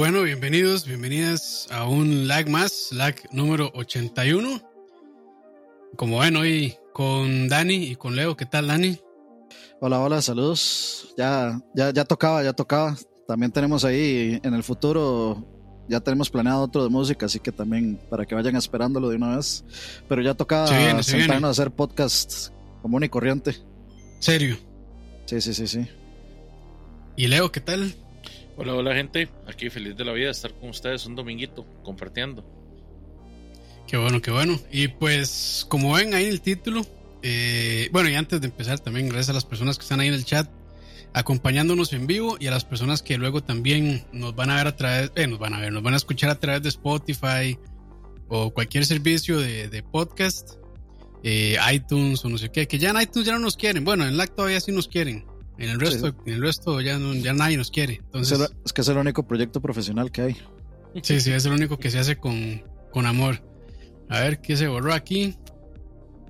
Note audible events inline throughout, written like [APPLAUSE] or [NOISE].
Bueno, bienvenidos, bienvenidas a un lag más, lag número 81. Como ven hoy con Dani y con Leo, ¿qué tal Dani? Hola, hola, saludos. Ya, ya, ya tocaba, ya tocaba. También tenemos ahí en el futuro, ya tenemos planeado otro de música, así que también para que vayan esperándolo de una vez. Pero ya tocaba sentarnos a hacer podcast común y corriente. ¿Serio? Sí, sí, sí, sí. ¿Y Leo, qué tal? Hola, hola gente, aquí feliz de la vida de estar con ustedes un dominguito compartiendo. Qué bueno, qué bueno. Y pues como ven ahí el título, eh, bueno y antes de empezar también gracias a las personas que están ahí en el chat acompañándonos en vivo y a las personas que luego también nos van a ver a través, eh, nos van a ver, nos van a escuchar a través de Spotify o cualquier servicio de, podcast, eh, iTunes o no sé qué, que ya en iTunes ya no nos quieren. Bueno, en LAC todavía sí nos quieren. En el resto, en el resto ya, ya nadie nos quiere. Entonces, es que es el único proyecto profesional que hay. Sí, sí, es el único que se hace con, con amor. A ver qué se borró aquí.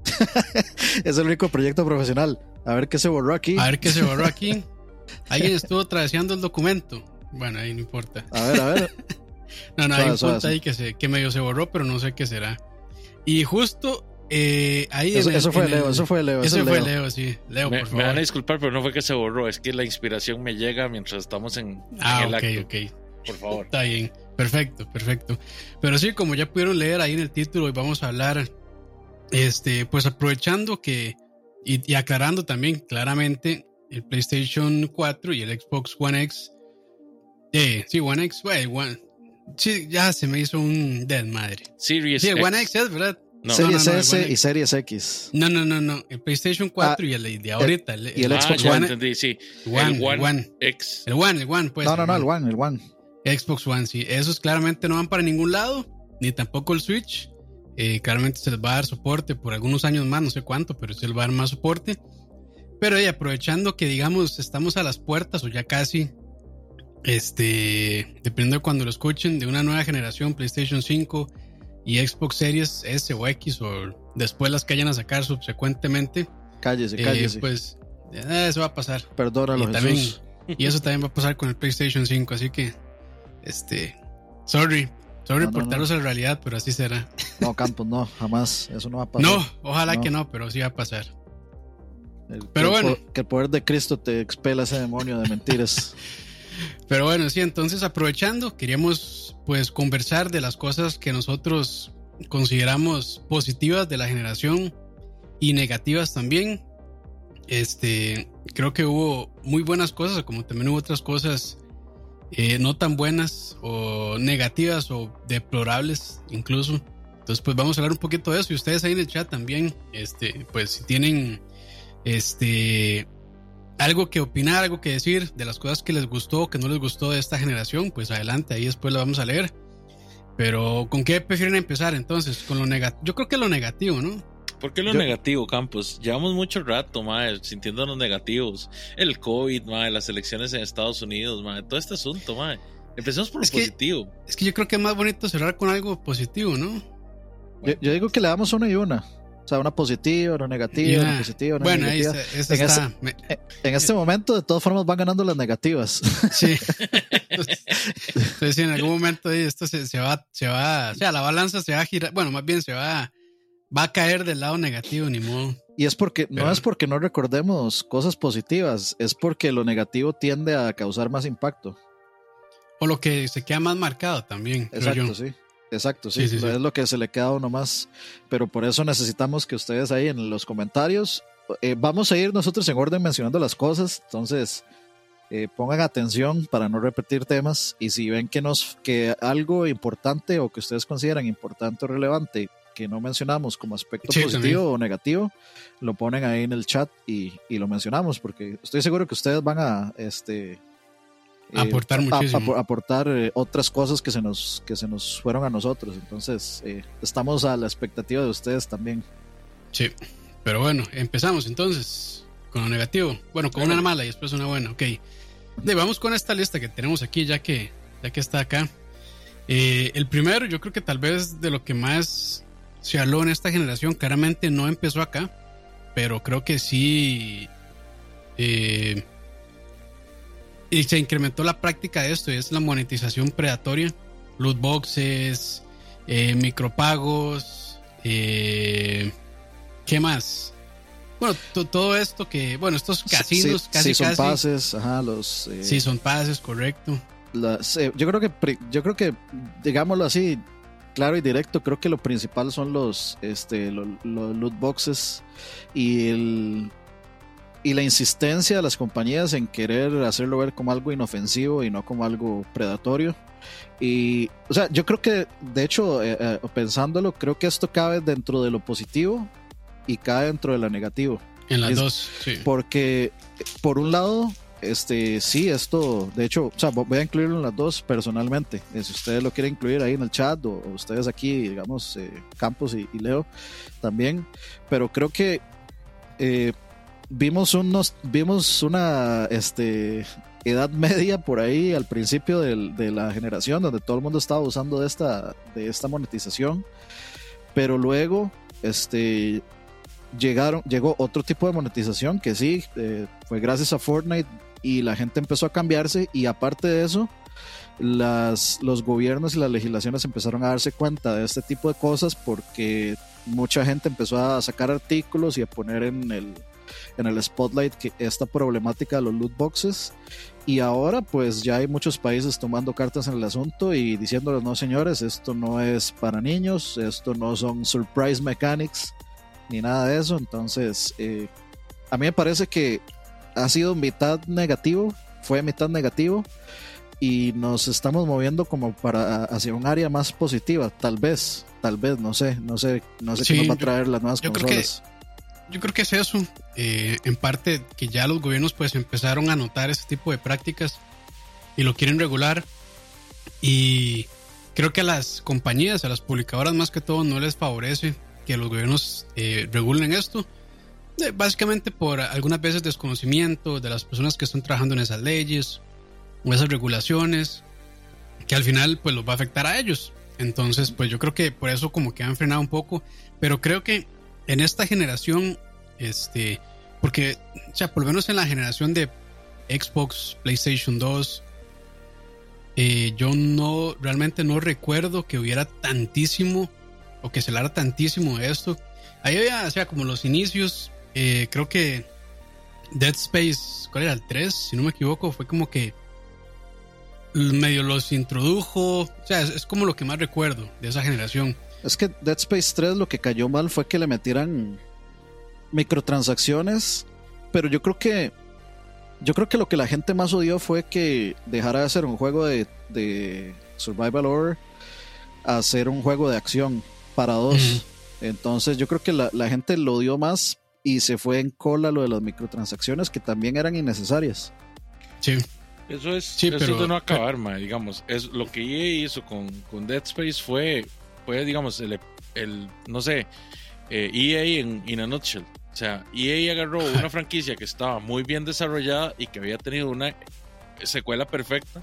[LAUGHS] es el único proyecto profesional. A ver qué se borró aquí. A ver qué se borró aquí. [LAUGHS] Alguien estuvo traveseando el documento. Bueno, ahí no importa. A ver, a ver. [LAUGHS] no, no, hay un punto ahí que, se, que medio se borró, pero no sé qué será. Y justo eh, ahí eso, fue Leo, eso fue Leo. Eso fue Leo, sí. Leo, me, por favor. Me van a disculpar, pero no fue que se borró, es que la inspiración me llega mientras estamos en, ah, el ok, ok. Por favor. Está bien, perfecto, perfecto. Pero sí, como ya pudieron leer ahí en el título, hoy vamos a hablar, este, pues aprovechando que, y, aclarando también claramente el PlayStation 4 y el Xbox One X. Eh, sí, One X, bueno, One, sí, ya se me hizo un dead madre. Series sí, el One X es verdad. No. Series S y Series X. No, no, no, no. El PlayStation 4 ah, y el de ahorita. El, y el Xbox One. Entendí, sí. One, el One, One, X. El One, el One, pues. No, no, no, el One, el One. Xbox One, sí. Esos claramente no van para ningún lado, ni tampoco el Switch. Eh, claramente se les va a dar soporte por algunos años más, no sé cuánto, pero se les va a dar más soporte. Pero eh, aprovechando que, digamos, estamos a las puertas o ya casi, este, dependiendo de cuando lo escuchen, de una nueva generación, PlayStation 5 y Xbox Series S o X o después las que vayan a sacar subsecuentemente. Cállese, eh, cállese. pues eh, eso va a pasar. Perdónalo, y, también, y eso también va a pasar con el PlayStation 5, así que, este, sorry, sorry No, por no, a la realidad, pero así será. No, Campos, no, jamás. Eso no va a pasar. No, ojalá No. que no, pero sí va a pasar. El- pero que bueno. que el poder de Cristo te expela ese demonio de mentiras. [LAUGHS] Pero bueno, sí, entonces aprovechando, queríamos pues conversar de las cosas que nosotros consideramos positivas de la generación y negativas también. Este, creo que hubo muy buenas cosas, como también hubo otras cosas eh, no tan buenas o negativas o deplorables incluso. Entonces, pues vamos a hablar un poquito de eso y ustedes ahí en el chat también, este, pues si tienen, este, algo que opinar, algo que decir de las cosas que les gustó, que no les gustó de esta generación, pues adelante, ahí después lo vamos a leer. Pero ¿con qué prefieren empezar entonces? Con lo negativo. Yo creo que lo negativo, ¿no? ¿Por qué lo Yo- negativo, Campos? Llevamos mucho rato, madre, sintiéndonos negativos. El COVID, madre, las elecciones en Estados Unidos, madre, todo este asunto, madre. Empecemos por lo Es que- positivo. Es que yo creo que es más bonito cerrar con algo positivo, ¿no? Yo, yo digo que le damos una y una. O sea, una positiva, una negativa, una positiva, una Bueno, ahí está, En está. me- En este momento, de todas formas, van ganando las negativas. sí. [LAUGHS] Entonces, entonces, en algún momento esto se, se va, se va, o sea, la balanza se va a girar, bueno, más bien se va, va a caer del lado negativo, ni modo. Y es porque, no es porque no recordemos cosas positivas, es porque lo negativo tiende a causar más impacto. O lo que se queda más marcado también, Exacto, yo. sí. Exacto, sí. Sí, sí, sí. Es lo que se le queda uno más. Pero por eso necesitamos que ustedes ahí en los comentarios, eh, vamos a ir nosotros en orden mencionando las cosas. Entonces, eh, pongan atención para no repetir temas. Y si ven que, nos, que algo importante o que ustedes consideran importante o relevante que no mencionamos como aspecto Sí, positivo también. o negativo, lo ponen ahí en el chat y, y lo mencionamos. Porque estoy seguro que ustedes van a... Este, Aportar a- muchísimo. a- aportar eh, otras cosas que se nos que se nos fueron a nosotros entonces eh, estamos a la expectativa de ustedes también Sí, pero bueno, empezamos entonces con lo negativo. Bueno, con una mala y después una buena, ok. De, vamos con esta lista que tenemos aquí, ya que, ya que está acá. Eh, el primero, yo creo que tal vez de lo que más se habló en esta generación, claramente no empezó acá, pero creo que sí. eh, y se incrementó la práctica de esto, y es la monetización predatoria, loot boxes, eh, micropagos, eh, ¿qué más? Bueno, todo esto que, bueno, estos casinos casi sí, son pases, ajá, los... Eh, sí, son pases, correcto. yo creo que, yo creo que, digámoslo así, claro y directo, creo que lo principal son los, este, los, loot boxes y el, y la insistencia de las compañías en querer hacerlo ver como algo inofensivo y no como algo predatorio. Y, o sea, yo creo que, de hecho, eh, eh, pensándolo, creo que esto cabe dentro de lo positivo y cae dentro de lo negativo. En las dos, sí. Porque, por un lado, este, sí, esto, de hecho, o sea, voy a incluirlo en las dos personalmente. Eh, si ustedes lo quieren incluir ahí en el chat o, ustedes aquí, digamos, Campos y, Leo también. Pero creo que vimos unos, vimos una, este, edad media por ahí al principio de la generación donde todo el mundo estaba usando de esta, de esta monetización pero luego este llegaron llegó otro tipo de monetización que sí eh, fue gracias a Fortnite y la gente empezó a cambiarse y aparte de eso las, los gobiernos y las legislaciones empezaron a darse cuenta de este tipo de cosas porque mucha gente empezó a sacar artículos y a poner en el, en el spotlight que esta problemática de los loot boxes. Y ahora pues ya hay muchos países tomando cartas en el asunto y diciéndoles no señores, esto no es para niños, esto no son surprise mechanics ni nada de eso, entonces eh, a mí me parece que ha sido mitad negativo, fue mitad negativo y nos estamos moviendo como para hacia un área más positiva, tal vez, tal vez, no sé, no sé, no sé qué nos va a traer las nuevas consolas yo creo que es eso, eh, en parte que ya los gobiernos pues empezaron a notar ese tipo de prácticas y lo quieren regular y creo que a las compañías, a las publicadoras más que todo no les favorece que los gobiernos eh, regulen esto, eh, básicamente por algunas veces desconocimiento de las personas que están trabajando en esas leyes o esas regulaciones que al final pues los va a afectar a ellos. Entonces pues yo creo que por eso como que han frenado un poco, pero creo que en esta generación, este, porque, o sea, por lo menos en la generación de Xbox, PlayStation 2, eh, yo no, realmente no recuerdo que hubiera tantísimo o que se hablara tantísimo de esto. Ahí había, o sea, como los inicios, eh, creo que Dead Space, ¿cuál era? El 3, si no me equivoco, fue como que medio los introdujo, o sea, es como lo que más recuerdo de esa generación. Es que Dead Space 3 lo que cayó mal fue que le metieran microtransacciones, pero yo creo que yo creo que lo que la gente más odió fue que dejara de ser un juego de, de survival horror a ser un juego de acción para dos. Entonces yo creo que la, la, gente lo odió más y se fue en cola lo de las microtransacciones que también eran innecesarias. Sí. Eso es, sí, eso de no acabar, digamos. Es, lo que EA hizo con, con Dead Space fue fue, digamos, el, el no sé, EA eh, e en in a nutshell. O sea, EA agarró [LAUGHS] una franquicia que estaba muy bien desarrollada y que había tenido una secuela perfecta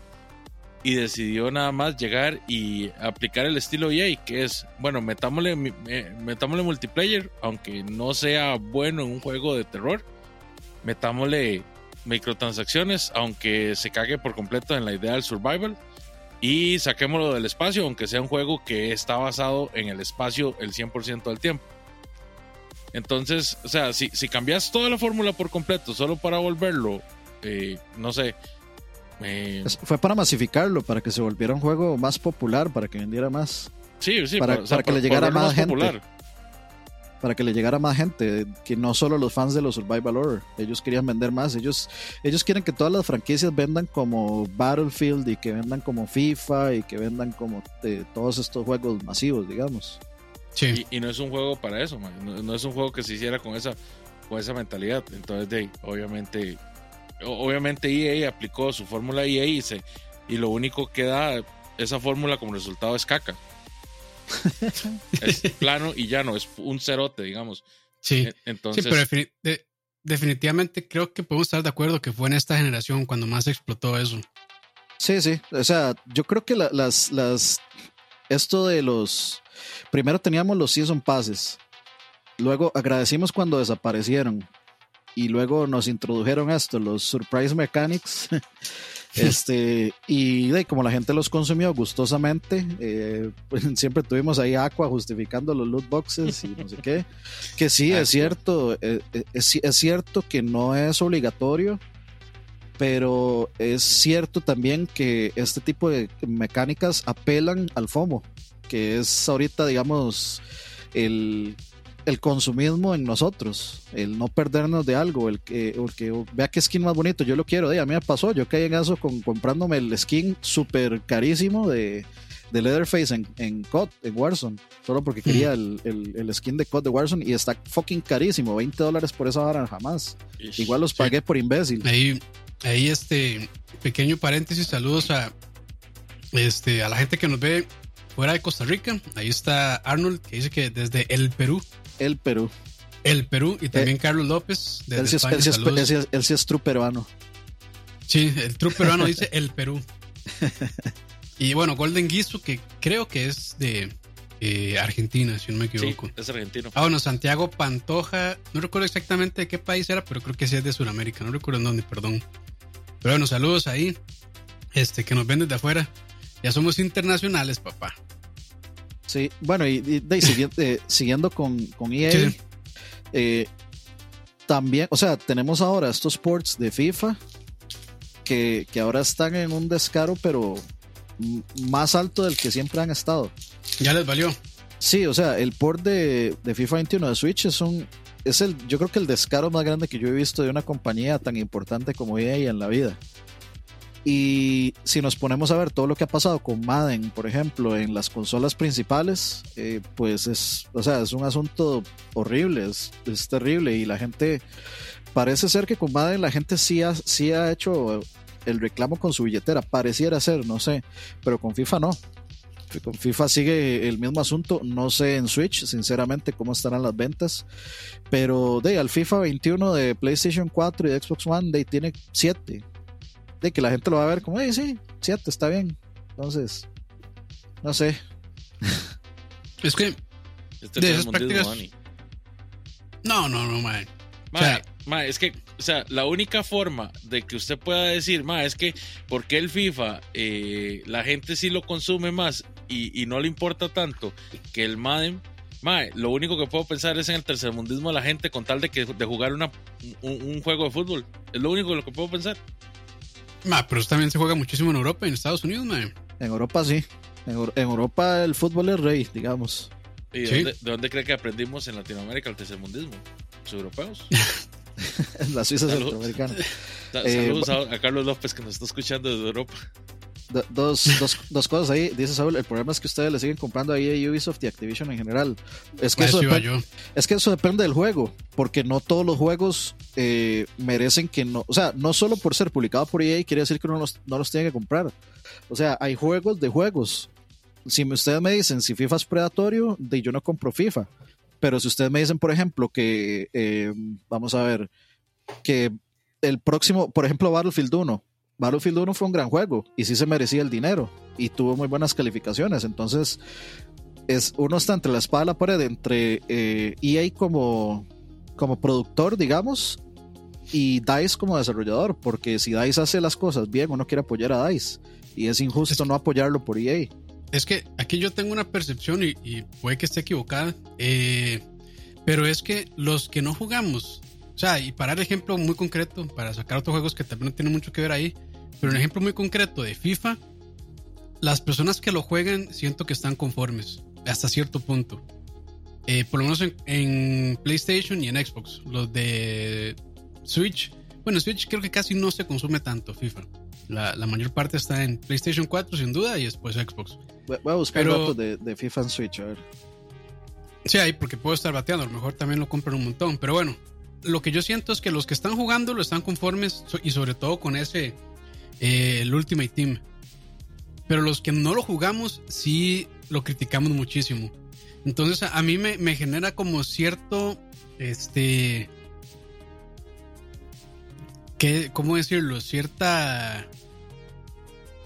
y decidió nada más llegar y aplicar el estilo EA, que es, bueno, metámosle, metámosle multiplayer, aunque no sea bueno en un juego de terror, metámosle microtransacciones, aunque se cague por completo en la idea del survival y saquémoslo del espacio, aunque sea un juego que está basado en el espacio el 100% del tiempo. Entonces, o sea, si, si cambias toda la fórmula por completo solo para volverlo, eh, no sé. Eh, fue para masificarlo, para que se volviera un juego más popular, para que vendiera más. Sí, sí, para, para, que le llegara más, gente. Popular para que le llegara más gente, que no solo los fans de los Survival Horror. Ellos querían vender más. Ellos, ellos quieren que todas las franquicias vendan como Battlefield y que vendan como FIFA y que vendan como de, todos estos juegos masivos, digamos. Sí. Y, no es un juego para eso, No, es un juego que se hiciera con esa, con esa mentalidad. Entonces, de, obviamente, obviamente EA aplicó su fórmula EA y, se, y lo único que da esa fórmula como resultado es caca. Es plano y llano, es un cerote, digamos. Sí, entonces. Sí, pero definitivamente creo que podemos estar de acuerdo que fue en esta generación cuando más explotó eso. Sí, sí. O sea, yo creo que las, las. Esto de los. Primero teníamos los Season Passes. Luego agradecimos cuando desaparecieron. Y luego nos introdujeron esto, los Surprise Mechanics. [LAUGHS] Este, y de, como la gente los consumió gustosamente, eh, pues, [LAUGHS] siempre tuvimos ahí Aqua justificando los loot boxes y no sé qué. Que sí, [LAUGHS] es cierto, eh, eh, es, es, cierto que no es obligatorio, pero es cierto también que este tipo de mecánicas apelan al FOMO, que es ahorita, digamos, el el consumismo en nosotros, el no perdernos de algo, el que, el que vea qué skin más bonito, yo lo quiero, a mí me pasó, yo caí en eso con comprándome el skin súper carísimo de, de Leatherface en, en COD, en Warzone, solo porque quería el, el, skin de COD de Warzone y está fucking carísimo, 20 dólares por esa vara jamás. Igual los pagué por imbécil. Ahí, ahí este pequeño paréntesis, saludos a este a la gente que nos ve fuera de Costa Rica. Ahí está Arnold que dice que desde el Perú el Perú. El Perú y también eh, Carlos López. Él, sí es, true peruano. Sí, el true peruano dice [LAUGHS] el Perú. Y bueno, Golden Guiso, que creo que es de eh, Argentina, si no me equivoco. Sí, es argentino. Ah, bueno, Santiago Pantoja, no recuerdo exactamente de qué país era, pero creo que sí es de Sudamérica, no recuerdo en dónde, perdón. Pero bueno, saludos ahí, este, que nos ven desde afuera. Ya somos internacionales, papá. Sí, bueno, y, [LAUGHS] eh, siguiendo, con, con EA, eh, también, o sea, tenemos ahora estos ports de FIFA que, ahora están en un descaro, pero más alto del que siempre han estado. Ya les valió. Sí, o sea, el port de, de FIFA 21 de Switch es un, es el, yo creo que el descaro más grande que yo he visto de una compañía tan importante como EA en la vida. Y si nos ponemos a ver todo lo que ha pasado con Madden, por ejemplo, en las consolas principales, eh, pues es, o sea, es un asunto horrible, es, terrible. Y la gente, parece ser que con Madden la gente sí ha, sí ha hecho el reclamo con su billetera, pareciera ser, no sé, pero con FIFA no. Con FIFA sigue el mismo asunto, no sé en Switch, sinceramente, cómo estarán las ventas, pero de al FIFA 21 de PlayStation 4 y de Xbox One, de tiene 7 de que la gente lo va a ver como, sí, cierto, está bien. Entonces, no sé. Es que este de esas prácticas... No, no, no, o sea, es que, o sea, la única forma de que usted pueda decir, ma, es que, porque el FIFA, eh, la gente sí lo consume más y, no le importa tanto que el Madden, ma, lo único que puedo pensar es en el tercermundismo de la gente con tal de que de jugar una, un, un, juego de fútbol. Es lo único que lo que puedo pensar. Ma, pero también se juega muchísimo en Europa y en Estados Unidos, ma. En Europa sí. En, Europa el fútbol es rey, digamos. ¿Y de, dónde, cree que aprendimos en Latinoamérica el tercermundismo? ¿Los europeos? [LAUGHS] la Suiza centroamericana. Saludos eh, a, Carlos López que nos está escuchando desde Europa dos, dos, [LAUGHS] dos, cosas ahí. Dice Saúl, el problema es que ustedes le siguen comprando ahí a Ubisoft y Activision en general. Es que, eso depende, es que eso depende del juego, porque no todos los juegos eh, merecen que no... O sea, no solo por ser publicado por EA quiere decir que uno los, no los tiene que comprar. O sea, hay juegos de juegos. Si ustedes me dicen si FIFA es predatorio, de yo no compro FIFA. Pero si ustedes me dicen, por ejemplo, que... Eh, vamos a ver, que el próximo, por ejemplo, Battlefield 1 Battlefield 1 fue un gran juego y sí se merecía el dinero y tuvo muy buenas calificaciones. Entonces, es, uno está entre la espada y la pared, entre EA eh, e como, como productor, digamos, y DICE como desarrollador, porque si DICE hace las cosas bien, uno quiere apoyar a DICE y es injusto no apoyarlo por EA. Es que aquí yo tengo una percepción y, puede que esté equivocada, eh, pero es que los que no jugamos, o sea, y para el ejemplo muy concreto, para sacar otros juegos que también no tienen mucho que ver ahí, pero un ejemplo muy concreto de FIFA, las personas que lo juegan siento que están conformes hasta cierto punto. Eh, por lo menos en, PlayStation y en Xbox. Los de Switch, bueno, Switch creo que casi no se consume tanto FIFA. La, mayor parte está en PlayStation 4 sin duda y después Xbox. Voy a buscar Pero, de, de, FIFA en Switch, a ver. Sí, ahí porque puedo estar bateando, a lo mejor también lo compran un montón. Pero bueno, lo que yo siento es que los que están jugando lo están conformes y sobre todo con ese eh, el Ultimate Team. Pero los que no lo jugamos, sí lo criticamos muchísimo. Entonces a, mí me, genera como cierto, este, ¿qué, ¿cómo decirlo? Cierta...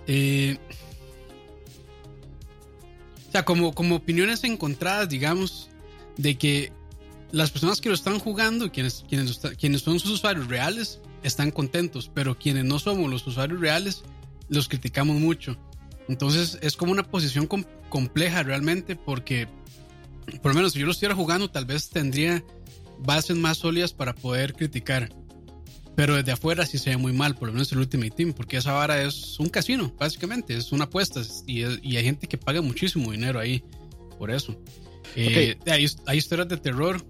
Eh, o sea, como, como opiniones encontradas, digamos, de que las personas que lo están jugando, quienes, quienes, quienes son sus usuarios reales, están contentos, pero quienes no somos los usuarios reales los criticamos mucho. Entonces es como una posición compleja realmente porque, por lo menos si yo lo estuviera jugando, tal vez tendría bases más sólidas para poder criticar. Pero desde afuera sí se ve muy mal, por lo menos el Ultimate Team, porque esa vara es un casino, básicamente, es una apuesta y, hay gente que paga muchísimo dinero ahí por eso. Eh, hay, hay, historias de terror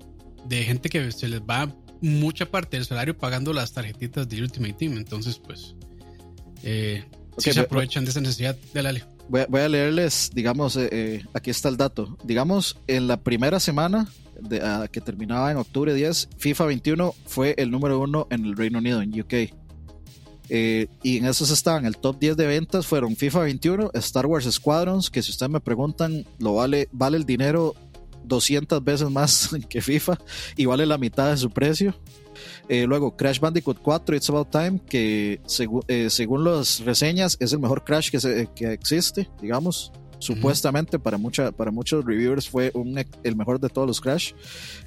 de gente que se les va mucha parte del salario pagando las tarjetitas de Ultimate Team, entonces pues eh, se aprovechan de esa necesidad de la voy, a leerles, digamos, eh, eh, aquí está el dato. Digamos, en la primera semana de, ah, que terminaba en octubre 10, FIFA 21 fue el número uno en el Reino Unido, en UK. Eh, y en esos estaban el top 10 de ventas fueron FIFA 21, Star Wars Squadrons, que si ustedes me preguntan, lo vale, vale el dinero 200 veces más [LAUGHS] que FIFA y vale la mitad de su precio. Eh, luego Crash Bandicoot 4, It's About Time, que eh, según las reseñas es el mejor Crash que, que existe, digamos. Supuestamente para, mucha, para muchos reviewers fue el mejor de todos los Crash.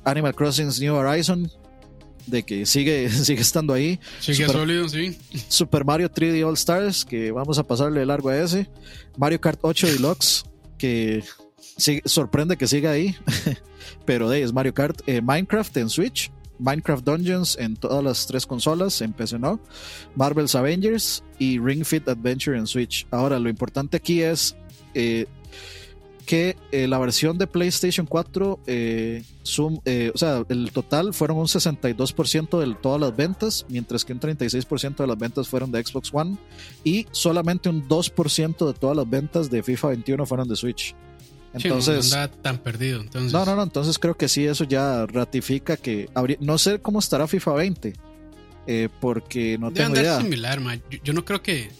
Animal Crossing's New Horizon, de que sigue, [LAUGHS] sigue estando ahí. Sigue sólido, sí. Super Mario 3D All Stars, que vamos a pasarle largo a ese. Mario Kart 8 Deluxe, que sorprende que siga ahí. [LAUGHS] Pero de es Mario Kart. Eh, Minecraft en Switch. Minecraft Dungeons en todas las tres consolas, en PC no, Marvel's Avengers y Ring Fit Adventure en Switch. Ahora, lo importante aquí es eh, que eh, la versión de PlayStation 4, eh, o sea, el total fueron un 62% de todas las ventas, mientras que un 36% de las ventas fueron de Xbox One y solamente un 2% de todas las ventas de FIFA 21 fueron de Switch. Entonces, no tan perdido. Entonces. No, no, no. Entonces creo que sí, eso ya ratifica que habría. No sé cómo estará FIFA 20. Eh, porque no tengo idea. similar, Yo, no creo que.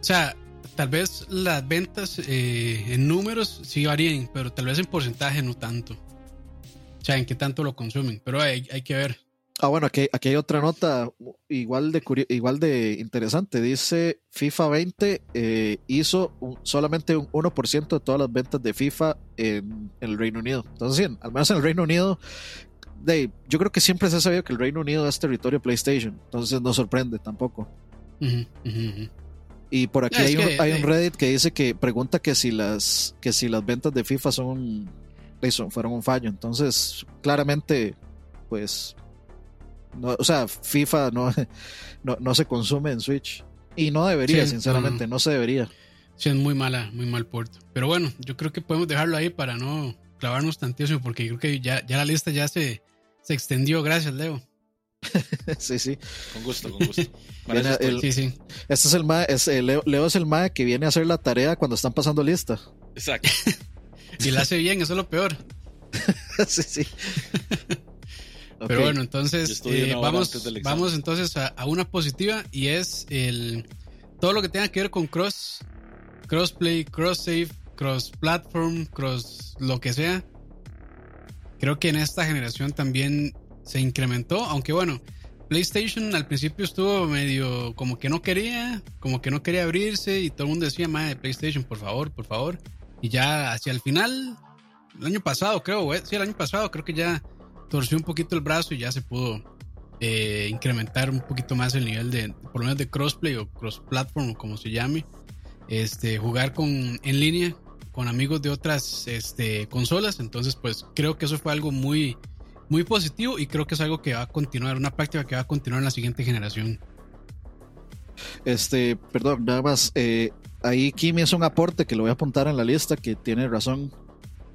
O sea, tal vez las ventas eh, en números sí varíen, pero tal vez en porcentaje no tanto. O sea, en qué tanto lo consumen. Pero hay, hay que ver. Ah, bueno, aquí, aquí hay otra nota igual de, igual de interesante. Dice FIFA 20 eh, hizo solamente un 1% de todas las ventas de FIFA en, el Reino Unido. Entonces, sí, al menos en el Reino Unido, de, yo creo que siempre se ha sabido que el Reino Unido es territorio PlayStation. Entonces no sorprende tampoco. Y por aquí hay, un, hay, un, Reddit que dice que pregunta que si las, que si las ventas de FIFA son, fueron un fallo. Entonces, claramente, pues o sea, FIFA [LAUGHS] no, no, se consume en Switch. Y no debería, sinceramente, no, se debería. Sí, es muy mala, muy mal puerto. Pero bueno, yo creo que podemos dejarlo ahí para no clavarnos tantísimo, porque creo que ya, ya la lista ya se, se extendió. Gracias, Leo. [LAUGHS] sí, sí. Con gusto, con gusto. [LAUGHS] sí, sí. Este es el ma, es, eh, Leo, Leo, es el MAE que viene a hacer la tarea cuando están pasando lista. Exacto. y la hace bien, eso es lo peor. sí, sí. Pero bueno, entonces eh, vamos, vamos entonces a, una positiva y es el todo lo que tenga que ver con cross, crossplay, cross save, cross platform, cross lo que sea. Creo que en esta generación también se incrementó, aunque bueno, PlayStation al principio estuvo medio como que no quería, como que no quería abrirse y todo el mundo decía, madre, PlayStation, por favor, por favor. Y ya hacia el final, el año pasado creo, sí, el año pasado creo que ya torció un poquito el brazo y ya se pudo eh, incrementar un poquito más el nivel de, por lo menos de crossplay o cross platform o como se llame. Este, jugar con, en línea con amigos de otras este, consolas. Entonces, pues creo que eso fue algo muy, muy positivo y creo que es algo que va a continuar, una práctica que va a continuar en la siguiente generación. Este, perdón, nada más. Eh, ahí Kimi es un aporte que lo voy a apuntar en la lista, que tiene razón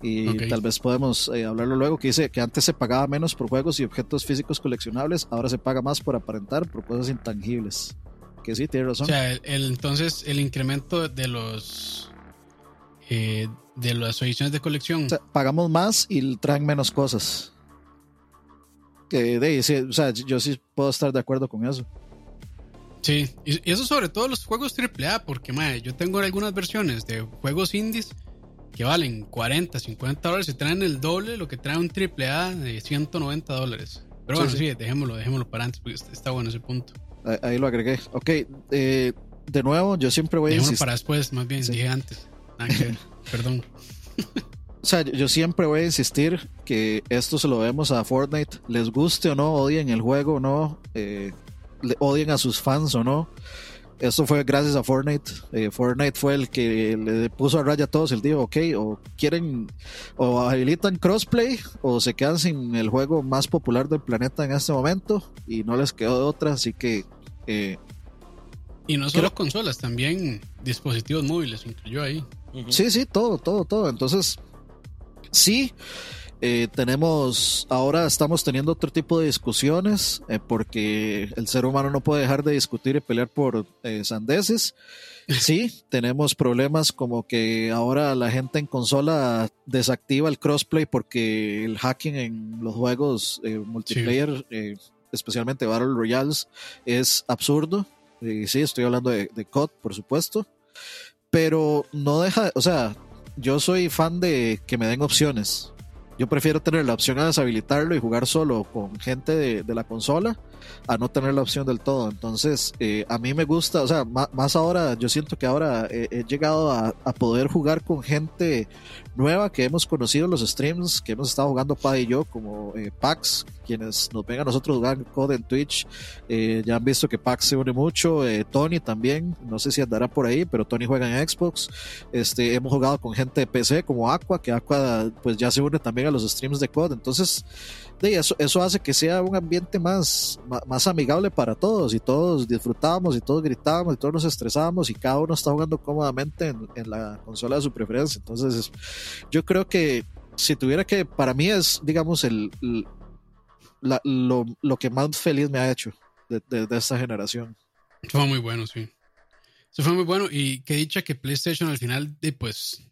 y tal vez podemos eh, hablarlo luego, que dice que antes se pagaba menos por juegos y objetos físicos coleccionables, ahora se paga más por aparentar por cosas intangibles. Que sí, tiene razón. O sea, el, entonces el incremento de los eh, de las ediciones de colección. pagamos más y traen menos cosas. Que de, o sea, yo sí puedo estar de acuerdo con eso. Sí, y, eso sobre todo los juegos AAA, porque madre, yo tengo algunas versiones de juegos indies que valen 40, 50 dólares y traen el doble lo que trae un AAA de 190 dólares. Pero bueno, sí, dejémoslo, dejémoslo para antes porque está bueno ese punto. Ahí, lo agregué. Ok, eh, de nuevo, yo siempre voy a insistir. para después, más bien, dije antes. [LAUGHS] Perdón. O sea, yo siempre voy a insistir que esto se lo vemos a Fortnite, les guste o no, odien el juego o no, eh, odien a sus fans o no. Esto fue gracias a Fortnite. Eh, Fortnite fue el que le puso a raya a todos el día, ok, o quieren, o habilitan crossplay, o se quedan sin el juego más popular del planeta en este momento, y no les quedó de otra, así que... Eh, y no solo consolas, también dispositivos móviles incluyó ahí. Sí, sí, todo, todo, todo. Entonces, sí, eh, tenemos, ahora estamos teniendo otro tipo de discusiones eh, porque el ser humano no puede dejar de discutir y pelear por eh, sandeces. [LAUGHS] Sí, tenemos problemas como que ahora la gente en consola desactiva el crossplay porque el hacking en los juegos multiplayer, especialmente Battle Royales, es absurdo. Y sí, estoy hablando de, de COD, por supuesto. Pero no deja, o sea, yo soy fan de que me den opciones yo prefiero tener la opción a deshabilitarlo y jugar solo con gente de, la consola a no tener la opción del todo. Entonces, eh, a mí me gusta, o sea, más, ahora, yo siento que ahora he llegado a, poder jugar con gente nueva que hemos conocido los streams, que hemos estado jugando Pad y yo, como eh, Pax, quienes nos ven a nosotros jugar Code en Twitch, eh, ya han visto que Pax se une mucho, eh, Tony también, no sé si andará por ahí, pero Tony juega en Xbox, este, hemos jugado con gente de PC como Aqua, que Aqua pues ya se une también a los streams de Code, entonces de eso, eso hace que sea un ambiente más, más, amigable para todos y todos disfrutamos y todos gritábamos y todos nos estresábamos y cada uno está jugando cómodamente en, en la consola de su preferencia, entonces yo creo que si tuviera que, para mí es, digamos, el, lo, que más feliz me ha hecho de, esta generación. Fue muy bueno, sí. Fue muy bueno y que dicha que PlayStation al final, pues,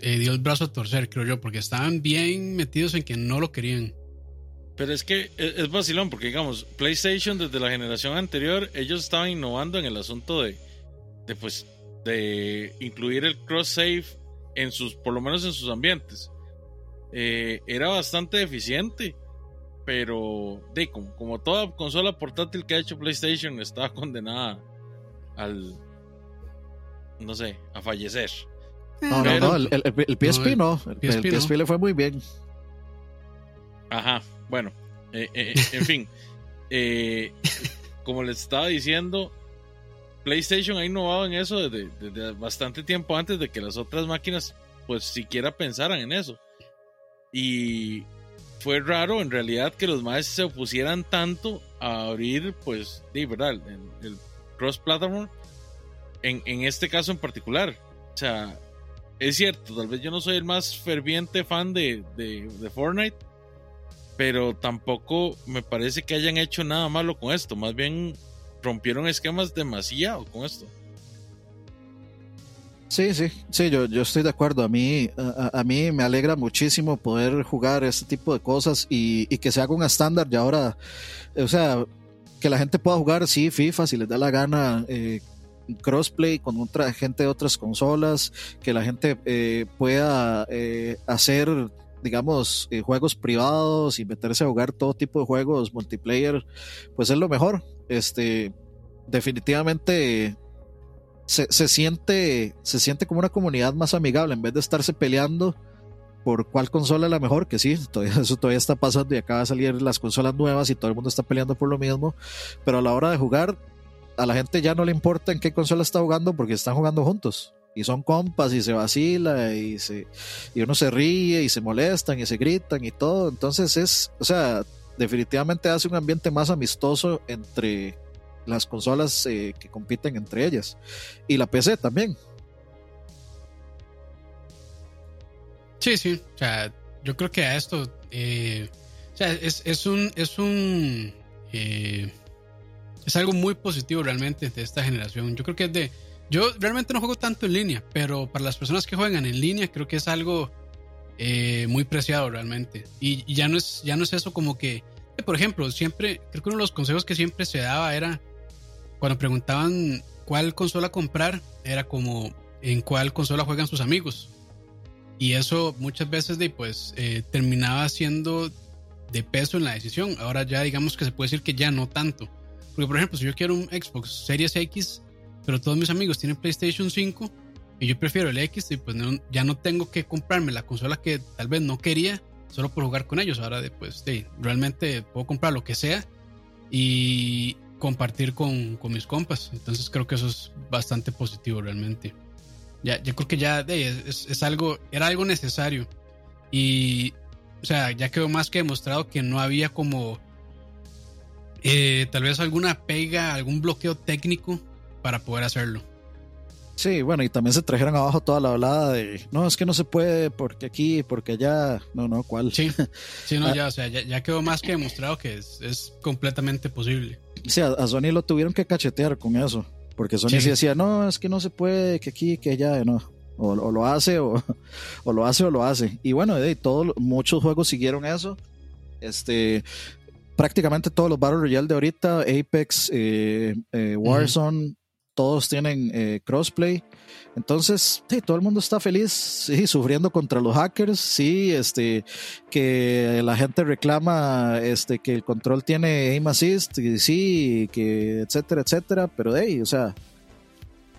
eh, dio el brazo a torcer, creo yo, porque estaban bien metidos en que no lo querían. Pero es que es, es vacilón, porque digamos, PlayStation desde la generación anterior, ellos estaban innovando en el asunto de, de pues, de incluir el cross-save en sus, por lo menos en sus ambientes. Eh, era bastante eficiente, pero de, como, toda consola portátil que ha hecho PlayStation estaba condenada al, no sé, a fallecer. No, no, no, el, PSP no, el, PSP, le fue muy bien. Ajá, bueno, eh, eh, en fin, como les estaba diciendo, PlayStation ha innovado en eso desde, bastante tiempo antes de que las otras máquinas pues siquiera pensaran en eso. Y fue raro en realidad que los maestros se opusieran tanto a abrir pues, de verdad, el, cross platform en, en este caso en particular. O sea, es cierto, tal vez yo no soy el más ferviente fan de, de, de, Fortnite, pero tampoco me parece que hayan hecho nada malo con esto. Más bien rompieron esquemas demasiado con esto. Sí, sí, sí, yo, yo estoy de acuerdo. A mí, a, mí me alegra muchísimo poder jugar este tipo de cosas y, que se haga un estándar y ahora, o sea, que la gente pueda jugar, sí, FIFA, si les da la gana, eh, crossplay con otra gente de otras consolas, que la gente eh, pueda eh, hacer, digamos, juegos privados y meterse a jugar todo tipo de juegos multiplayer, pues es lo mejor este, definitivamente se, siente, se siente como una comunidad más amigable en vez de estarse peleando por cuál consola es la mejor, que sí, todavía, [LAUGHS] eso todavía está pasando y acaba de salir las consolas nuevas y todo el mundo está peleando por lo mismo, pero a la hora de jugar, a la gente ya no le importa en qué consola está jugando porque están jugando juntos. Y son compas y se vacila y, se, y uno se ríe y se molestan y se gritan y todo. Entonces es, o sea, definitivamente hace un ambiente más amistoso entre las consolas eh, que compiten entre ellas y la PC también. Sí, sí, o sea, yo creo que a esto, eh, o sea, es, es, un, es un, eh, es algo muy positivo realmente de esta generación. Yo creo que es de, yo realmente no juego tanto en línea, pero para las personas que juegan en línea creo que es algo eh, muy preciado realmente. Y, ya, no es, ya no es eso como que, eh, por ejemplo, siempre, creo que uno de los consejos que siempre se daba era, cuando preguntaban cuál consola comprar, era como en cuál consola juegan sus amigos. Y eso muchas veces de, pues, eh, terminaba siendo de peso en la decisión. Ahora ya digamos que se puede decir que ya no tanto. Porque, por ejemplo, si yo quiero un Xbox Series X, pero todos mis amigos tienen PlayStation 5, y yo prefiero el X y pues ya no tengo que comprarme la consola que tal vez no quería solo por jugar con ellos. Ahora pues realmente puedo comprar lo que sea y compartir con, con, mis compas. Entonces creo que eso es bastante positivo realmente. Ya, yo creo que ya es, es, algo, era algo necesario. Y, o sea, ya quedó más que demostrado que no había como eh, tal vez alguna pega, algún bloqueo técnico para poder hacerlo. Sí, bueno, y también se trajeron abajo toda la hablada de, no, es que no se puede porque aquí, porque allá, no, no, ¿cuál? Sí, sí, no, ah. ya, o sea, ya, quedó más que demostrado que es, completamente posible. Sí, a, Sony lo tuvieron que cachetear con eso, porque Sony sí. decía, no, es que no se puede, que aquí, que allá, no, o, lo hace, o, o, lo hace, o lo hace. Y bueno, de todos, muchos juegos siguieron eso. Este, prácticamente todos los Battle Royale de ahorita, Apex, eh, eh, Warzone, todos tienen eh, crossplay. Entonces, sí, todo el mundo está feliz, sí, sufriendo contra los hackers, sí, este, que la gente reclama este, que el control tiene aim assist, y sí, que etcétera, etcétera, pero hey, o sea,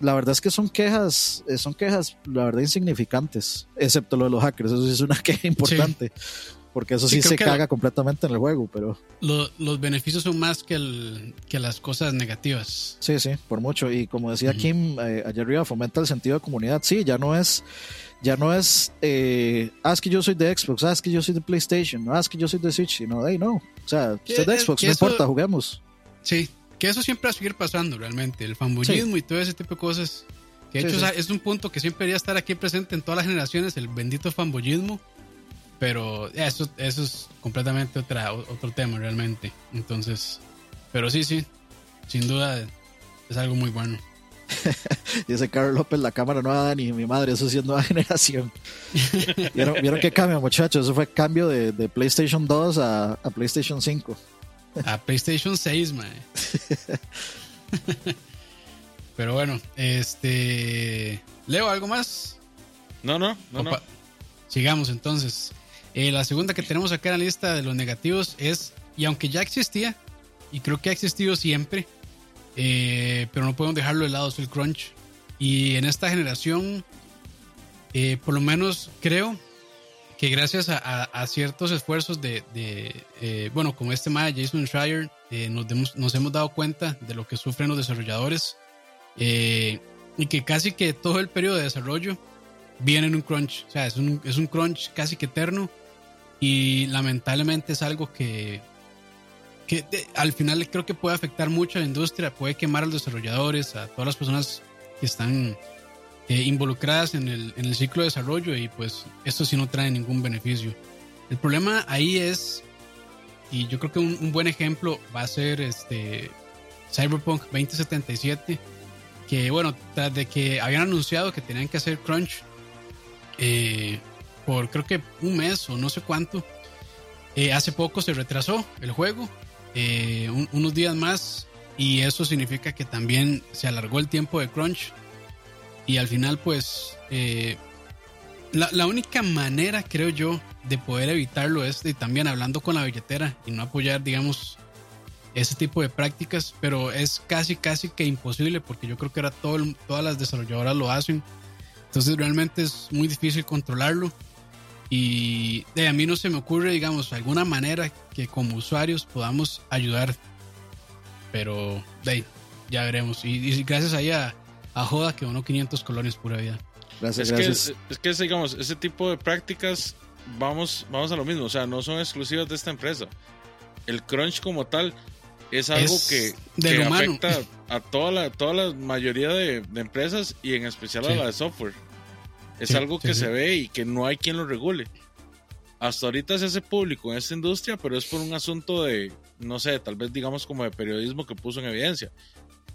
la verdad es que son quejas, son quejas, la verdad, insignificantes, excepto lo de los hackers, eso sí es una [LAUGHS] queja importante porque eso sí, se caga completamente en el juego, pero... los beneficios son más que, el, que las cosas negativas. Sí, sí, por mucho. Y como decía Kim, eh, allá arriba fomenta el sentido de comunidad. Sí, ya no es... Ya no es, eh, ah, es que yo soy de Xbox, ah, es que yo soy de PlayStation, ah, es que yo soy de Switch, y no, hey, no. O sea, usted es de Xbox, no importa, juguemos. Sí, que eso siempre va a seguir pasando realmente, el fanboyismo y todo ese tipo de cosas. Que de hecho es un punto que siempre debería estar aquí presente en todas las generaciones, el bendito fanboyismo pero eso, eso es completamente otra, otro tema realmente. Entonces, pero sí, sí, sin duda es algo muy bueno. [LAUGHS] Dice Carlos López, la cámara nueva ni mi madre, eso sí es nueva [LAUGHS] generación. ¿Vieron, ¿Vieron, qué cambio, muchachos? Eso fue cambio de, de PlayStation 2 a, a, PlayStation 5. A PlayStation 6, man. [LAUGHS] Pero bueno, este. ¿Leo algo más? No, no, no, no. Sigamos entonces. Eh, la segunda que tenemos acá en la lista de los negativos es, y aunque ya existía, y creo que ha existido siempre, eh, pero no podemos dejarlo de lado, es el crunch. Y en esta generación, eh, por lo menos creo que gracias a, ciertos esfuerzos de, bueno, como este de Jason Schreier, nos, nos, hemos dado cuenta de lo que sufren los desarrolladores y que casi que todo el periodo de desarrollo viene en un crunch, o sea, es un, es un crunch casi que eterno y lamentablemente es algo que, que al final creo que puede afectar mucho a la industria, puede quemar a los desarrolladores, a todas las personas que están eh, involucradas en el, en el ciclo de desarrollo y pues esto sí no trae ningún beneficio. El problema ahí es, y yo creo que un, buen ejemplo va a ser este Cyberpunk 2077, que bueno, tras de que habían anunciado que tenían que hacer crunch, eh, por creo que un mes o no sé cuánto. Eh, hace poco se retrasó el juego, eh, unos días más, y eso significa que también se alargó el tiempo de crunch. Y al final, pues, eh, la, única manera, creo yo, de poder evitarlo es de, también hablando con la billetera y no apoyar, digamos, ese tipo de prácticas, pero es casi, casi que imposible porque yo creo que ahora todo, todas las desarrolladoras lo hacen. Entonces realmente es muy difícil controlarlo. Y de, a mí no se me ocurre, digamos, alguna manera que como usuarios podamos ayudar. Pero de, ya veremos. Y, gracias ahí a, Joda que donó 500 colones pura vida. Gracias, es Que, es que, digamos, ese tipo de prácticas, vamos, vamos a lo mismo. O sea, no son exclusivas de esta empresa. El crunch como tal es algo que, afecta [LAUGHS] a toda la, toda la mayoría de, empresas y en especial a la de software. Es algo que se ve y que no hay quien lo regule. Hasta ahorita se hace público en esta industria, pero es por un asunto de, no sé, tal vez digamos como de periodismo que puso en evidencia.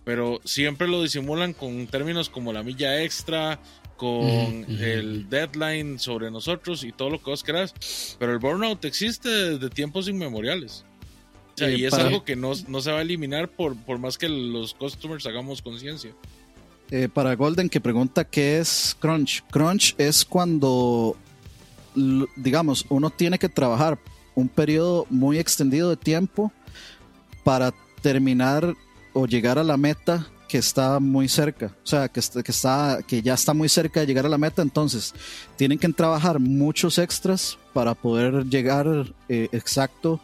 Pero siempre lo disimulan con términos como la milla extra, con el deadline sobre nosotros y todo lo que vos querás. Pero el burnout existe desde tiempos inmemoriales. y es algo que no, no, se va a eliminar por, por más que los customers hagamos conciencia. Eh, para Golden que pregunta qué es crunch. Crunch es cuando, digamos, uno tiene que trabajar un periodo muy extendido de tiempo para terminar o llegar a la meta que está muy cerca, o sea, que, que, está, que ya está muy cerca de llegar a la meta, entonces tienen que trabajar muchos extras para poder llegar eh, exacto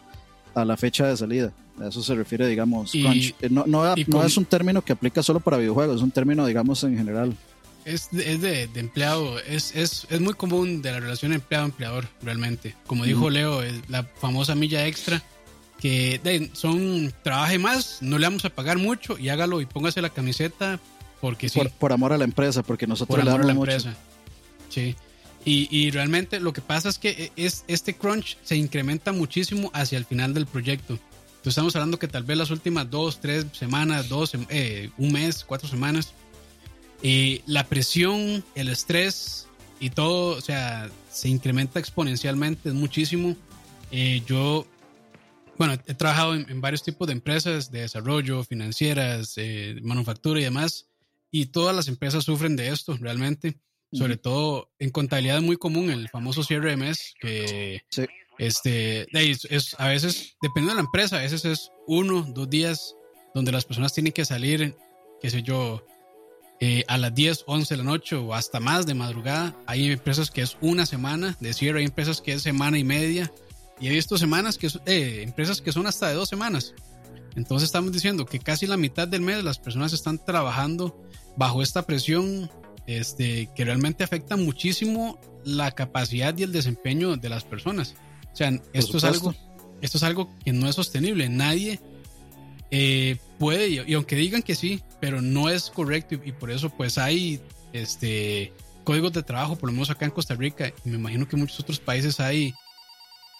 a la fecha de salida. A eso se refiere, digamos, crunch. Eh, no, no, es un término que aplica solo para videojuegos, es un término, digamos, en general. Es, es de, empleado, es, es, es, muy común de la relación empleado-empleador, realmente. Como dijo Leo, la famosa milla extra, que son, trabaje más, no le vamos a pagar mucho y hágalo y póngase la camiseta porque sí. Por, amor a la empresa, porque nosotros le damos a la empresa. Sí. Y, y, realmente lo que pasa es que es, este crunch se incrementa muchísimo hacia el final del proyecto. Entonces estamos hablando que tal vez las últimas dos, tres semanas, dos, eh, un mes, cuatro semanas, y la presión, el estrés y todo, o sea, se incrementa exponencialmente, es muchísimo. Eh, yo, bueno, he trabajado en, varios tipos de empresas de desarrollo, financieras, eh, manufactura y demás, y todas las empresas sufren de esto realmente, sobre todo en contabilidad es muy común el famoso cierre de mes, que este, es, a veces, dependiendo de la empresa, a veces es uno, dos días donde las personas tienen que salir, qué sé yo, eh, a las 10, 11 de la noche o hasta más de madrugada. Hay empresas que es una semana de cierre, hay empresas que es semana y media. Y he visto semanas que eh, empresas que son hasta de dos semanas. Entonces estamos diciendo que casi la mitad del mes las personas están trabajando bajo esta presión este, que realmente afecta muchísimo la capacidad y el desempeño de las personas. O sea, esto es algo, esto es algo que no es sostenible. Nadie eh, puede, y, aunque digan que sí, pero no es correcto y, por eso pues hay este códigos de trabajo, por lo menos acá en Costa Rica, y me imagino que en muchos otros países hay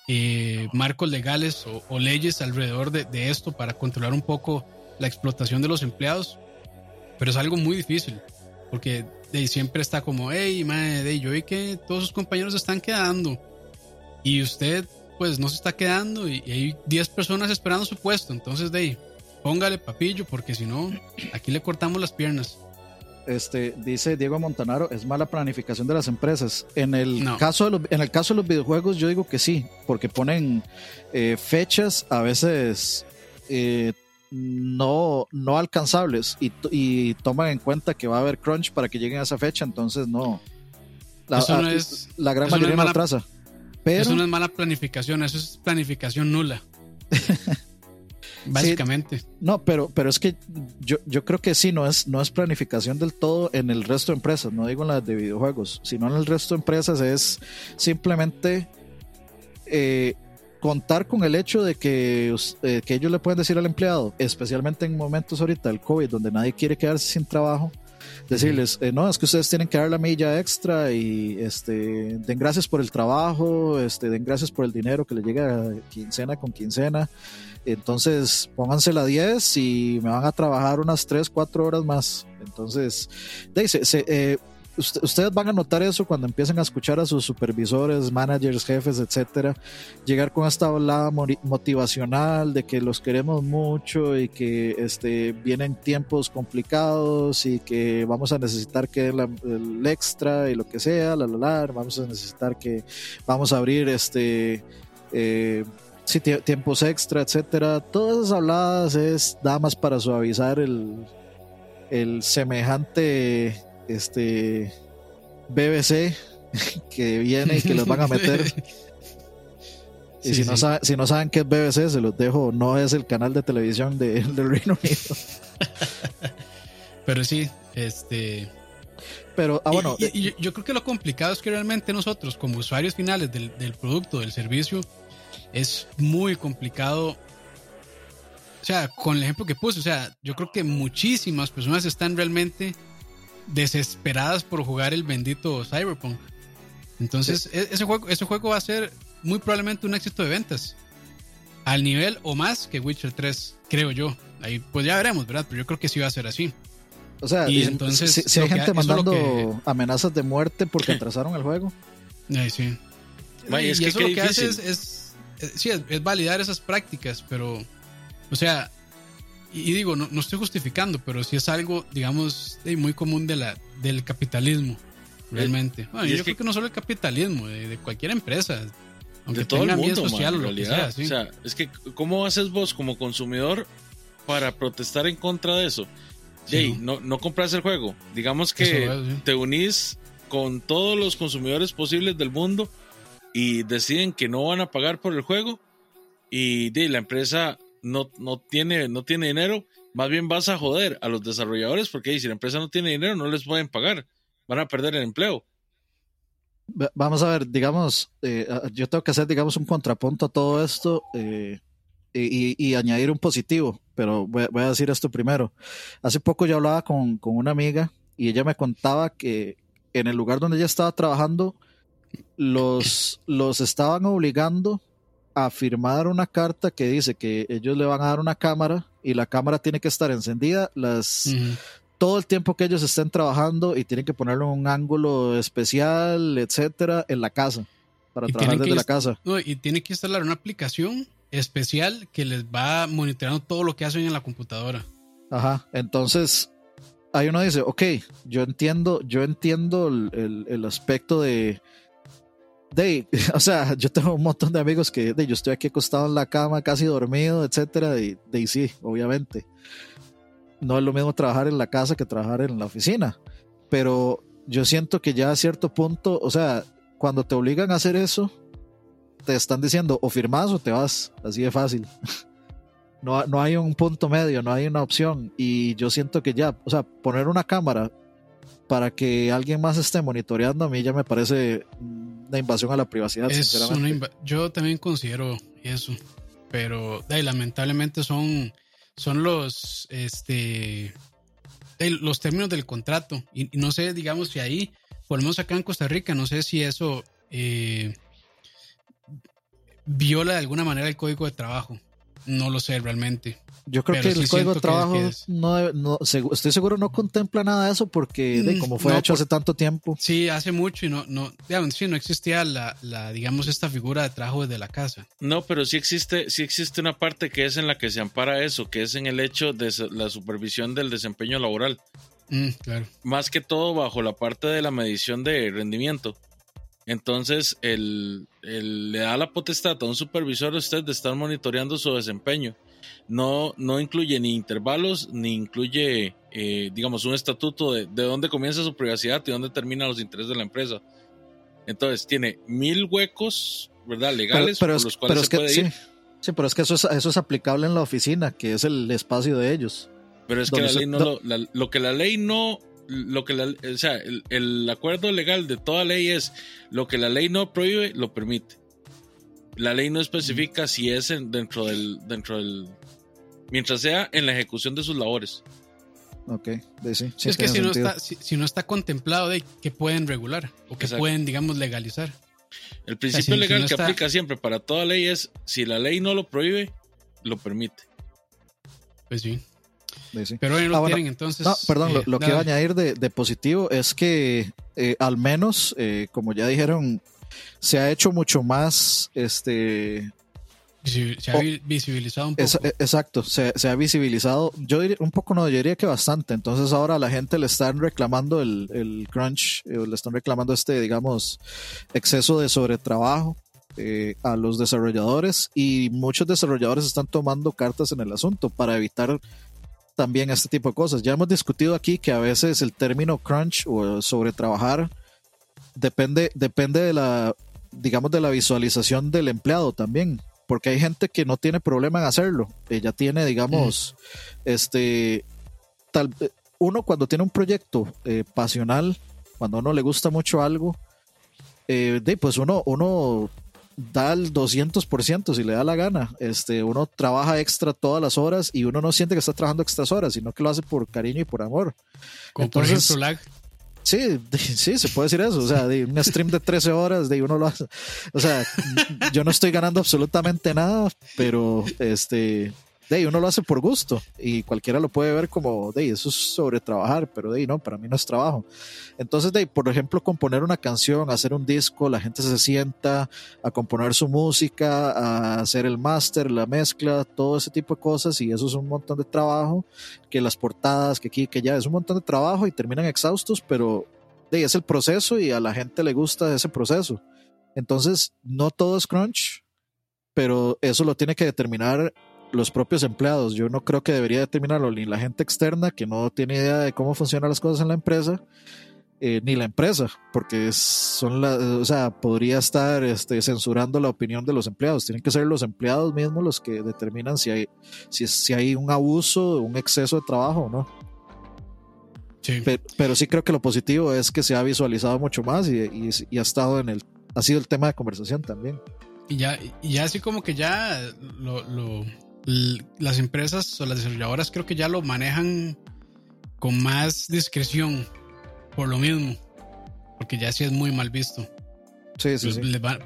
eh, marcos legales o, leyes alrededor de, esto para controlar un poco la explotación de los empleados, pero es algo muy difícil, porque de, siempre está como, hey, madre, yo vi que todos sus compañeros están quedando y usted pues no se está quedando y, hay 10 personas esperando su puesto, entonces de ahí póngale papillo, porque si no, aquí le cortamos las piernas. Este, dice Diego Montanaro, es mala planificación de las empresas. En el, caso, de los, en el caso de los videojuegos, yo digo que sí, porque ponen eh, fechas a veces eh, no, no alcanzables y, toman en cuenta que va a haber crunch para que lleguen a esa fecha, entonces no. La, no es, la gran mayoría no, atrasa. Pero, eso no es mala planificación, eso es planificación nula. [LAUGHS] Básicamente. no, pero, pero es que yo, yo creo que sí, no es, no es planificación del todo en el resto de empresas, no digo en las de videojuegos, sino en el resto de empresas es simplemente eh, contar con el hecho de que, eh, que ellos le pueden decir al empleado, especialmente en momentos ahorita del COVID, donde nadie quiere quedarse sin trabajo, decirles, eh, no, es que ustedes tienen que dar la milla extra y este, den gracias por el trabajo, este, den gracias por el dinero que le llega quincena con quincena. Entonces, pónganse la 10 y me van a trabajar unas 3, 4 horas más. Entonces, se, eh, ustedes van a notar eso cuando empiecen a escuchar a sus supervisores, managers, jefes, etcétera, llegar con esta hablada motivacional de que los queremos mucho y que este, vienen tiempos complicados y que vamos a necesitar que el extra y lo que sea, la, la, la, vamos a necesitar que vamos a abrir este. Eh, tiempos extra, etcétera. Todas esas habladas es nada más para suavizar el, el semejante este BBC [LAUGHS] que viene y que los van a meter. [LAUGHS] y si, no saben, si no saben qué es BBC, se los dejo. No es el canal de televisión de, [LAUGHS] del Reino Unido. Pero sí, este. Pero, ah, bueno. Y, yo, creo que lo complicado es que realmente nosotros, como usuarios finales del, del producto, del servicio, es muy complicado. O sea, con el ejemplo que puse, o sea, yo creo que muchísimas personas están realmente desesperadas por jugar el bendito Cyberpunk. Entonces, e-, ese, juego, ese juego va a ser muy probablemente un éxito de ventas. Al nivel o más que Witcher 3, creo yo. Ahí pues ya veremos, ¿verdad? Pero yo creo que sí va a ser así. O sea, y entonces, si, hay gente mandando amenazas de muerte porque [LAUGHS] atrasaron el juego. sí. sí. y, es que eso lo que hace es sí, es, validar esas prácticas, pero, o sea, y, digo, no, no, estoy justificando, pero sí es algo, digamos, muy común de la, del capitalismo, realmente. Bueno, yo creo que, no solo el capitalismo, de, cualquier empresa. Aunque de todo el mundo, social en realidad. O sea, es que, ¿cómo haces vos como consumidor para protestar en contra de eso? Jay, no, no compras el juego. Digamos que te unís con todos los consumidores posibles del mundo y deciden que no van a pagar por el juego y de, la empresa no, no, tiene, no tiene dinero, más bien vas a joder a los desarrolladores porque si la empresa no tiene dinero no les pueden pagar, van a perder el empleo. Vamos a ver, digamos, eh, yo tengo que hacer, digamos, un contrapunto a todo esto eh, y, añadir un positivo, pero voy, a decir esto primero. Hace poco yo hablaba con, con una amiga y ella me contaba que en el lugar donde ella estaba trabajando, los, los estaban obligando a firmar una carta que dice que ellos le van a dar una cámara y la cámara tiene que estar encendida las, todo el tiempo que ellos estén trabajando y tienen que ponerlo en un ángulo especial, etcétera, en la casa, para trabajar desde la casa. y tiene que instalar una aplicación especial que les va monitoreando todo lo que hacen en la computadora. Ajá, entonces ahí uno dice, ok, yo entiendo, yo entiendo el aspecto de de, [LAUGHS] o sea, yo tengo un montón de amigos que de, yo estoy aquí acostado en la cama, casi dormido, etcétera, y de, sí, obviamente. No es lo mismo trabajar en la casa que trabajar en la oficina, pero yo siento que ya a cierto punto, o sea, cuando te obligan a hacer eso, te están diciendo o firmas o te vas, así de fácil. [LAUGHS] No, no hay un punto medio, no hay una opción. Y yo siento que ya, o sea, poner una cámara para que alguien más esté monitoreando a mí ya me parece una invasión a la privacidad, sinceramente. yo también considero eso, pero lamentablemente son, son los, este, los términos del contrato. Y, no sé, digamos, si ahí, por lo menos acá en Costa Rica, no sé si eso eh, viola de alguna manera el código de trabajo. No lo sé realmente. Yo creo que el código de trabajo no, no, estoy seguro no contempla nada de eso porque de, mm, como fue hecho hace tanto tiempo. Sí, hace mucho y no, no, digamos, sí, no existía la, la, digamos, esta figura de trabajo desde la casa. No, pero sí existe, sí existe una parte que es en la que se ampara eso, que es en el hecho de la supervisión del desempeño laboral. Mm, claro. Más que todo bajo la parte de la medición de rendimiento. Entonces, el, le da la potestad a un supervisor a usted de estar monitoreando su desempeño no, no incluye ni intervalos, ni incluye, eh, digamos, un estatuto de, de dónde comienza su privacidad y dónde terminan los intereses de la empresa. Entonces, tiene mil huecos, ¿verdad? Legales pero, por los cuales se puede ir. Sí, pero es que eso es, eso es aplicable en la oficina, que es el espacio de ellos. Pero es que la ley no, lo, lo que la ley no lo que la, o sea, el, el, acuerdo legal de toda ley es lo que la ley no prohíbe, lo permite. La ley no especifica si es dentro del dentro del mientras sea en la ejecución de sus labores. Ok, sí, es que si no, está, si, no está contemplado de que pueden regular o que pueden, digamos, legalizar. El principio legal que aplica siempre para toda ley es si la ley no lo prohíbe, lo permite. Pues sí. Pero hoy no ah, tienen, entonces. No, perdón, lo, eh, que iba a añadir de, positivo es que eh, al menos, eh, como ya dijeron, se ha hecho mucho más este se ha visibilizado un poco. E, exacto, se, ha visibilizado, yo diría, un poco no, yo diría que bastante. Entonces ahora la gente le están reclamando el, crunch, eh, le están reclamando este, digamos, exceso de sobretrabajo eh, a los desarrolladores y muchos desarrolladores están tomando cartas en el asunto para evitar también este tipo de cosas. Ya hemos discutido aquí que a veces el término crunch o sobretrabajar depende, depende de la digamos de la visualización del empleado también porque hay gente que no tiene problema en hacerlo. Ella tiene, digamos, este, tal, uno cuando tiene un proyecto eh, pasional, cuando a uno le gusta mucho algo, eh, pues uno, uno da el 200% si le da la gana. Este, uno trabaja extra todas las horas y uno no siente que está trabajando extras horas, sino que lo hace por cariño y por amor. Como por ejemplo lag. Sí, [LAUGHS] sí, se puede decir eso. O sea, de un stream de 13 horas, de uno lo hace. O sea, yo no estoy ganando absolutamente nada, pero este, de uno lo hace por gusto y cualquiera lo puede ver como de eso es sobre trabajar, pero de no, para mí no es trabajo. Entonces, de por ejemplo, componer una canción, hacer un disco, la gente se sienta a componer su música, a hacer el máster, la mezcla, todo ese tipo de cosas y eso es un montón de trabajo, que las portadas, que aquí, que ya es un montón de trabajo y terminan exhaustos, pero de es el proceso y a la gente le gusta ese proceso. Entonces, no todo es crunch, pero eso lo tiene que determinar los propios empleados. Yo no creo que debería determinarlo ni la gente externa que no tiene idea de cómo funcionan las cosas en la empresa, eh, ni la empresa, porque son la, o sea, podría estar este, censurando la opinión de los empleados. Tienen que ser los empleados mismos los que determinan si hay, si, si hay un abuso, un exceso de trabajo o no. Pero, sí creo que lo positivo es que se ha visualizado mucho más y, y, ha estado en el, ha sido el tema de conversación también. Y ya, y ya así como que ya lo, las empresas o las desarrolladoras creo que ya lo manejan con más discreción por lo mismo, porque ya sí es muy mal visto. Sí, sí,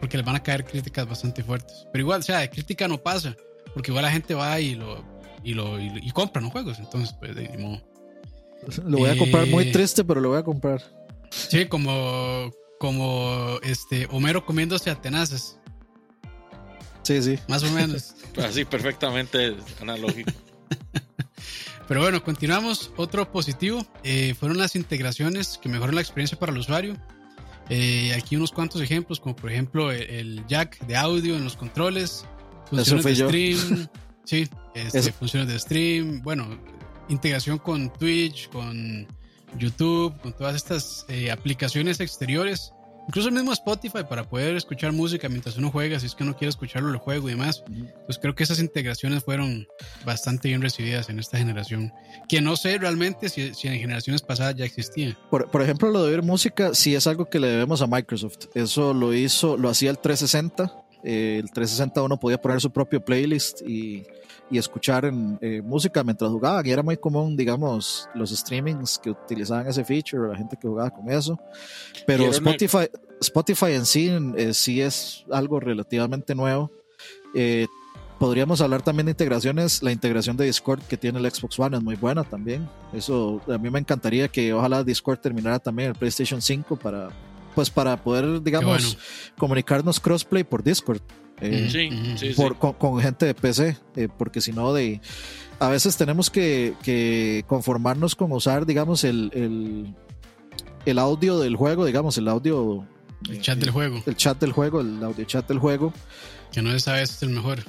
porque les van a caer críticas bastante fuertes. Pero igual, o sea, de crítica no pasa, porque igual la gente va y lo y lo y, compra los juegos, entonces pues de modo. Lo voy a comprar muy eh, triste, pero lo voy a comprar. Sí, como, como este Homero comiéndose a tenazas. Sí, sí. Más o menos. [LAUGHS] Así, perfectamente analógico. [LAUGHS] Pero bueno, continuamos. Otro positivo eh, fueron las integraciones que mejoran la experiencia para el usuario. Eh, aquí unos cuantos ejemplos, como por ejemplo el, jack de audio en los controles, funciones de stream, [LAUGHS] sí, este, funciones de stream, bueno, integración con Twitch, con YouTube, con todas estas eh, aplicaciones exteriores. Incluso el mismo Spotify para poder escuchar música mientras uno juega, si es que uno quiere escucharlo el juego y demás. Pues creo que esas integraciones fueron bastante bien recibidas en esta generación. Que no sé realmente si, en generaciones pasadas ya existía. Por, por, ejemplo, lo de oír música sí es algo que le debemos a Microsoft. Eso lo hizo, lo hacía el 360. Eh, el 360 uno podía poner su propio playlist y y escuchar en, eh, música mientras jugaban. Y era muy común, digamos, los streamings que utilizaban ese feature, la gente que jugaba con eso. Pero Spotify, Spotify en sí, eh, sí es algo relativamente nuevo. Eh, podríamos hablar también de integraciones. La integración de Discord que tiene el Xbox One es muy buena también. Eso a mí me encantaría que ojalá Discord terminara también el PlayStation 5 para pues para poder digamos comunicarnos crossplay por Discord. Eh, con, gente de PC, eh, porque si no, de, a veces tenemos que, conformarnos con usar, digamos, el, el, audio del juego, digamos, el audio. El chat del juego. El chat del juego, el audio chat del juego. Que no es a veces el mejor.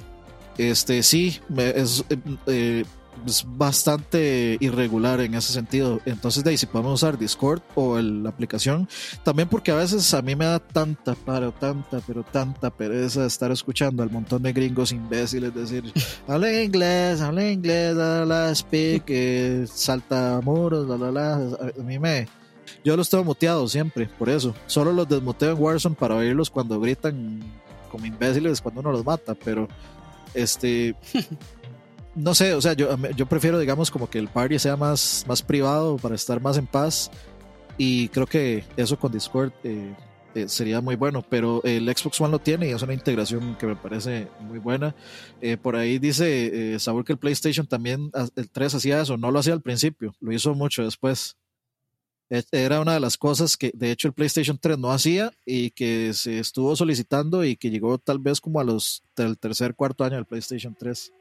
Este, sí, es, eh, es bastante irregular en ese sentido. Entonces, de ahí si podemos usar Discord o la aplicación, también porque a veces a mí me da tanta, pero tanta, pero tanta pereza estar escuchando al montón de gringos imbéciles decir, [LAUGHS] habla inglés, habla inglés, la, la, speak, [LAUGHS] eh, salta muros, la, la, la. A mí me. Yo los tengo muteados siempre, por eso. Solo los desmuteo en Warzone para oírlos cuando gritan como imbéciles cuando uno los mata, pero este [LAUGHS] no sé, o sea, yo, prefiero, digamos, como que el party sea más, más privado para estar más en paz. Y creo que eso con Discord eh, eh, sería muy bueno. Pero el Xbox One lo tiene y es una integración que me parece muy buena. Eh, por ahí dice Saúl que el PlayStation también, ah, el 3 hacía eso. No lo hacía al principio, lo hizo mucho después. E, era una de las cosas que de hecho el PlayStation 3 no hacía y que se estuvo solicitando y que llegó tal vez como a los del tercer, cuarto año del PlayStation 3.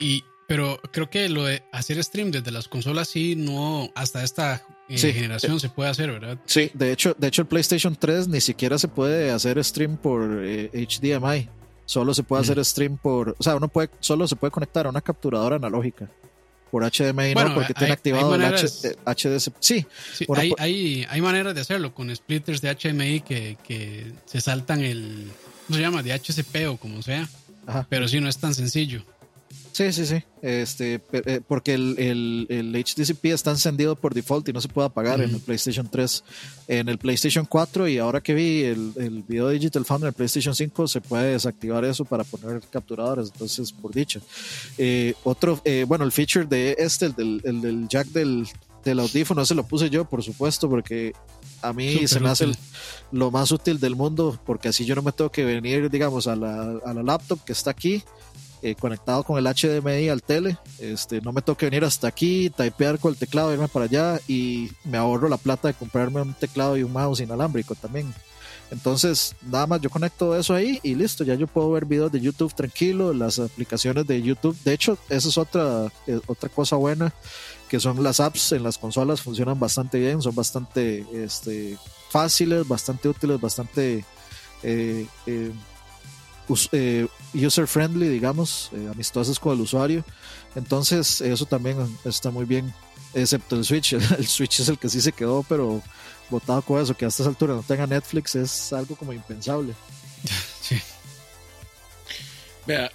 Y, pero creo que lo de hacer stream desde las consolas sí no hasta esta eh, generación se puede hacer, ¿verdad? Sí, de hecho, de hecho el PlayStation 3 ni siquiera se puede hacer stream por HDMI. Eh, solo se puede hacer stream por, o sea, uno puede solo se puede conectar a una capturadora analógica. Por HDMI no, porque tiene activado el HDC. Sí, hay, hay, hay, maneras de hacerlo con splitters de HDMI que, que se saltan el, ¿cómo se llama? De HCP o como sea. Pero sí, no es tan sencillo. Sí, sí, sí. Este, eh, porque el, el, HDCP está encendido por default y no se puede apagar en el PlayStation 3. En el PlayStation 4 y ahora que vi el, el video Digital Found en el PlayStation 5 se puede desactivar eso para poner capturadores. Entonces, por dicho. Eh, otro, eh, bueno, el feature de este, el del, el del jack del, del audífono, ese lo puse yo, por supuesto, porque a mí se me hace lo más útil del mundo, porque así yo no me tengo que venir, digamos, a la, a la laptop que está aquí eh, conectado con el HDMI al tele. Este, no me toque venir hasta aquí, typear con el teclado, irme para allá y me ahorro la plata de comprarme un teclado y un mouse inalámbrico también. Entonces, nada más yo conecto eso ahí y listo, ya yo puedo ver videos de YouTube tranquilo, las aplicaciones de YouTube. De hecho, esa es otra, eh, otra cosa buena, que son las apps en las consolas, funcionan bastante bien, son bastante este, fáciles, bastante útiles, bastante... Eh, user friendly, digamos, amistosas con el usuario. Entonces, eso también está muy bien, excepto el Switch. [LAUGHS] El Switch es el que sí se quedó, pero votado con eso, que a estas alturas no tenga Netflix es algo como impensable. [LAUGHS] Sí. Vea,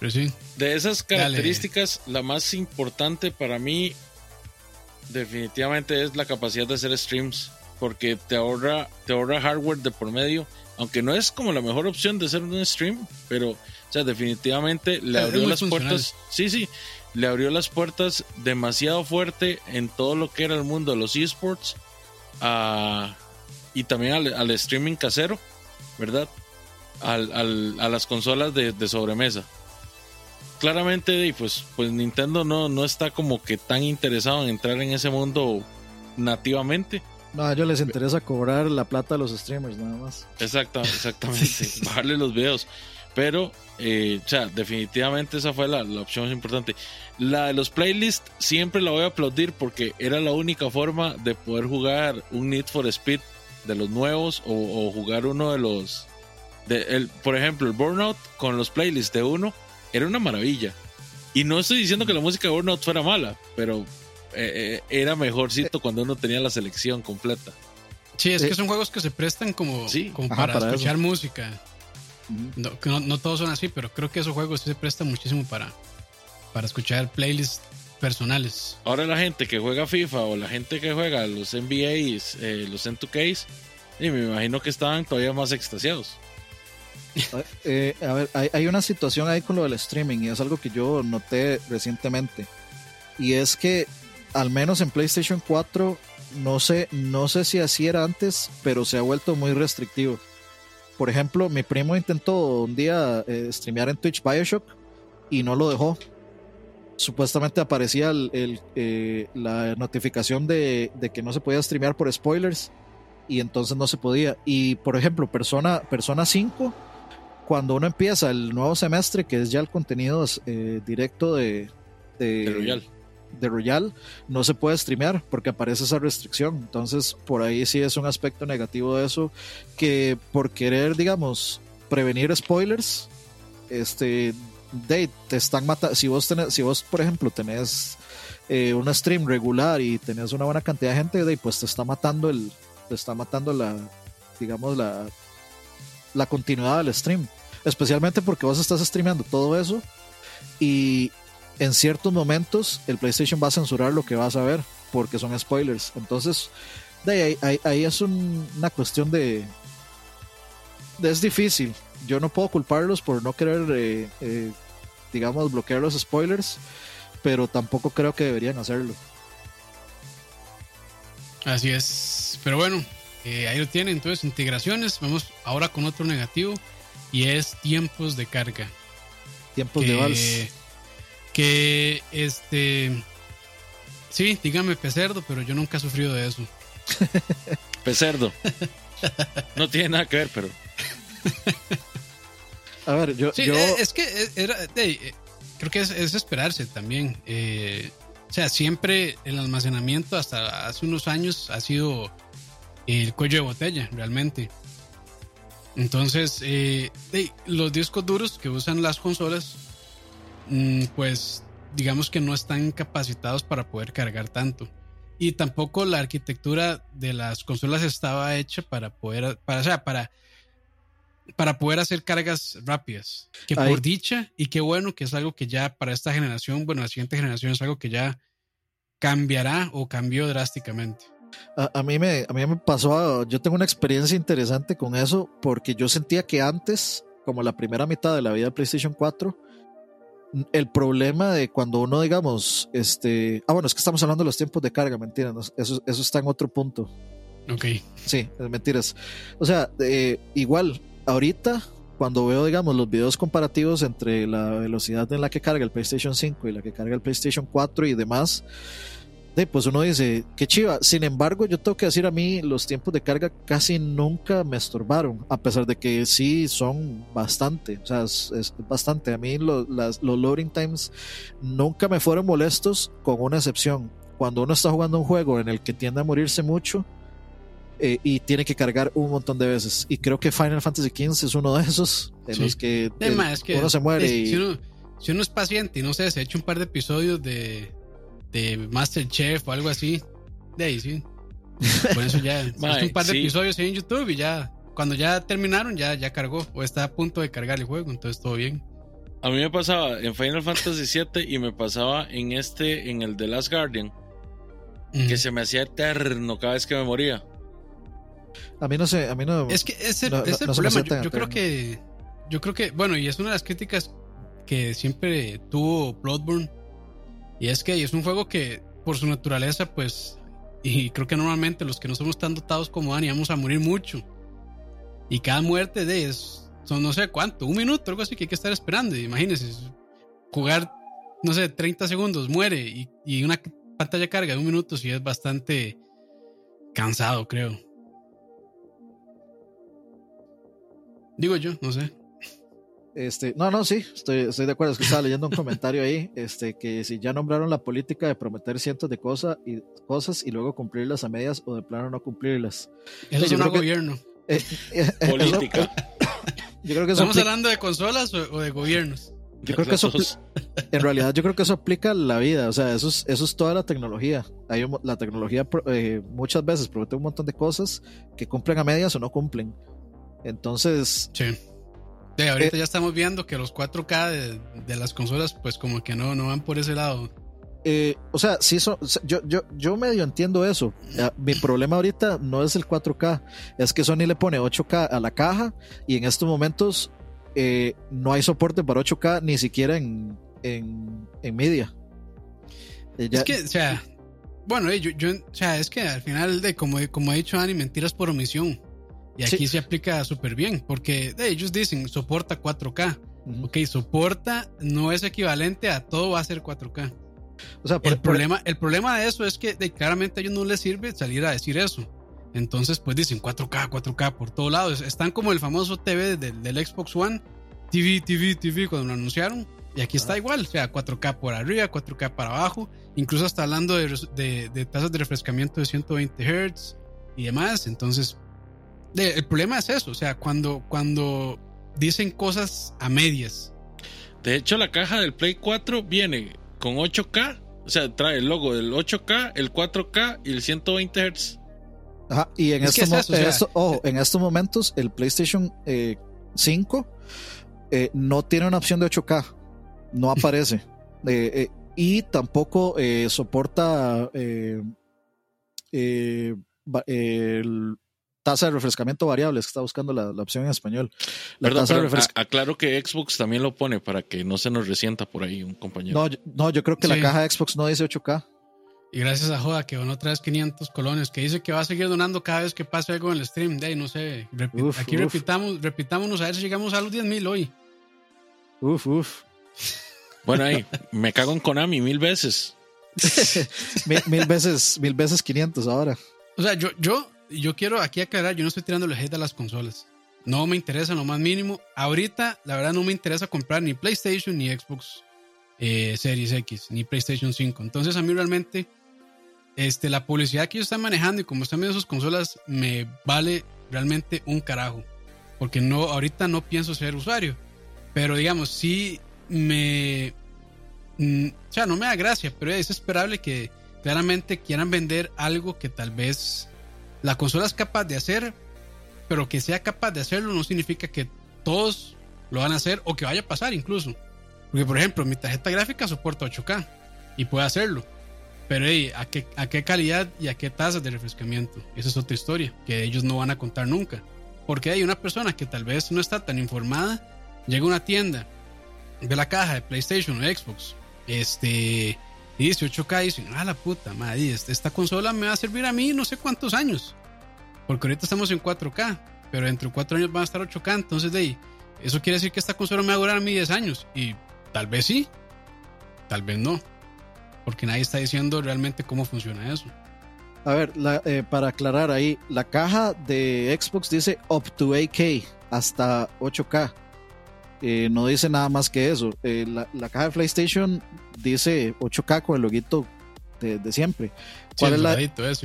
de esas características, la más importante para mí definitivamente es la capacidad de hacer streams, porque te ahorra, te ahorra hardware de por medio, aunque no es como la mejor opción de hacer un stream, pero o sea, definitivamente le abrió las puertas. Sí, sí, le abrió las puertas demasiado fuerte en todo lo que era el mundo de los esports y también al, streaming casero, ¿verdad? Al, a las consolas de, sobremesa. Claramente, pues, pues Nintendo no, no está como que tan interesado en entrar en ese mundo nativamente. No, a ellos les interesa cobrar la plata a los streamers, nada más. Exacto, [LAUGHS] exactamente. Bajarle los videos. Pero, eh, o sea, definitivamente esa fue la, opción más importante. La de los playlists siempre la voy a aplaudir porque era la única forma de poder jugar un Need for Speed de los nuevos o, jugar uno de los. De el, por ejemplo, el Burnout con los playlists de uno era una maravilla. Y no estoy diciendo que la música de Burnout fuera mala, pero eh, era mejorcito cuando uno tenía la selección completa. Sí, es que son juegos que se prestan como, para, escuchar música. No, no, todos son así, pero creo que esos juegos se prestan muchísimo para, para escuchar playlists personales. Ahora la gente que juega FIFA o la gente que juega los NBAs, eh, los N2Ks, y me imagino que estaban todavía más extasiados. Eh, a ver, hay, una situación ahí con lo del streaming y es algo que yo noté recientemente. Y es que al menos en PlayStation 4, no sé, no sé si así era antes, pero se ha vuelto muy restrictivo. Por ejemplo, mi primo intentó un día eh, streamear en Twitch Bioshock y no lo dejó. Supuestamente aparecía eh, la notificación de, que no se podía streamear por spoilers y entonces no se podía. Y por ejemplo, Persona, Persona 5, cuando uno empieza el nuevo semestre, que es ya el contenido eh, directo de, de, Royal de Royal no se puede streamear porque aparece esa restricción. Entonces, por ahí sí es un aspecto negativo de eso, que por querer, digamos, prevenir spoilers, este, de, te están matando. Si vos, tenés, si vos, por ejemplo, tenés eh, un stream regular y tenés una buena cantidad de gente, de, pues te está matando el, te está matando la, digamos, la, la continuidad del stream. Especialmente porque vos estás streameando todo eso y en ciertos momentos el PlayStation va a censurar lo que vas a ver porque son spoilers. Entonces, de ahí, ahí, es una cuestión de, Es difícil. Yo no puedo culparlos por no querer, eh, eh, digamos, bloquear los spoilers, pero tampoco creo que deberían hacerlo. Así es. Pero bueno, eh, ahí lo tienen. Entonces, integraciones. Vamos ahora con otro negativo y es tiempos de carga. Tiempos de vals que este. Sí, dígame pecerdo, pero yo nunca he sufrido de eso. [LAUGHS] pecerdo. No tiene nada que ver, pero. A ver, yo. Eh, es que eh, era. Eh, creo que es, esperarse también. o sea, siempre el almacenamiento hasta hace unos años ha sido el cuello de botella, realmente. Entonces, los discos duros que usan las consolas pues digamos que no están capacitados para poder cargar tanto. Y tampoco la arquitectura de las consolas estaba hecha para poder, para, o sea, para, para poder hacer cargas rápidas. Que por dicha, y qué bueno que es algo que ya para esta generación, bueno, la siguiente generación es algo que ya cambiará o cambió drásticamente. A, mí me, a mí me pasó, yo tengo una experiencia interesante con eso porque yo sentía que antes, como la primera mitad de la vida de PlayStation 4, el problema de cuando uno, digamos, este. Ah, bueno, es que estamos hablando de los tiempos de carga, mentiras. Eso, eso está en otro punto. Ok. Sí, mentiras. O sea, eh, igual, ahorita, cuando veo, digamos, los videos comparativos entre la velocidad en la que carga el PlayStation 5 y la que carga el PlayStation 4 y demás, pues uno dice, qué chiva. Sin embargo, yo tengo que decir a mí, los tiempos de carga casi nunca me estorbaron, a pesar de que sí son bastante, o sea, es, bastante. A mí los loading times nunca me fueron molestos, con una excepción. Cuando uno está jugando un juego en el que tiende a morirse mucho, eh, y tiene que cargar un montón de veces. Y creo que Final Fantasy XV es uno de esos en los que, uno se muere. y... si, uno, es paciente y no sé, se echa un par de episodios de, de Masterchef o algo así, de ahí sí. Por eso ya, [LAUGHS] un par de episodios en YouTube y ya, cuando ya terminaron, ya, ya cargó o está a punto de cargar el juego, entonces todo bien. A mí me pasaba en Final Fantasy VII y me pasaba en este, en el The Last Guardian, que se me hacía eterno cada vez que me moría. A mí no sé, a mí no. Es que ese, es el problema. Yo, creo que, yo creo que, bueno, y es una de las críticas que siempre tuvo Bloodborne. Y es que es un juego que, por su naturaleza, pues, y creo que normalmente los que no somos tan dotados como Dani vamos a morir mucho. Y cada muerte de es son no sé cuánto, un minuto, algo así que hay que estar esperando. Imagínense, jugar, no sé, 30 segundos, muere y, y una pantalla carga de un minuto, sí es bastante cansado, creo. Digo yo, no sé. Este, no, no, sí, estoy, estoy de acuerdo. Es que estaba leyendo un comentario ahí, este, que si ya nombraron la política de prometer cientos de cosas y cosas y luego cumplirlas a medias o de plano no cumplirlas. Eso es un gobierno. Eh, eh, Política. Yo creo que ¿Estamos hablando de consolas o, de gobiernos? Yo creo que eso, en realidad, yo creo que eso aplica a la vida. O sea, eso es, eso es toda la tecnología. Hay la tecnología eh, muchas veces promete un montón de cosas que cumplen a medias o no cumplen. Entonces. Sí. Ahorita ya estamos viendo que los 4K de, de, las consolas, pues como que no, no van por ese lado. Eh, o sea, sí, yo, yo, yo medio entiendo eso. Ah, mi problema ahorita no es el 4K, es que Sony le pone 8K a la caja y en estos momentos eh, no hay soporte para 8K ni siquiera en, en, media. Eh, es que, o sea, bueno, yo, yo, o sea, es que al final, de como, como ha dicho Dani, mentiras por omisión. Y aquí se aplica súper bien, porque ellos dicen soporta 4K. Ok, soporta no es equivalente a todo va a ser 4K. O sea, el, problema, el problema de eso es que claramente a ellos no les sirve salir a decir eso. Entonces, pues dicen 4K, 4K por todos lados. Están como el famoso TV del, Xbox One, TV, TV, TV, cuando lo anunciaron. Y aquí está igual, o sea, 4K por arriba, 4K para abajo. Incluso hasta hablando de, de, tasas de refrescamiento de 120 Hz y demás. Entonces, el problema es eso, o sea, cuando, cuando dicen cosas a medias. De hecho, la caja del Play 4 viene con 8K, o sea, trae el logo del 8K, el 4K y el 120 Hz. Ajá, y en, estos, en estos momentos el PlayStation 5 eh, eh, no tiene una opción de 8K, no [LAUGHS] aparece. Eh, y tampoco soporta el, tasa de refrescamiento variable, que está buscando la, opción en español. La aclaro que Xbox también lo pone para que no se nos resienta por ahí un compañero. No, yo, no, yo creo que la caja de Xbox no dice 8K. Y gracias a Joda que van otra vez 500 colones, que dice que va a seguir donando cada vez que pase algo en el stream. De ahí, no sé. aquí repitamos, repitámonos a ver si llegamos a los 10 mil hoy. Uf, uf. Bueno, ahí, me cago en Konami mil veces. [LAUGHS] mil, veces, mil veces 500 ahora. O sea, yo, yo yo quiero aquí aclarar, yo no estoy tirando el hate a las consolas. No me interesa lo más mínimo. Ahorita, la verdad, no me interesa comprar ni PlayStation ni Xbox eh, Series X, ni PlayStation 5. Entonces, a mí realmente, este, la publicidad que ellos están manejando y como están viendo sus consolas, me vale realmente un carajo. Porque no, ahorita no pienso ser usuario. Pero digamos, sí me. Mm, o sea, no me da gracia, pero es esperable que claramente quieran vender algo que tal vez la consola es capaz de hacer, pero que sea capaz de hacerlo no significa que todos lo van a hacer o que vaya a pasar incluso. Porque, por ejemplo, mi tarjeta gráfica soporta 8K y puede hacerlo. Pero ¿a, qué, ¿a qué calidad y a qué tasas de refrescamiento? Esa es otra historia que ellos no van a contar nunca. Porque hay una persona que tal vez no está tan informada, llega a una tienda, ve la caja de PlayStation o Xbox, este, y 18K y dicen, ah, la puta, madre, esta consola me va a servir a mí no sé cuántos años. Porque ahorita estamos en 4K, pero dentro de 4 años van a estar 8K. Entonces, de ahí, eso quiere decir que esta consola me va a durar a mí 10 años. Y tal vez sí, tal vez no. Porque nadie está diciendo realmente cómo funciona eso. A ver, eh, para aclarar ahí, la caja de Xbox dice up to 8K, hasta 8K. Eh, no dice nada más que eso. Eh, la, caja de PlayStation dice 8K con el loguito de, siempre. ¿Cuál, es la,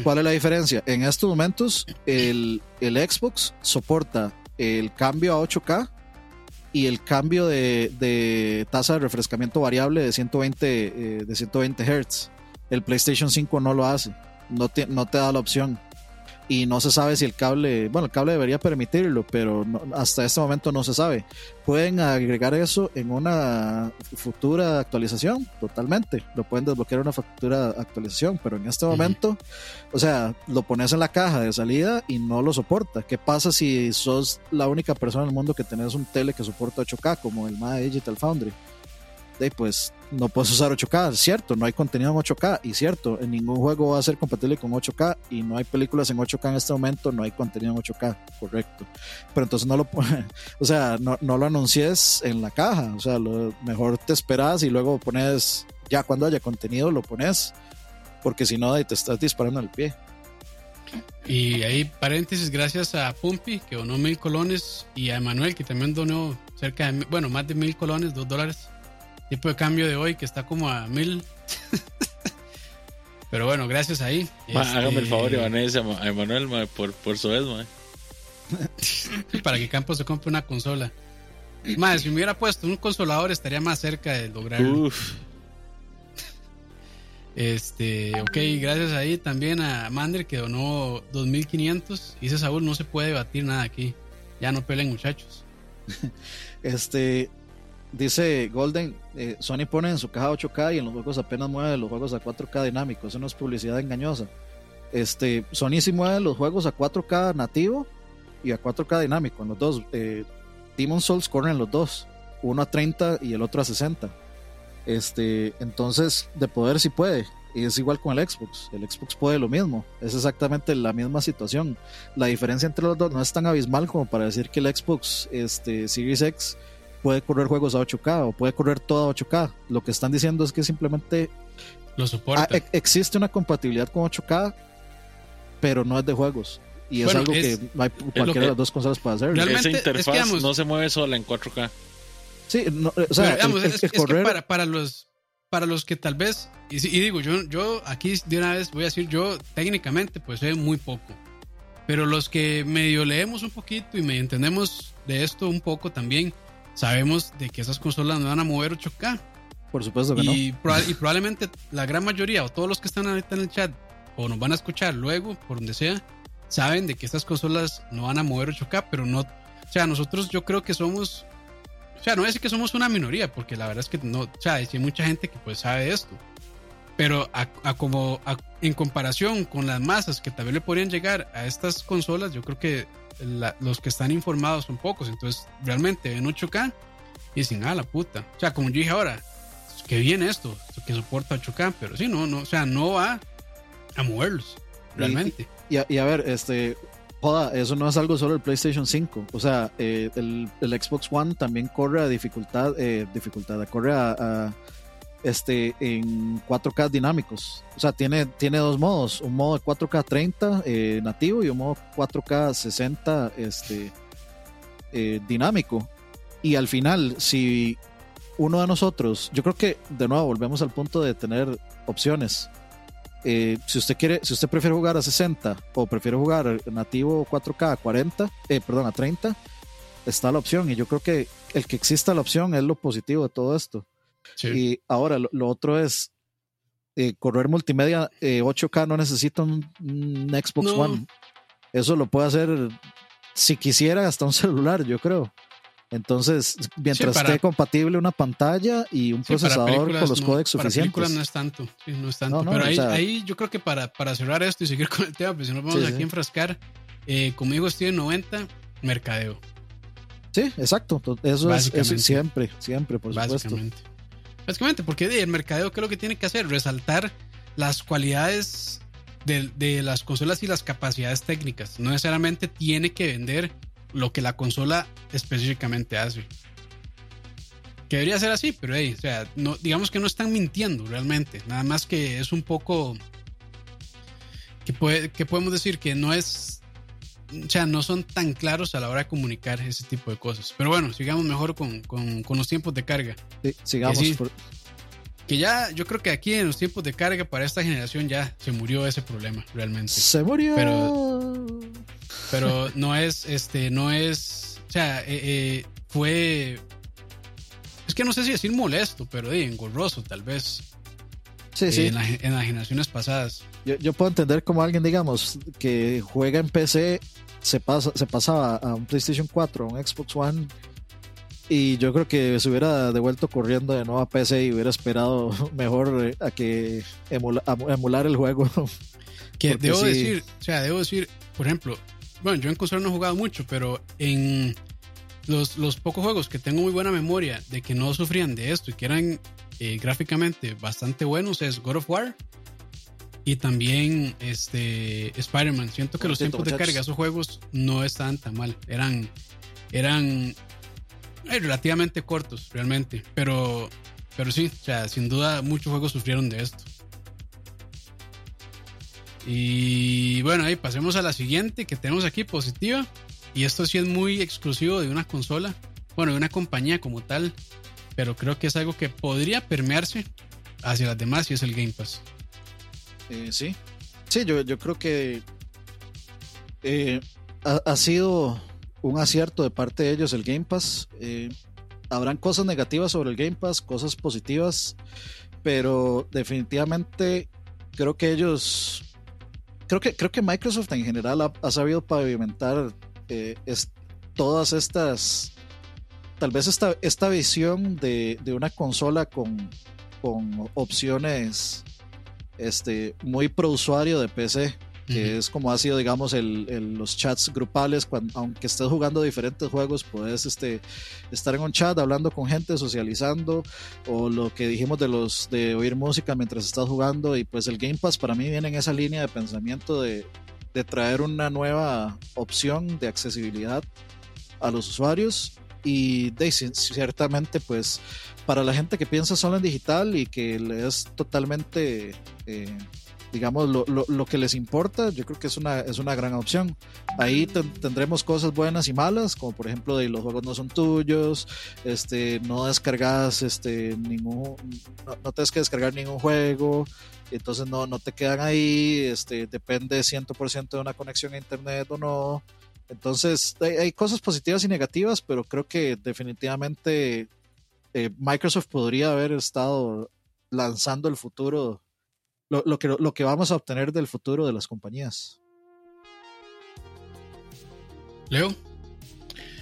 ¿Cuál es la diferencia? En estos momentos, el, el Xbox soporta el cambio a 8K y el cambio de, tasa de refrescamiento variable de 120, eh, de 120 Hz. El PlayStation 5 no lo hace, no te, no te da la opción y no se sabe si el cable, bueno, el cable debería permitirlo, pero hasta este momento no se sabe. Pueden agregar eso en una futura actualización, totalmente. Lo pueden desbloquear en una futura actualización, pero en este momento, o sea, lo pones en la caja de salida y no lo soporta. ¿Qué pasa si sos la única persona en el mundo que tenés un tele que soporta 8K, como el MAD Digital Foundry? De pues no puedes usar 8K, cierto, no hay contenido en 8K, y cierto, en ningún juego va a ser compatible con 8K, y no hay películas en 8K en este momento, no hay contenido en 8K, correcto. Pero entonces no lo, [LAUGHS] o sea, no, no lo anuncies en la caja, o sea, lo mejor te esperas y luego pones, ya cuando haya contenido lo pones, porque si no, te estás disparando al pie. Y ahí, paréntesis, gracias a Pumpi, que donó mil colones, y a Emanuel, que también donó cerca de, bueno, más de mil colones, dos dólares tipo de cambio de hoy que está como a mil. [LAUGHS] Pero bueno, gracias ahí. Hágame el favor, Vanessa, a Emanuel, por, por su vez, [LAUGHS] Para que Campos se compre una consola. Más, si me hubiera puesto un consolador, estaría más cerca de lograrlo. Uf. [LAUGHS] Este, ok, gracias ahí también a Mander que donó 2500. Dice Saúl, no se puede debatir nada aquí. Ya no peleen, muchachos. Este, Dice Golden, eh, Sony pone en su caja 8K y en los juegos apenas mueve los juegos a 4K dinámico. Eso no es publicidad engañosa. Este, Sony sí mueve los juegos a 4K nativo y a 4K dinámico. En los dos, eh, Demon Souls corren los dos, uno a 30 y el otro a 60. Este, entonces, de poder sí puede. Y es igual con el Xbox. El Xbox puede lo mismo. Es exactamente la misma situación. La diferencia entre los dos no es tan abismal como para decir que el Xbox este, Series X puede correr juegos a 8K o puede correr todo a 8K. Lo que están diciendo es que simplemente lo soporta. Ah, existe una compatibilidad con 8K, pero no es de juegos. Y es algo que cualquiera de las dos consolas puede hacer. Esa interfaz no se mueve sola en 4K. Sí, o sea, es, que para, para, los para los que tal vez y, y, digo yo yo aquí de una vez voy a decir yo técnicamente pues sé muy poco. Pero los que medio leemos un poquito y medio entendemos de esto un poco también, sabemos de que esas consolas no van a mover 8K. Por supuesto que y, no. y probablemente la gran mayoría o todos los que están ahorita en el chat o nos van a escuchar luego, por donde sea, saben de que estas consolas no van a mover 8K, pero no. O sea, nosotros yo creo que somos. O sea, no es que somos una minoría, porque la verdad es que no. O sea, hay mucha gente que pues sabe esto. Pero a, como en comparación con las masas que tal vez le podrían llegar a estas consolas, yo creo que los que están informados son pocos. Entonces, realmente ven 8K y dicen, ah, la puta. O sea, como yo dije ahora, que viene esto, que soporta 8K, pero sí, no, no, o sea, no va a moverlos, realmente. Y, a, ver, este, joda, eso no es algo solo el PlayStation 5. O sea, eh, el, Xbox One también corre a dificultad, eh, dificultad, corre a este, en 4K dinámicos. O sea, tiene, tiene dos modos, un modo de 4K 30 eh, nativo y un modo 4K 60 este, eh, dinámico. Y al final, si uno de nosotros, yo creo que de nuevo volvemos al punto de tener opciones. Eh, si usted quiere, si usted prefiere jugar a 60 o prefiere jugar nativo 4K a 40, perdón, a 30, está la opción. Y yo creo que el que exista la opción es lo positivo de todo esto. Y ahora lo, otro es eh, correr multimedia 8K eh, no necesita un, Xbox One. Eso lo puede hacer si quisiera hasta un [LAUGHS] celular, yo creo. Entonces, mientras esté compatible una pantalla y un procesador con los códecs suficientes. Para no es tanto, no es tanto. Pero ahí, yo creo que para, para cerrar esto y seguir [LAUGHS] con el tema, pues si nos vamos aquí a enfrascar, eh, conmigo estoy en 90, mercadeo. Sí, exacto. Eso es, siempre, siempre, por supuesto. Básicamente, porque el mercadeo, ¿qué es lo que tiene que hacer? Resaltar las cualidades de, las consolas y las capacidades técnicas. No necesariamente tiene que vender lo que la consola específicamente hace. Que debería ser así, pero no, digamos que no están mintiendo realmente. Nada más que es un poco. Que, puede, que podemos decir que no es o sea, no son tan claros a la hora de comunicar ese tipo de cosas. Pero bueno, sigamos mejor con, con, los tiempos de carga. Sí, sigamos. que ya, yo creo que aquí en los tiempos de carga para esta generación ya se murió ese problema, realmente. Se murió. Pero, pero no es, este, no es, o sea, eh, eh, fue, es que no sé si decir molesto, pero eh, engorroso tal vez. Sí, sí. En, las generaciones pasadas. Yo, yo, puedo entender como alguien, digamos, que juega en PC, se, pasa, se pasaba a un PlayStation 4, a un Xbox One y yo creo que se hubiera devuelto corriendo de nuevo a PC y hubiera esperado [LAUGHS] mejor eh, a que emular el juego. Que debo decir, o sea, debo decir, por ejemplo, bueno, yo en consola no he jugado mucho, pero en los, los pocos juegos que tengo muy buena memoria de que no sufrían de esto y que eran eh, gráficamente bastante buenos es God of War y también este Spider-Man. Siento que los tiempos de carga de esos juegos no estaban tan mal. Eran, eran relativamente cortos, realmente. Pero, pero sí, o sea, sin duda muchos juegos sufrieron de esto. Y bueno, ahí pasemos a la siguiente que tenemos aquí, positiva. Y esto sí es muy exclusivo de una consola, bueno, de una compañía como tal. Pero creo que es algo que podría permearse hacia las demás y es el Game Pass. Eh, sí, sí, yo, yo creo que eh, ha, sido un acierto de parte de ellos el Game Pass. Eh, habrán cosas negativas sobre el Game Pass, cosas positivas, pero definitivamente creo que ellos, creo que, creo que Microsoft en general ha, sabido pavimentar todas estas, tal vez esta, esta visión de, de una consola con, con opciones este, muy pro usuario de PC que es como ha sido, digamos, el, los chats grupales, cuando, aunque estés jugando diferentes juegos, puedes este, estar en un chat hablando con gente, socializando, o lo que dijimos de los de oír música mientras estás jugando, y pues el Game Pass para mí viene en esa línea de pensamiento de, de traer una nueva opción de accesibilidad a los usuarios y de, ciertamente pues para la gente que piensa solo en digital y que es totalmente eh, digamos, lo, lo, lo, que les importa, yo creo que es una, es una gran opción. Ahí tendremos cosas buenas y malas, como por ejemplo de los juegos no son tuyos, este, no descargas este, ningún, no, no tienes que descargar ningún juego, entonces no, no te quedan ahí, este, depende 100% de una conexión a internet o no. Entonces hay, hay cosas positivas y negativas, pero creo que definitivamente eh, Microsoft podría haber estado lanzando el futuro lo, lo, que, lo que vamos a obtener del futuro de las compañías. Leo,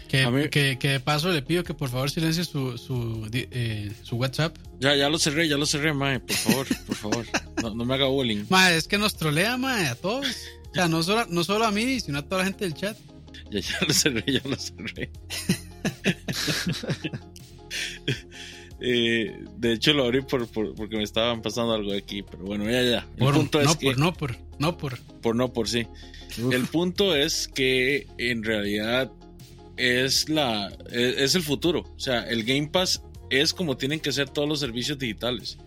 que, que, que, de paso le pido que por favor silencie su, su, eh, su WhatsApp. Ya, ya lo cerré, ya lo cerré, mae, por favor, por favor. No, no, me haga bullying. Mae, es que nos trolea, mae, a todos. O sea, no solo, no solo a mí, sino a toda la gente del chat. Ya, ya lo cerré, ya lo cerré. [LAUGHS] Eh, de hecho, lo abrí por, porque me estaban pasando algo aquí, pero bueno, ya, ya. El punto no es por, no por, no por. Por no por sí. El punto es que en realidad es la e, es, el futuro. O sea, el Game Pass es como tienen que ser todos los servicios digitales.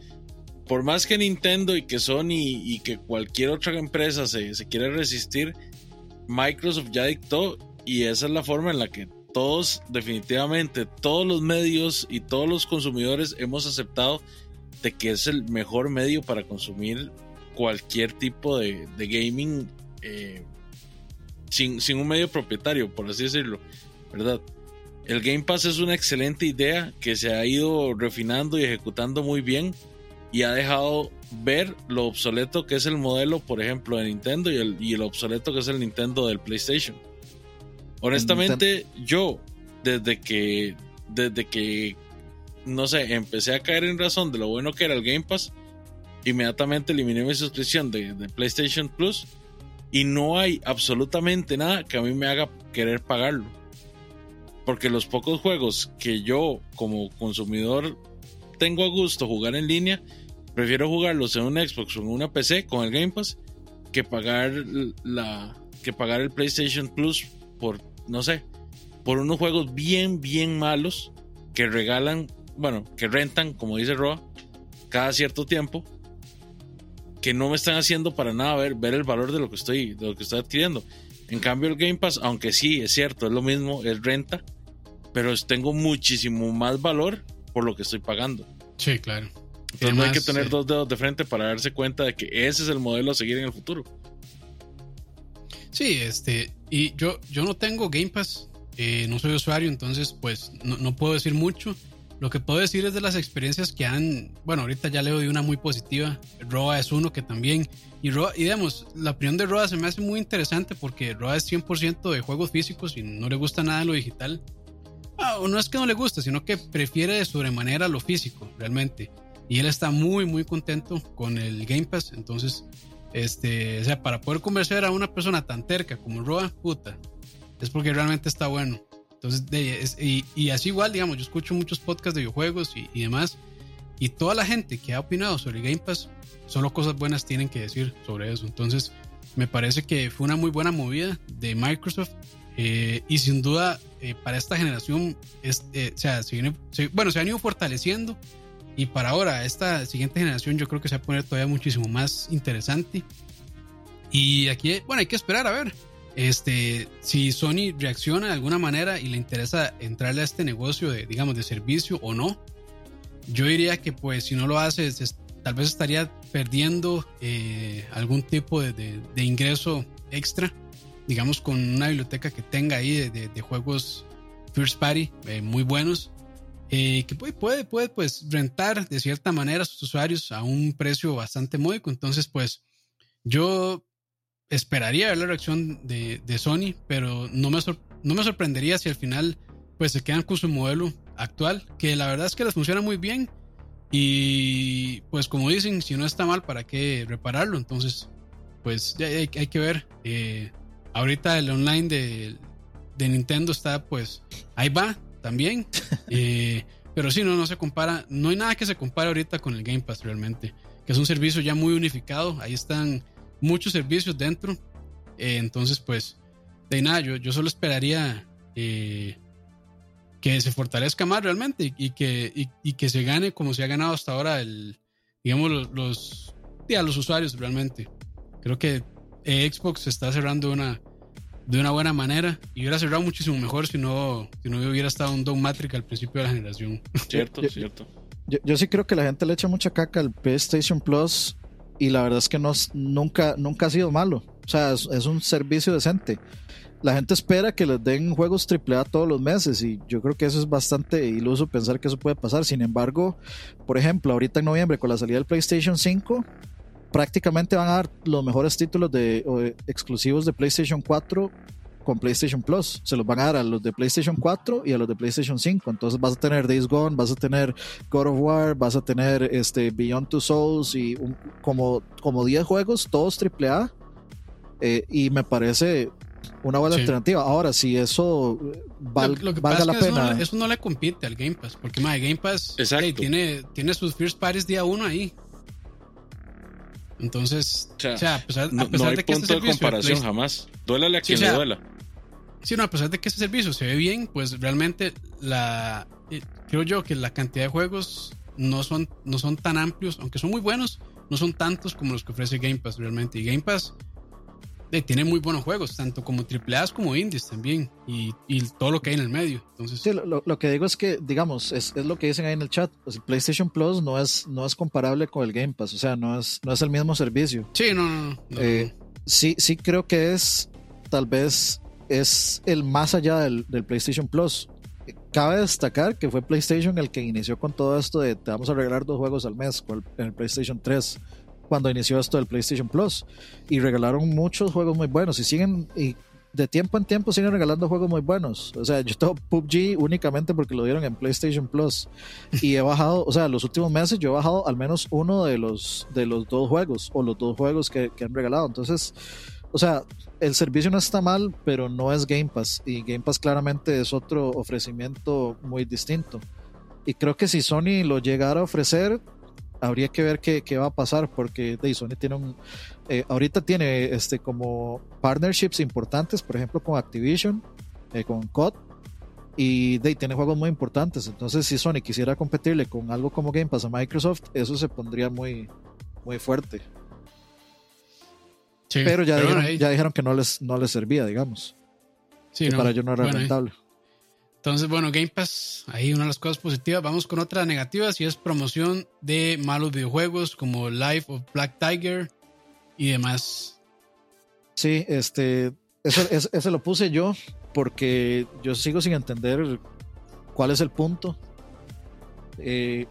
Por más que Nintendo y que Sony y que cualquier otra empresa se, se quiera resistir, Microsoft ya dictó y esa es la forma en la que todos, definitivamente, todos los medios y todos los consumidores hemos aceptado de que es el mejor medio para consumir cualquier tipo de, gaming eh, sin, sin, un medio propietario, por así decirlo, ¿verdad? El Game Pass es una excelente idea que se ha ido refinando y ejecutando muy bien y ha dejado ver lo obsoleto que es el modelo, por ejemplo, de Nintendo y el, y el obsoleto que es el Nintendo del PlayStation. Honestamente, yo, desde que, desde que, no sé, empecé a caer en razón de lo bueno que era el Game Pass, inmediatamente eliminé mi suscripción de, PlayStation Plus y no hay absolutamente nada que a mí me haga querer pagarlo. Porque los pocos juegos que yo como consumidor tengo a gusto jugar en línea, prefiero jugarlos en un Xbox o en una PC con el Game Pass que pagar la que pagar el PlayStation Plus por no sé, por unos juegos bien, bien malos que regalan, bueno, que rentan, como dice Roa, cada cierto tiempo, que no me están haciendo para nada ver, ver el valor de lo que estoy, de lo que estoy adquiriendo. En cambio, el Game Pass, aunque sí, es cierto, es lo mismo, es renta, pero tengo muchísimo más valor por lo que estoy pagando. Sí, claro. Entonces no hay que tener dos dedos de frente para darse cuenta de que ese es el modelo a seguir en el futuro. Sí, este, y yo, yo no tengo Game Pass, eh, no soy usuario, entonces pues no, no, puedo decir mucho. Lo que puedo decir es de las experiencias que han, bueno, ahorita ya leo de una muy positiva, Roa es uno que también, y Roa, y digamos, la opinión de Roa se me hace muy interesante porque Roa es 100% de juegos físicos y no le gusta nada lo digital. Ah, no es que no le guste, sino que prefiere de sobremanera lo físico, realmente. Y él está muy, muy contento con el Game Pass, entonces este, o sea, para poder convencer a una persona tan terca como Roa, puta, es porque realmente está bueno. Entonces, y, así igual, digamos, yo escucho muchos podcasts de videojuegos y, demás, y toda la gente que ha opinado sobre Game Pass, solo cosas buenas tienen que decir sobre eso. Entonces, me parece que fue una muy buena movida de Microsoft eh, y sin duda eh, para esta generación, es, eh, o sea, bueno, se han ido fortaleciendo y para ahora, esta siguiente generación yo creo que se va a poner todavía muchísimo más interesante. Y aquí, bueno, hay que esperar a ver este, si Sony reacciona de alguna manera y le interesa entrarle a este negocio de, digamos, de servicio o no. Yo diría que pues si no lo hace, tal vez estaría perdiendo eh, algún tipo de, ingreso extra, digamos, con una biblioteca que tenga ahí de, juegos first party eh, muy buenos eh, que puede, puede, puede pues rentar de cierta manera a sus usuarios a un precio bastante módico. Entonces, pues yo esperaría ver la reacción de, de Sony, pero no me, no me sorprendería si al final pues se quedan con su modelo actual, que la verdad es que les funciona muy bien. Y pues como dicen, si no está mal, ¿para qué repararlo? Entonces, pues ya hay, hay que ver. Eh, ahorita el online de, de Nintendo está pues ahí va, también. [LAUGHS] Eh, pero sí, no, no se compara. No hay nada que se compare ahorita con el Game Pass realmente. Que es un servicio ya muy unificado. Ahí están muchos servicios dentro. Eh, entonces, pues, de nada, yo, yo solo esperaría eh, que se fortalezca más realmente y, que, y, que se gane como se ha ganado hasta ahora el, digamos, los, los, los usuarios realmente. Creo que Xbox está cerrando una, de una buena manera y hubiera cerrado muchísimo mejor si no, si no hubiera estado un Don Matrix al principio de la generación. [LAUGHS] Cierto, cierto. Yo, sí creo que la gente le echa mucha caca al PlayStation Plus y la verdad es que no, nunca, nunca ha sido malo. O sea, es, un servicio decente. La gente espera que les den juegos AAA todos los meses y yo creo que eso es bastante iluso pensar que eso puede pasar. Sin embargo, por ejemplo, ahorita en noviembre con la salida del PlayStation 5, prácticamente van a dar los mejores títulos de, exclusivos de PlayStation 4 con PlayStation Plus. Se los van a dar a los de PlayStation 4 y a los de PlayStation 5. Entonces vas a tener Days Gone, vas a tener God of War, vas a tener este Beyond Two Souls y como, como 10 juegos, todos AAA. Eh, y me parece una buena alternativa. Ahora, si eso val, valga la pena. Eso no, le compite al Game Pass, porque más Game Pass tiene, tiene sus first parties día uno ahí. Entonces, o sea, a pesar, no, hay de que este punto de comparación jamás. Duélale a quien le duela. Sí, no, a pesar de que este servicio se ve bien, pues realmente la eh, creo yo que la cantidad de juegos no son, no son tan amplios, aunque son muy buenos, no son tantos como los que ofrece Game Pass realmente. Y Game Pass tiene muy buenos juegos, tanto como AAA como indies también, y, y, todo lo que hay en el medio. Entonces, sí, lo, lo, que digo es que, digamos, es, es, lo que dicen ahí en el chat, pues el PlayStation Plus no es, no es comparable con el Game Pass, o sea, no es, no es el mismo servicio. Sí, no, no, no, eh, sí, sí creo que es, tal vez, es el más allá del, del PlayStation Plus. Cabe destacar que fue PlayStation el que inició con todo esto de te vamos a regalar dos juegos al mes en el PlayStation 3 cuando inició esto del PlayStation Plus y regalaron muchos juegos muy buenos y siguen y de tiempo en tiempo siguen regalando juegos muy buenos. O sea, yo tengo PUBG únicamente porque lo dieron en PlayStation Plus y he bajado, o sea, los últimos meses yo he bajado al menos uno de los de los dos juegos o los dos juegos que, que han regalado. Entonces, o sea, el servicio no está mal, pero no es Game Pass y Game Pass claramente es otro ofrecimiento muy distinto. Y creo que si Sony lo llegara a ofrecer, habría que ver qué, qué va a pasar porque de, Sony tiene un eh, ahorita tiene este como partnerships importantes por ejemplo con Activision eh, con COD y de, tiene juegos muy importantes. Entonces si Sony quisiera competirle con algo como Game Pass a Microsoft eso se pondría muy muy fuerte. Pero ya, dijeron, ya dijeron que no les no les servía digamos. Sí, para ellos no era rentable Entonces, bueno, Game Pass, ahí una de las cosas positivas. Vamos con otras negativas y es promoción de malos videojuegos como Life of Black Tiger y demás. Sí, este, eso, lo puse yo porque yo sigo sin entender cuál es el punto. Eh,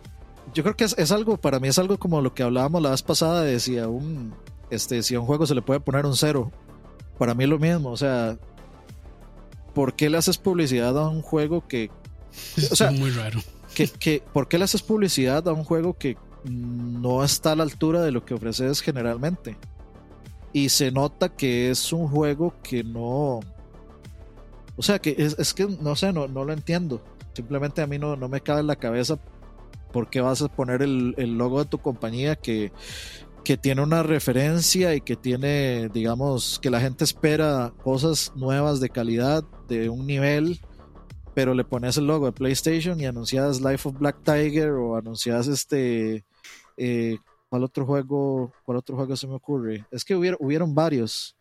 yo creo que es, algo, para mí es algo como lo que hablábamos la vez pasada de si a un, este, si a un juego se le puede poner un cero. Para mí es lo mismo, o sea, ¿por qué le haces publicidad a un juego que... O sea, muy raro. Que, ¿Por qué le haces publicidad a un juego que no está a la altura de lo que ofreces generalmente? Y se nota que es un juego que no... O sea, que es, que no sé, no, no lo entiendo. Simplemente a mí no, no me cabe en la cabeza por qué vas a poner el, el logo de tu compañía que que tiene una referencia y que tiene, digamos, que la gente espera cosas nuevas de calidad, de un nivel, pero le pones el logo de PlayStation y anuncias Life of Black Tiger o anuncias este, eh, ¿cuál otro juego, cuál otro juego se me ocurre? Es que hubieron, hubieron varios.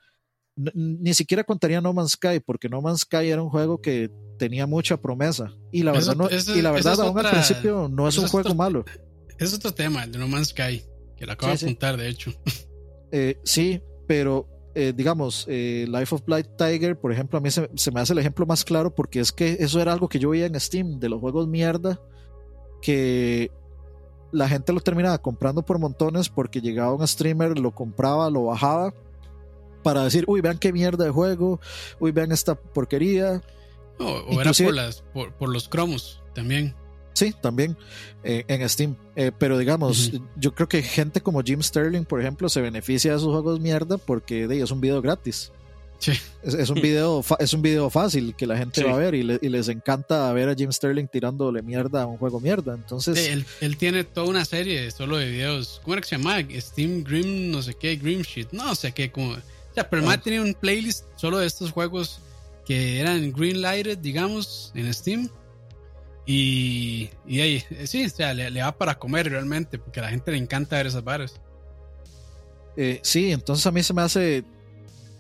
ni siquiera contaría No Man's Sky, porque No Man's Sky era un juego que tenía mucha promesa. Y la verdad, y la verdad aún al principio no es un juego malo. Es otro tema, el de No Man's Sky. Que la acabo de apuntar, de hecho. [LAUGHS] Eh, sí, pero eh, digamos, eh, Life of Blight Tiger, por ejemplo, a mí se, me hace el ejemplo más claro porque es que eso era algo que yo veía en Steam, de los juegos mierda, que la gente lo terminaba comprando por montones porque llegaba un streamer, lo compraba, lo bajaba para decir, uy, vean qué mierda de juego, uy, vean esta porquería. o era por, las, por, por los cromos también. Sí, también eh, en Steam. Eh, pero digamos, yo creo que gente como Jim Sterling, por ejemplo, se beneficia de esos juegos mierda porque de, es un video gratis. Sí. Es, un video es un video fácil que la gente va a ver y, les encanta ver a Jim Sterling tirándole mierda a un juego mierda. Entonces, él, tiene toda una serie solo de videos. ¿Cómo era que se llama? Steam Grim, no sé qué, Grim Shit. No sé qué, como. Ya, pero ah. tiene un playlist solo de estos juegos que eran greenlighted, digamos, en Steam y, y ahí, eh, sí, o sea, le, va para comer realmente, porque a la gente le encanta ver esas varas. Eh, sí, entonces a mí se me hace.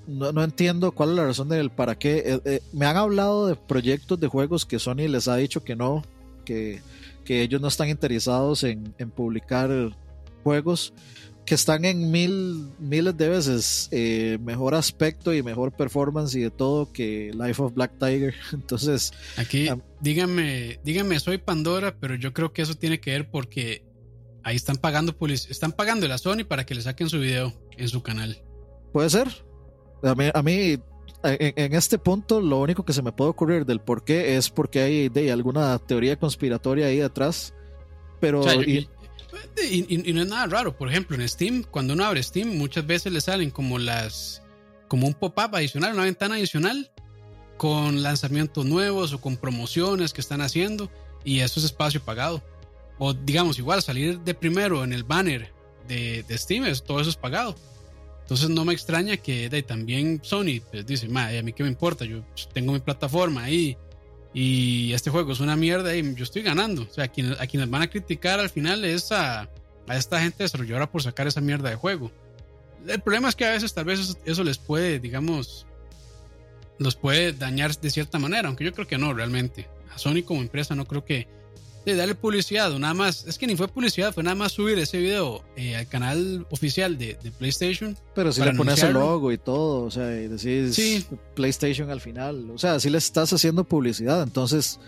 No, entiendo cuál es la razón del para qué. Eh, me han hablado de proyectos de juegos que Sony les ha dicho que no, que, que ellos no están interesados en, en publicar juegos que están en mil, miles de veces eh, mejor aspecto y mejor performance y de todo que Life of Black Tiger. [LAUGHS] Entonces, aquí, díganme, díganme, soy Pandora, pero yo creo que eso tiene que ver porque ahí están pagando están pagando la Sony para que le saquen su video en su canal. Puede ser. A mí, a mí en, este punto, lo único que se me puede ocurrir del por qué es porque hay de alguna teoría conspiratoria ahí detrás. Pero. Y, no es nada raro. Por ejemplo, en Steam, cuando uno abre Steam, muchas veces le salen como las. como un pop-up adicional, una ventana adicional con lanzamientos nuevos o con promociones que están haciendo. Y eso es espacio pagado. O digamos, igual, salir de primero en el banner de, de Steam, todo eso es pagado. Entonces no me extraña que también Sony pues, dice, a mí qué me importa, yo tengo mi plataforma ahí y este juego es una mierda y yo estoy ganando. O sea, a quienes, a van a criticar al final es a, esta gente desarrolladora por sacar esa mierda de juego. El problema es que a veces tal vez eso, les puede, digamos, los puede dañar de cierta manera, aunque yo creo que no realmente. A Sony como empresa no creo que de darle publicidad o nada más. Es que ni fue publicidad, fue nada más subir ese video eh, al canal oficial de, PlayStation. Pero si le pones el logo y todo, o sea, y decís PlayStation al final, o sea, si le estás haciendo publicidad, entonces.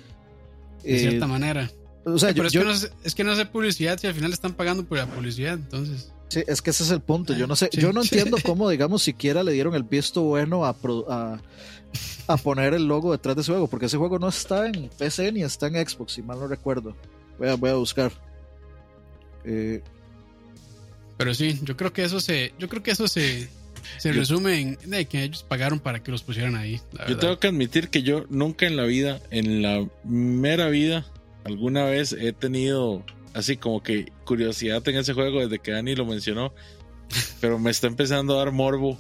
De cierta eh, manera. O sea, Pero es, que no es, que no hace publicidad si al final están pagando por la publicidad, entonces. Sí, es que ese es el punto. Yo no sé, yo no entiendo cómo, digamos, siquiera le dieron el visto bueno a, a, a poner el logo detrás de ese juego, porque ese juego no está en PC ni está en Xbox, si mal no recuerdo. Voy a, voy a buscar. Eh, Pero sí, yo creo que eso se, yo creo que eso se, se resume en que ellos pagaron para que los pusieran ahí. Yo tengo que admitir que yo nunca en la vida, en la mera vida, alguna vez he tenido así como que curiosidad en ese juego desde que Dani lo mencionó, pero me está empezando a dar morbo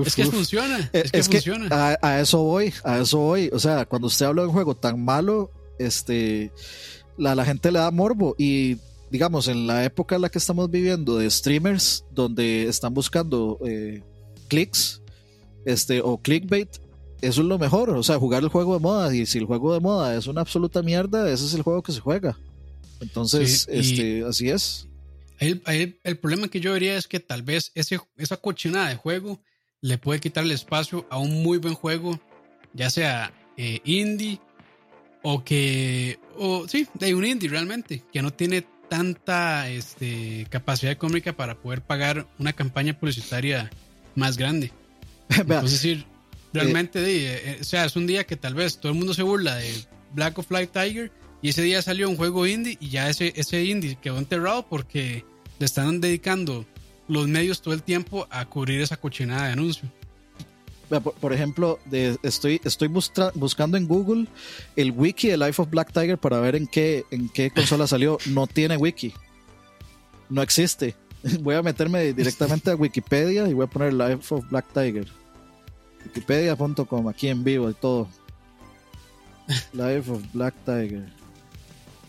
es que funciona. Eh, es, que, funciona. a, eso voy, a eso voy. O sea, cuando usted habla de un juego tan malo, este, la, la gente le da morbo. Y digamos, en la época en la que estamos viviendo de streamers, donde están buscando eh, clics este, o clickbait, eso es lo mejor, o sea, jugar el juego de moda. Y si el juego de moda es una absoluta mierda, ese es el juego que se juega. Entonces, este, así es. El, el, problema que yo vería es que tal vez ese, esa cochinada de juego le puede quitar el espacio a un muy buen juego, ya sea eh, indie o que, o sí, de un indie realmente, que no tiene tanta este, capacidad económica para poder pagar una campaña publicitaria más grande. [LAUGHS] Es decir, realmente, eh, o sea, es un día que tal vez todo el mundo se burla de Black of Flight Tiger y ese día salió un juego indie y ya ese, ese indie quedó enterrado porque le están dedicando los medios todo el tiempo a cubrir esa cochinada de anuncio. Por, ejemplo, estoy, estoy buscando en Google el wiki de Life of Black Tiger para ver en qué, en qué consola salió. No tiene wiki. No existe. [LAUGHS] Voy a meterme directamente a Wikipedia y voy a poner Life of Black Tiger. Wikipedia.com, aquí en vivo y todo. Life of Black Tiger.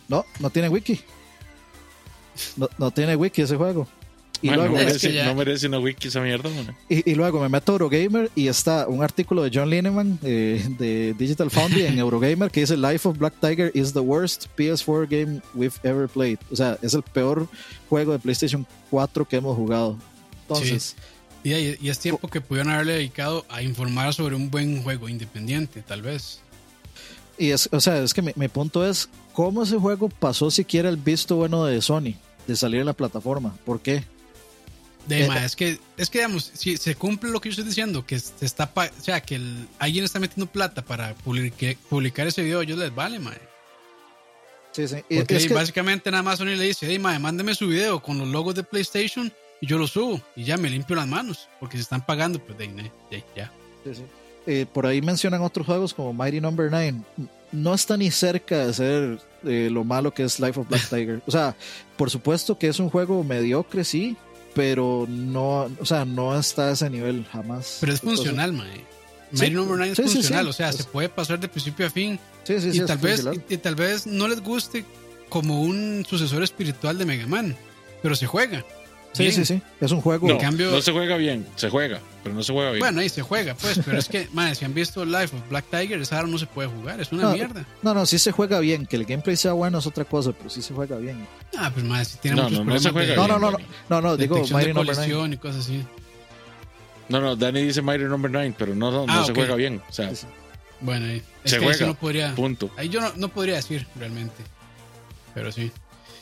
No, no tiene wiki. No, no tiene wiki ese juego. Y luego, no, merece, una wiki esa mierda. Y, luego me meto a Eurogamer y está un artículo de John Lineman eh, de Digital Foundry en [LAUGHS] Eurogamer que dice Life of Black Tiger is the worst PS4 game we've ever played. O sea, es el peor juego de PlayStation 4 que hemos jugado. Entonces. Y, y, es tiempo que pudieron haberle dedicado a informar sobre un buen juego independiente, tal vez. Y es, o sea, es que mi, mi punto es, ¿cómo ese juego pasó siquiera el visto bueno de Sony de salir en la plataforma? ¿Por qué? De eh, es que, es que digamos, si se cumple lo que yo estoy diciendo, que se está, o sea, que alguien está metiendo plata para publicar, ese video, ellos les vale, mae. Sí, sí. Porque básicamente nada más Sony le dice, hey, mae, mándeme su video con los logos de PlayStation y yo lo subo y ya me limpio las manos, porque se están pagando, pues de ya. ya. Sí, sí. Eh, por ahí mencionan otros juegos como Mighty Number no. 9. No está ni cerca de ser eh, lo malo que es Life of Black [LAUGHS] Tiger. O sea, por supuesto que es un juego mediocre, sí, pero no, o sea, no está a ese nivel jamás. Pero es funcional, mae. Mighty Number 9 es funcional, o sea, se puede pasar de principio a fin. Sí, sí, y tal vez y, tal vez no les guste como un sucesor espiritual de Mega Man, pero se juega. Sí, sí, sí. Es un juego. No, cambio, no se juega bien, se juega, pero no se juega bien. Bueno, ahí se juega, pues, pero es que, [LAUGHS] man, si han visto Life of Black Tiger, esa ahora no se puede jugar, es una mierda. No, no, sí se juega bien, que el gameplay sea bueno es otra cosa, pero sí se juega bien. Ah, pues, man, si tiene no, muchos no, no se juega no, no, no, no, no, no, digo Mighty Number 9. y cosas así. No, no, Danny dice Mighty Number 9, pero no, no, ah, se juega bien, o sea. Bueno, ahí, es se que juega, no podría, punto. Ahí yo no, no podría decir realmente, pero sí.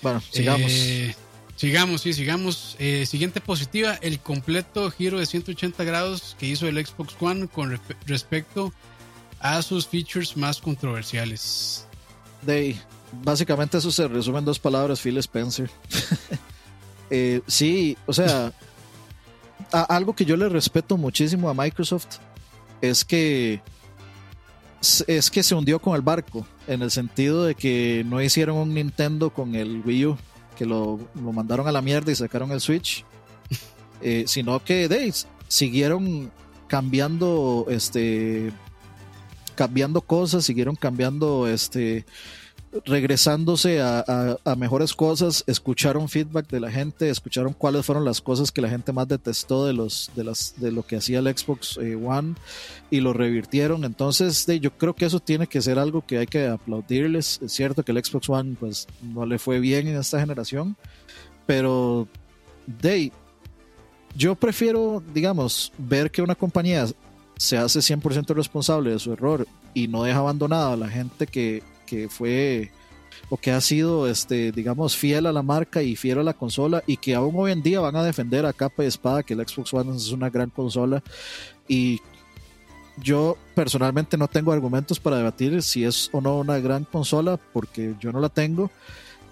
Bueno, sigamos. Eh, Sigamos, sí, sigamos. Eh, siguiente positiva, el completo giro de 180 grados que hizo el Xbox One con respecto a sus features más controversiales. De, básicamente eso se resume en dos palabras, Phil Spencer. [LAUGHS] Eh, sí, o sea, algo que yo le respeto muchísimo a Microsoft es que es que se hundió con el barco, en el sentido de que no hicieron un Nintendo con el Wii U que lo, mandaron a la mierda y sacaron el Switch, eh, sino que de, siguieron cambiando, este, cambiando cosas, siguieron cambiando, este, regresándose a, mejores cosas, escucharon feedback de la gente, escucharon cuáles fueron las cosas que la gente más detestó de los de de lo que hacía el Xbox eh, One y lo revirtieron. Entonces, yo creo que eso tiene que ser algo que hay que aplaudirles. Es cierto que el Xbox One pues no le fue bien en esta generación, pero de yo prefiero, digamos, ver que una compañía se hace 100% responsable de su error y no deja abandonada a la gente que que fue o que ha sido, este, digamos, fiel a la marca y fiel a la consola y que aún hoy en día van a defender a capa y espada que el Xbox One es una gran consola y yo personalmente no tengo argumentos para debatir si es o no una gran consola porque yo no la tengo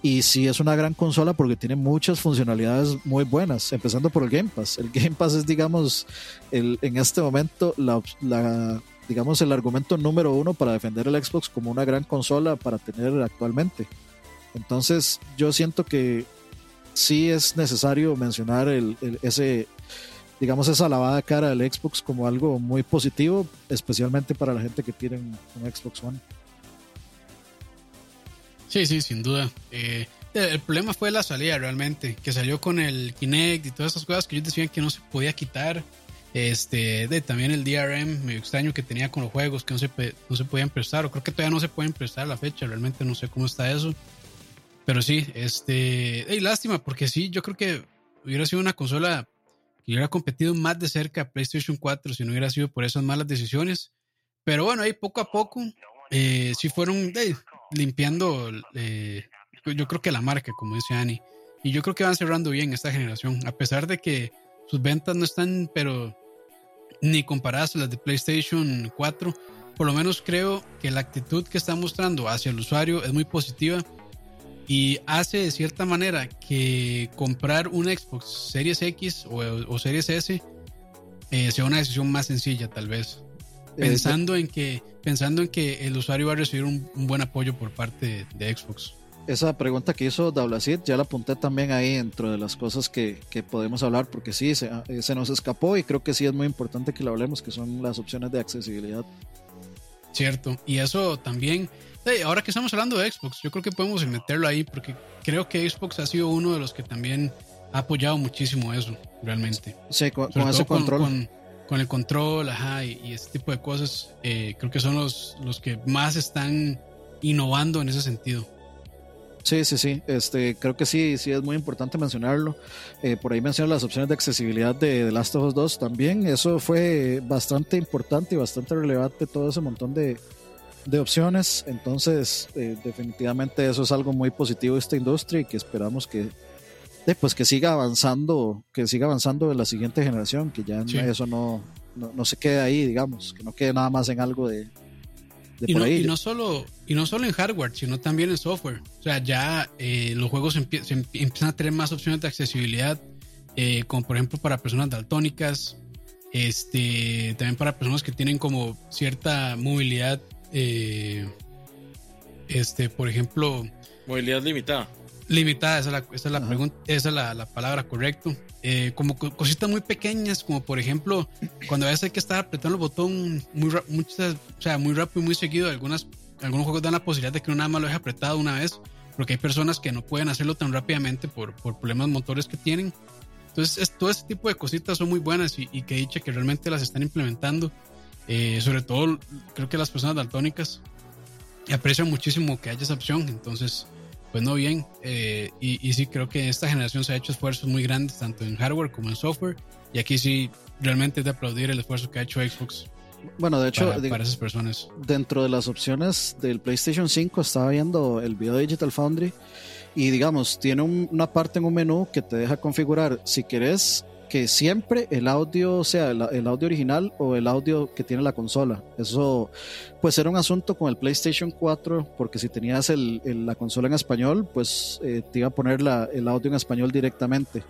y si es una gran consola porque tiene muchas funcionalidades muy buenas, empezando por el Game Pass. El Game Pass es, digamos, el, en este momento la, la digamos, el argumento número uno para defender el Xbox como una gran consola para tener actualmente. Entonces, yo siento que sí es necesario mencionar el, ese, digamos, esa lavada cara del Xbox como algo muy positivo, especialmente para la gente que tiene un, Xbox One. Sí, sí, sin duda. Eh, el problema fue la salida realmente, que salió con el Kinect y todas esas cosas que ellos decían que no se podía quitar Este, de, también el DRM medio extraño que tenía con los juegos que no se, no se podían prestar, o creo que todavía no se pueden prestar a la fecha, realmente no sé cómo está eso. Pero sí, este, hey, lástima, porque sí, yo creo que hubiera sido una consola que hubiera competido más de cerca a PlayStation 4 si no hubiera sido por esas malas decisiones. Pero bueno, ahí poco a poco eh, sí fueron limpiando, eh, yo creo que la marca, como dice Ani. Y yo creo que van cerrando bien esta generación, a pesar de que sus ventas no están, pero ni comparadas a las de PlayStation 4. Por lo menos creo que la actitud que está mostrando hacia el usuario es muy positiva y hace de cierta manera que comprar una Xbox Series X o, Series S eh, sea una decisión más sencilla tal vez. Eh, pensando en que pensando en que el usuario va a recibir un, buen apoyo por parte de Xbox esa pregunta que hizo Dablacid ya la apunté también ahí dentro de las cosas que, que podemos hablar, porque sí, se, eh, se, nos escapó y creo que sí es muy importante que lo hablemos, que son las opciones de accesibilidad. Cierto, y eso también, ahora que estamos hablando de Xbox, yo creo que podemos meterlo ahí, porque creo que Xbox ha sido uno de los que también ha apoyado muchísimo eso, realmente. Sí, con, ese control. Con, el control, ajá, y, y este tipo de cosas, eh, creo que son los, los que más están innovando en ese sentido. Sí, sí, sí. Este, creo que sí, sí es muy importante mencionarlo. Eh, por ahí menciono las opciones de accesibilidad de The Last of Us 2 también. Eso fue bastante importante y bastante relevante todo ese montón de, de opciones. Entonces, eh, definitivamente eso es algo muy positivo de esta industria y que esperamos que, pues, que siga avanzando, que siga avanzando en la siguiente generación, que ya eso no, no, no se quede ahí, digamos, que no quede nada más en algo de, y, no, solo, y no solo en hardware, sino también en software. O sea, ya eh, los juegos empiezan a tener más opciones de accesibilidad, eh, como por ejemplo para personas daltónicas, este, también para personas que tienen como cierta movilidad, eh, este, por ejemplo... Movilidad limitada. Limitada, esa es la, esa es la pregunta, esa es la, la palabra correcta. Eh, como cositas muy pequeñas, como por ejemplo, cuando a veces hay que estar apretando el botón muy, muchas, o sea, muy rápido y muy seguido, algunas, algunos juegos dan la posibilidad de que uno nada más lo deje apretado una vez, porque hay personas que no pueden hacerlo tan rápidamente por, por problemas motores que tienen. Entonces, todo ese tipo de cositas son muy buenas y, y que dicha que realmente las están implementando. Eh, sobre todo, creo que las personas daltónicas aprecian muchísimo que haya esa opción. Entonces, pues no bien. Eh, y, sí, creo que esta generación se ha hecho esfuerzos muy grandes, tanto en hardware como en software. Y aquí sí, realmente es de aplaudir el esfuerzo que ha hecho Xbox. Bueno, de hecho, para, esas personas. Dentro de las opciones del PlayStation 5, estaba viendo el video de Digital Foundry. Y digamos, tiene una parte en un menú que te deja configurar si querés que siempre el audio sea el, audio original o el audio que tiene la consola. Eso pues era un asunto con el PlayStation 4 porque si tenías el, la consola en español pues eh, te iba a poner la, el audio en español directamente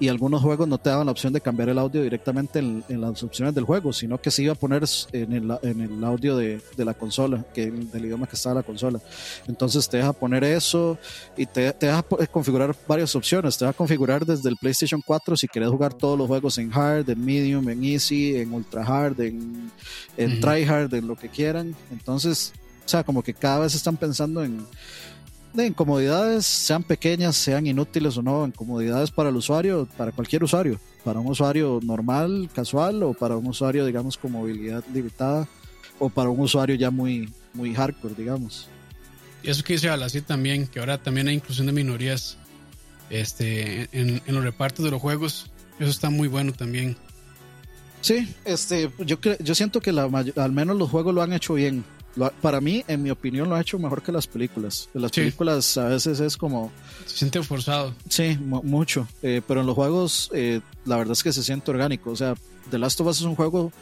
y algunos juegos no te daban la opción de cambiar el audio directamente en, las opciones del juego, sino que se iba a poner en el, en el audio de, de, la consola, que del idioma que estaba la consola. Entonces te deja poner eso y te, te deja configurar varias opciones. Te va a configurar desde el PlayStation 4 si quieres jugar todos los juegos en hard, en medium, en easy, en ultra hard, en, en try hard, en lo que quieran. Entonces, o sea, como que cada vez están pensando en de incomodidades, sean pequeñas, sean inútiles o no, incomodidades para el usuario, para cualquier usuario, para un usuario normal, casual o para un usuario, digamos, con movilidad limitada o para un usuario ya muy, muy hardcore, digamos. Y eso que dice así también, que ahora también hay inclusión de minorías este, en, los repartos de los juegos, eso está muy bueno también. Sí, este, yo, yo siento que la, al menos los juegos lo han hecho bien para mí, en mi opinión, lo ha hecho mejor que las películas. Las películas a veces es como... Se siente forzado. Sí, mucho. Eh, pero en los juegos, eh, la verdad es que se siente orgánico. O sea, The Last of Us es un juego...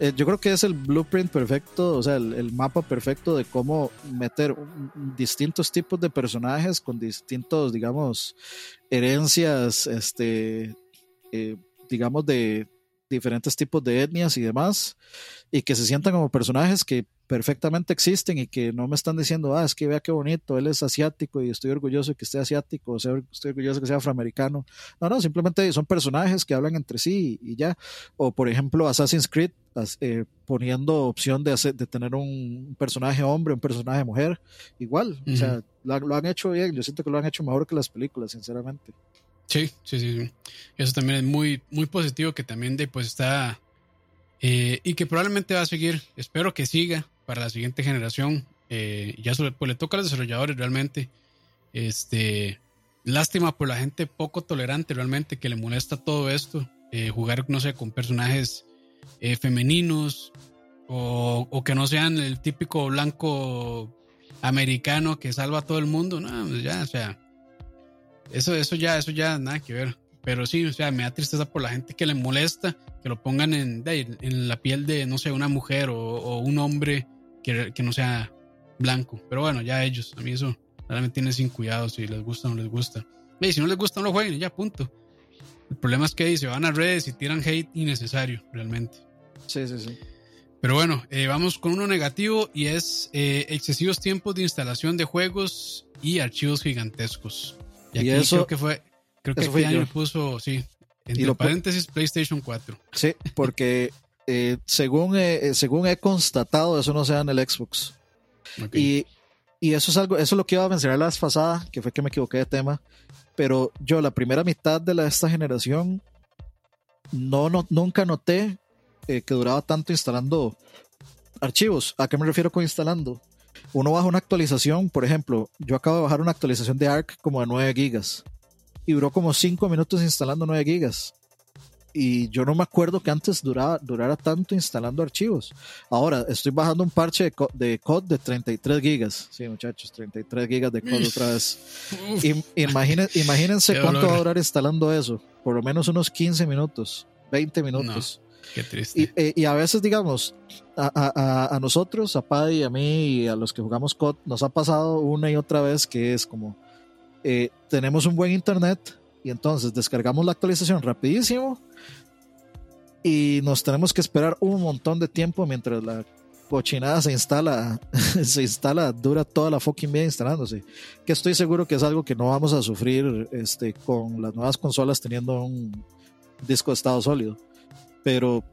Eh, yo creo que es el blueprint perfecto, o sea, el, mapa perfecto de cómo meter distintos tipos de personajes con distintos, digamos, herencias, este, digamos, de diferentes tipos de etnias y demás, y que se sientan como personajes que perfectamente existen y que no me están diciendo, ah, es que vea qué bonito, él es asiático y estoy orgulloso de que esté asiático, o sea, estoy orgulloso de que sea afroamericano. No, no, simplemente son personajes que hablan entre sí y, ya. O por ejemplo, Assassin's Creed eh, poniendo opción de, hacer, de tener un personaje hombre, un personaje mujer, igual. O sea, lo, han hecho bien, yo siento que lo han hecho mejor que las películas, sinceramente. Sí, sí, sí, Eso también es muy, muy positivo que también de, pues está eh, y que probablemente va a seguir, espero que siga para la siguiente generación. Eh, ya pues, le toca a los desarrolladores realmente. Este, lástima por la gente poco tolerante realmente que le molesta todo esto. Eh, jugar, no sé, con personajes femeninos o, que no sean el típico blanco americano que salva a todo el mundo. No, pues ya, o sea, eso, eso ya, eso ya nada que ver. Pero sí, o sea, me da tristeza por la gente que le molesta que lo pongan en, en la piel de, no sé, una mujer o, un hombre que, no sea blanco. Pero bueno, ya ellos, a mí eso realmente tiene sin cuidado si les gusta o no les gusta. Y si no les gusta, no lo jueguen, ya, punto. El problema es que se van a redes y tiran hate innecesario, realmente. Sí, sí, sí. Pero bueno, eh, vamos con uno negativo y es eh, excesivos tiempos de instalación de juegos y archivos gigantescos. Y, aquí eso, creo que fue, creo que este año puso, sí, entre paréntesis, PlayStation 4. Sí, porque [LAUGHS] eh, según, según he constatado, eso no se da en el Xbox. Y, y, eso es algo, eso es lo que iba a mencionar la vez pasada, que fue que me equivoqué de tema. Pero yo, la primera mitad de la, esta generación, no, no, nunca noté eh, que duraba tanto instalando archivos. ¿A qué me refiero con instalando? Uno baja una actualización, por ejemplo, yo acabo de bajar una actualización de ARC como de 9 gigas y duró como 5 minutos instalando 9 gigas. Y yo no me acuerdo que antes duraba, durara tanto instalando archivos. Ahora estoy bajando un parche de, code de 33 gigas. Sí, muchachos, 33 gigas de code otra vez. imagínense cuánto va a durar instalando eso. Por lo menos unos 15 minutos, 20 minutos. Qué triste. Eh, y, a veces, digamos, a, nosotros, a Paddy, a mí y a los que jugamos COD, nos ha pasado una y otra vez que es como, eh, tenemos un buen internet y entonces descargamos la actualización rapidísimo y nos tenemos que esperar un montón de tiempo mientras la cochinada se instala, [LAUGHS] se instala, dura toda la fucking vida instalándose. Que estoy seguro que es algo que no vamos a sufrir este, con las nuevas consolas teniendo un disco de estado sólido pero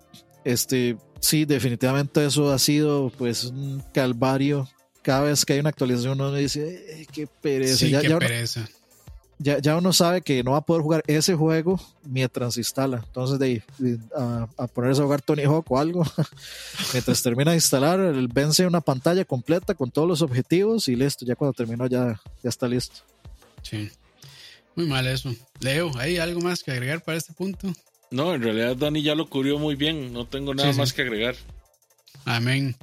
este sí, definitivamente eso ha sido pues un calvario. Cada vez que hay una actualización uno dice, qué pereza. ya, qué ya pereza. Uno, ya, uno sabe que no va a poder jugar ese juego mientras se instala. Entonces, de, a, ponerse a jugar Tony Hawk o algo, [LAUGHS] mientras termina de instalar, vence una pantalla completa con todos los objetivos y listo. Ya cuando terminó, ya, ya está listo. Sí. Muy mal eso. Leo, ¿hay algo más que agregar para este punto? No, en realidad Dani ya lo cubrió muy bien. No tengo nada más que agregar. Amén.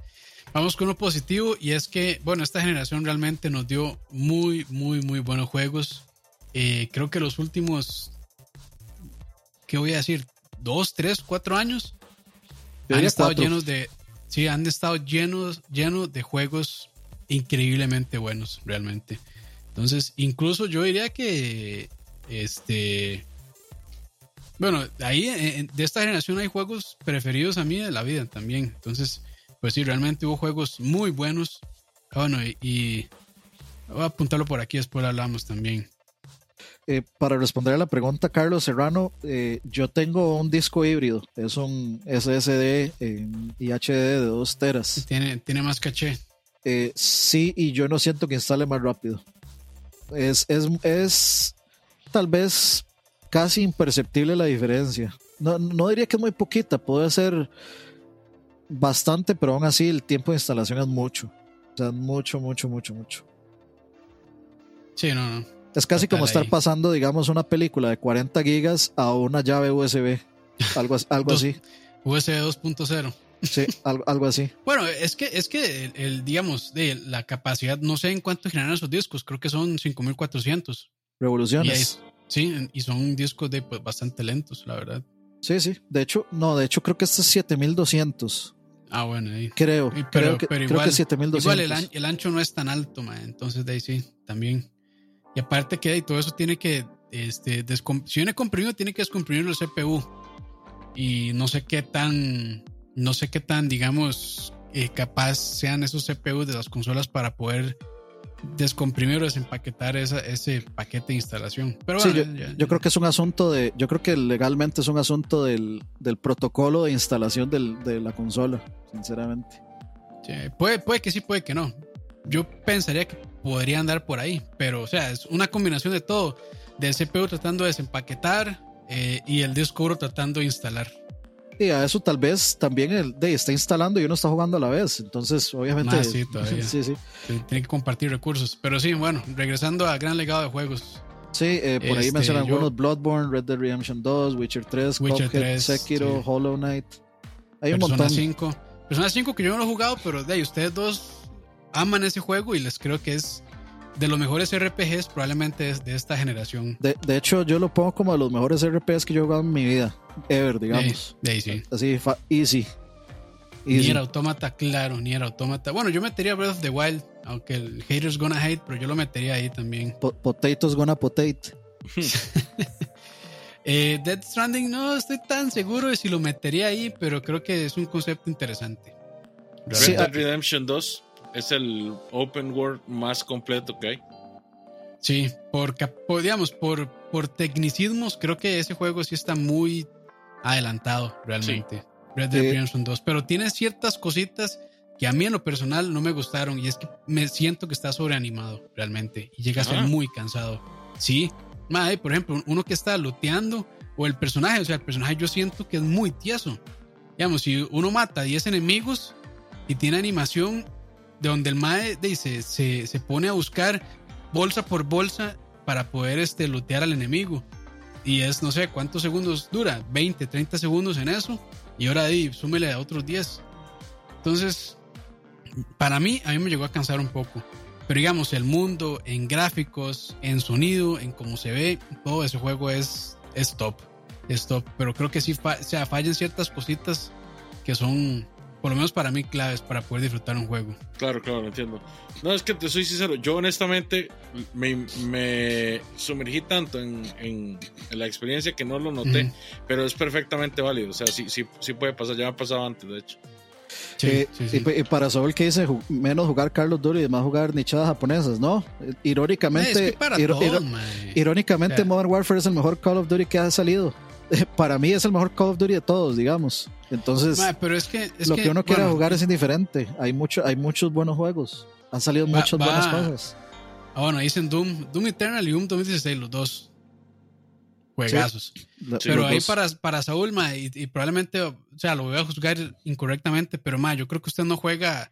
Vamos con lo positivo y es que, bueno, esta generación realmente nos dio muy, muy, muy buenos juegos. Eh, creo que los últimos, ¿qué voy a decir? Dos, tres, cuatro años han estado llenos de, sí, han estado llenos, llenos de juegos increíblemente buenos, realmente. Entonces, incluso yo diría que, este, bueno, ahí de esta generación hay juegos preferidos a mí de la vida también. Entonces, pues sí, realmente hubo juegos muy buenos. Ah, bueno, y, voy a apuntarlo por aquí, después hablamos también. Eh, para responder a la pregunta, Carlos Serrano, eh, yo tengo un disco híbrido, es un SSD y HD de 2 teras. Tiene, tiene más caché. Eh, sí, y yo no siento que instale más rápido. Es, es, es tal vez casi imperceptible la diferencia. No, no diría que es muy poquita, puede ser bastante, pero aún así el tiempo de instalación es mucho. O sea, mucho, mucho, mucho, mucho. Sí, no, no. Es casi como estar pasando, digamos, una película de 40 gigas a una llave USB. [LAUGHS] Algo, algo así. USB 2.0. Sí, algo, algo, así. [LAUGHS] Bueno, es que, es que el, digamos, de la capacidad, no sé en cuánto generan esos discos, creo que son 5400. Revoluciones. Sí, y son discos de pues, bastante lentos, la verdad. Sí, sí. De hecho, no, de hecho creo que este es 7200. Ah, bueno, ahí. Creo, pero, que, creo igual, que 7200. Igual el, ancho no es tan alto, man. entonces de ahí sí, también. Y aparte que ahí todo eso tiene que, este, si viene comprimido, tiene que descomprimir el CPU. Y no sé qué tan, no sé qué tan, digamos, eh, capaz sean esos CPUs de las consolas para poder descomprimir o desempaquetar esa, ese paquete de instalación. Pero yo, creo que es un asunto de, yo creo que legalmente es un asunto del, protocolo de instalación de la consola, sinceramente. puede, puede que sí, puede que no. Yo pensaría que podría andar por ahí, pero o sea, es una combinación de todo, del CPU tratando de desempaquetar eh, y el disco duro tratando de instalar. Y a eso tal vez también el de está instalando y uno está jugando a la vez. Entonces, obviamente. sí, todavía. [LAUGHS] sí, sí. Tiene que compartir recursos. Pero sí, bueno, regresando a gran legado de juegos. Sí, eh, por ahí este, mencionan algunos Bloodborne, Red Dead Redemption 2, Witcher 3, Witcher 3, Sekiro, Hollow Knight. Hay un montón. 5. Persona 5 que yo no lo he jugado, pero de ahí ustedes dos aman ese juego y les creo que es de los mejores RPGs probablemente de esta generación. De, de, hecho, yo lo pongo como de los mejores RPGs que yo he jugado en mi vida, ever, digamos. Sí. Así, easy. Ni era automata, claro, ni era automata. Bueno, yo metería Breath of the Wild, aunque el haters gonna hate, pero yo lo metería ahí también. potatoes gonna potate. [LAUGHS] eh, Dead Stranding no estoy tan seguro de si lo metería ahí, pero creo que es un concepto interesante. Red Dead ah, Redemption 2 es el open world más completo que hay. Sí, por, digamos, por, por tecnicismos, creo que ese juego sí está muy adelantado realmente. Red Dead Redemption 2. Pero tiene ciertas cositas que a mí en lo personal no me gustaron y es que me siento que está sobreanimado realmente y llega a ser muy cansado. Sí, madre, por ejemplo, uno que está looteando o el personaje, o sea, el personaje yo siento que es muy tieso. Digamos, si uno mata a 10 enemigos y tiene animación de donde el mae dice, se, se pone a buscar bolsa por bolsa para poder este, lootear al enemigo. Y es, no sé, ¿cuántos segundos dura? 20, 30 segundos en eso. Y ahora ahí, súmele a otros 10. Entonces, para mí, a mí me llegó a cansar un poco. Pero digamos, el mundo, en gráficos, en sonido, en cómo se ve, todo ese juego es, es top. Top. Pero creo que sí o sea, fallan ciertas cositas que son por lo menos para mí, claves para poder disfrutar un juego. Claro, claro, entiendo. No, es que te soy sincero, yo honestamente me, sumergí tanto en, la experiencia que no lo noté, pero es perfectamente válido, o sea, sí, sí, sí puede pasar, ya me ha pasado antes, de hecho. Sí, Y, para Saúl que dice menos jugar Carlos Duro y más jugar nichadas japonesas, ¿no? Irónicamente, irónicamente Modern Warfare es el mejor Call of Duty que ha salido. [LAUGHS] para mí es el mejor Call of Duty de todos, digamos. Entonces, pero es que, lo que, uno quiere jugar es indiferente. Hay, mucho, hay muchos buenos juegos. Han salido muchas buenas cosas. Ah, bueno, dicen Doom, Doom Eternal y Doom 2016, los dos. Juegazos. pero ahí para, para Saúl, y, probablemente, o sea, lo voy a juzgar incorrectamente, pero ma, yo creo que usted no juega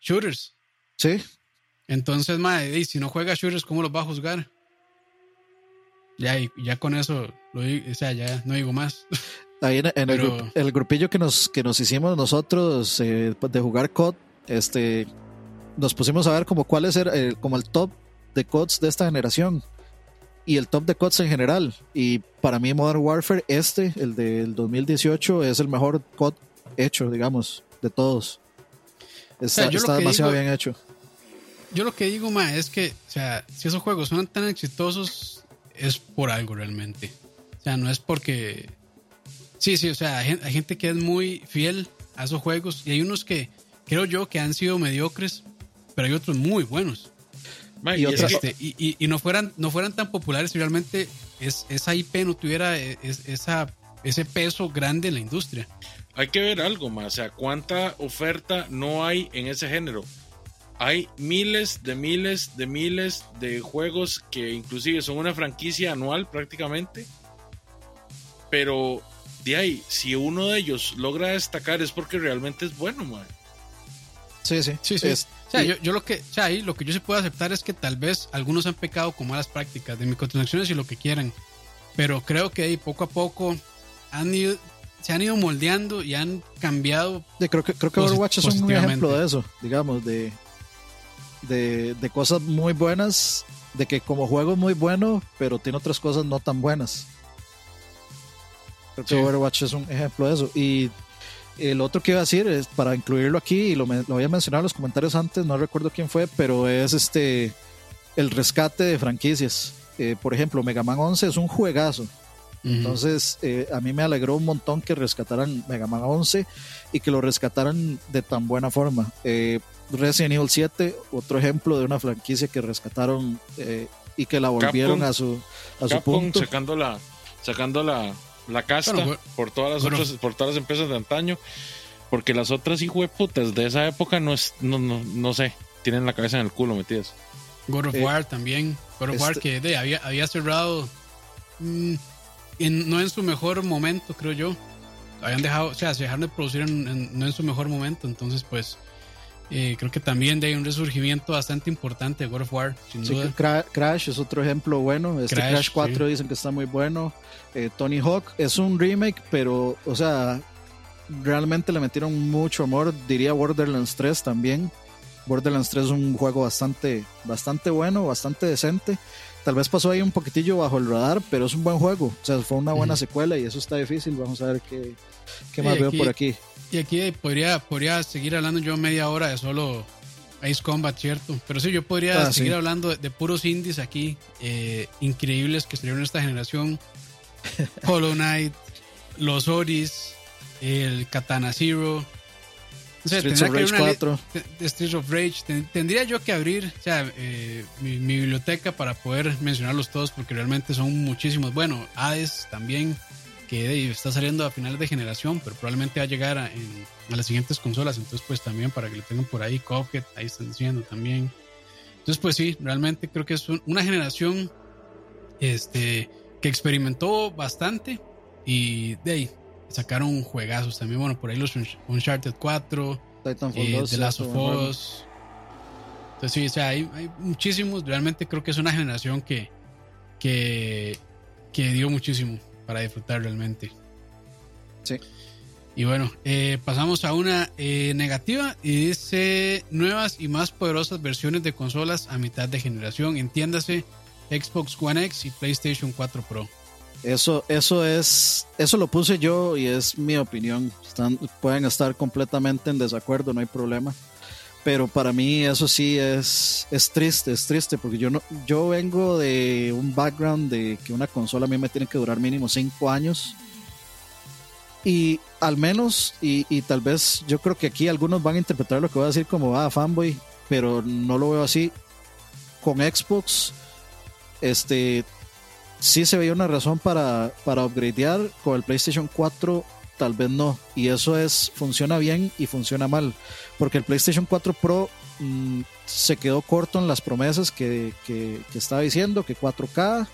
shooters. Sí. Entonces, ma, y si no juega shooters, ¿cómo los va a juzgar? Ya, y ya con eso, lo, o sea, ya no digo más. [LAUGHS] Ahí en, el, grupillo que nos, que nos hicimos nosotros eh, de jugar COD, este, nos pusimos a ver como cuál es el, como el top de CODs de esta generación y el top de CODs en general. Y para mí Modern Warfare, este, el del 2018, es el mejor COD hecho, digamos, de todos. Está, demasiado bien hecho. Yo lo que digo, ma, es que, o sea, si esos juegos son tan exitosos, es por algo realmente. O sea, no es porque... Sí, sí, o sea, hay, gente que es muy fiel a esos juegos y hay unos que creo yo que han sido mediocres, pero hay otros muy buenos. y, este, y, no, fueran, no fueran tan populares si realmente es, esa IP no tuviera e, esa, ese peso grande en la industria. Hay que ver algo más, o sea, cuánta oferta no hay en ese género hay miles de miles de miles de juegos que inclusive son una franquicia anual prácticamente. Pero de ahí, si uno de ellos logra destacar es porque realmente es bueno, man. Sí, sí. Sí, sí. o sea, yo, lo que, o sea, ahí lo que yo sí puedo aceptar es que tal vez algunos han pecado con malas prácticas de microtransacciones y lo que quieran. Pero creo que ahí poco a poco han ido, se han ido moldeando y han cambiado. creo que, creo que Overwatch es un ejemplo de eso, digamos, de de, de cosas muy buenas, de que como juego es muy bueno, pero tiene otras cosas no tan buenas. Creo que Overwatch es un ejemplo de eso. Y el otro que iba a decir es para incluirlo aquí, y lo, lo voy a mencionar en los comentarios antes, no recuerdo quién fue, pero es este el rescate de franquicias. Eh, por ejemplo, Mega Man 11 es un juegazo. Entonces, eh, a mí me alegró un montón que rescataran Mega Man 11 y que lo rescataran de tan buena forma. Eh, Resident Evil 7, otro ejemplo de una franquicia que rescataron eh, y que la volvieron a su, a su punto. Sacando la, sacando la, la casta por, todas las otras, por todas las empresas de antaño, porque las otras hijueputas de esa época no, es, no, no, no sé, tienen la cabeza en el culo metidas. God of War también, God of War este que había, había cerrado, mm, no en su mejor momento, creo yo habían dejado, o sea, se dejaron de producir en, no en su mejor momento. Entonces, pues, eh, creo que también de hay un resurgimiento bastante importante de God of War, sin duda. Crash es otro ejemplo bueno. Este Crash, 4 dicen que está muy bueno. Eh, Tony Hawk es un remake, pero, o sea, realmente le metieron mucho amor. Diría Borderlands 3 también. Borderlands 3 es un juego bastante, bastante bueno, bastante decente. Tal vez pasó ahí un poquitillo bajo el radar, pero es un buen juego. O sea, fue una buena secuela y eso está difícil. Vamos a ver qué, qué más veo por aquí. Y aquí podría, podría seguir hablando yo media hora de solo Ace Combat, ¿cierto? Pero sí, yo podría ah, seguir hablando de, puros indies aquí, eh, increíbles que salieron en esta generación. [LAUGHS] Hollow Knight, Los Oris, el Katana Zero. Streets of Rage 4. Streets of Rage. tendría yo que abrir eh, mi, biblioteca para poder mencionarlos todos porque realmente son muchísimos. Bueno, Hades también, que está saliendo a finales de generación, pero probablemente va a llegar a, las siguientes consolas. Entonces, pues también para que lo tengan por ahí, Cuphead, ahí están diciendo también. Entonces, pues sí, realmente creo que es una generación este, que experimentó bastante y de ahí sacaron juegazos también. Bueno, por ahí los Uncharted 4, Titanfall eh, The Last of Us. Entonces, sí, o sea, hay, muchísimos. Realmente creo que es una generación que, que, que dio muchísimo para disfrutar realmente. Sí. Y bueno, eh, pasamos a una eh, negativa y dice nuevas y más poderosas versiones de consolas a mitad de generación. Entiéndase Xbox One X y PlayStation 4 Pro. Eso, eso es, eso lo puse yo y es mi opinión. Pueden estar completamente en desacuerdo, no hay problema. Pero para mí eso sí es, es triste, es triste, porque yo no, yo vengo de un background de que una consola a mí me tiene que durar mínimo cinco años. Y al menos, y, y tal vez yo creo que aquí algunos van a interpretar lo que voy a decir como ah, fanboy, pero no lo veo así. Con Xbox, este sí se veía una razón para, para upgradear. Con el PlayStation 4 tal vez no. Y eso es, funciona bien y funciona mal. Porque el PlayStation 4 Pro mm, se quedó corto en las promesas que, que, estaba diciendo, que 4K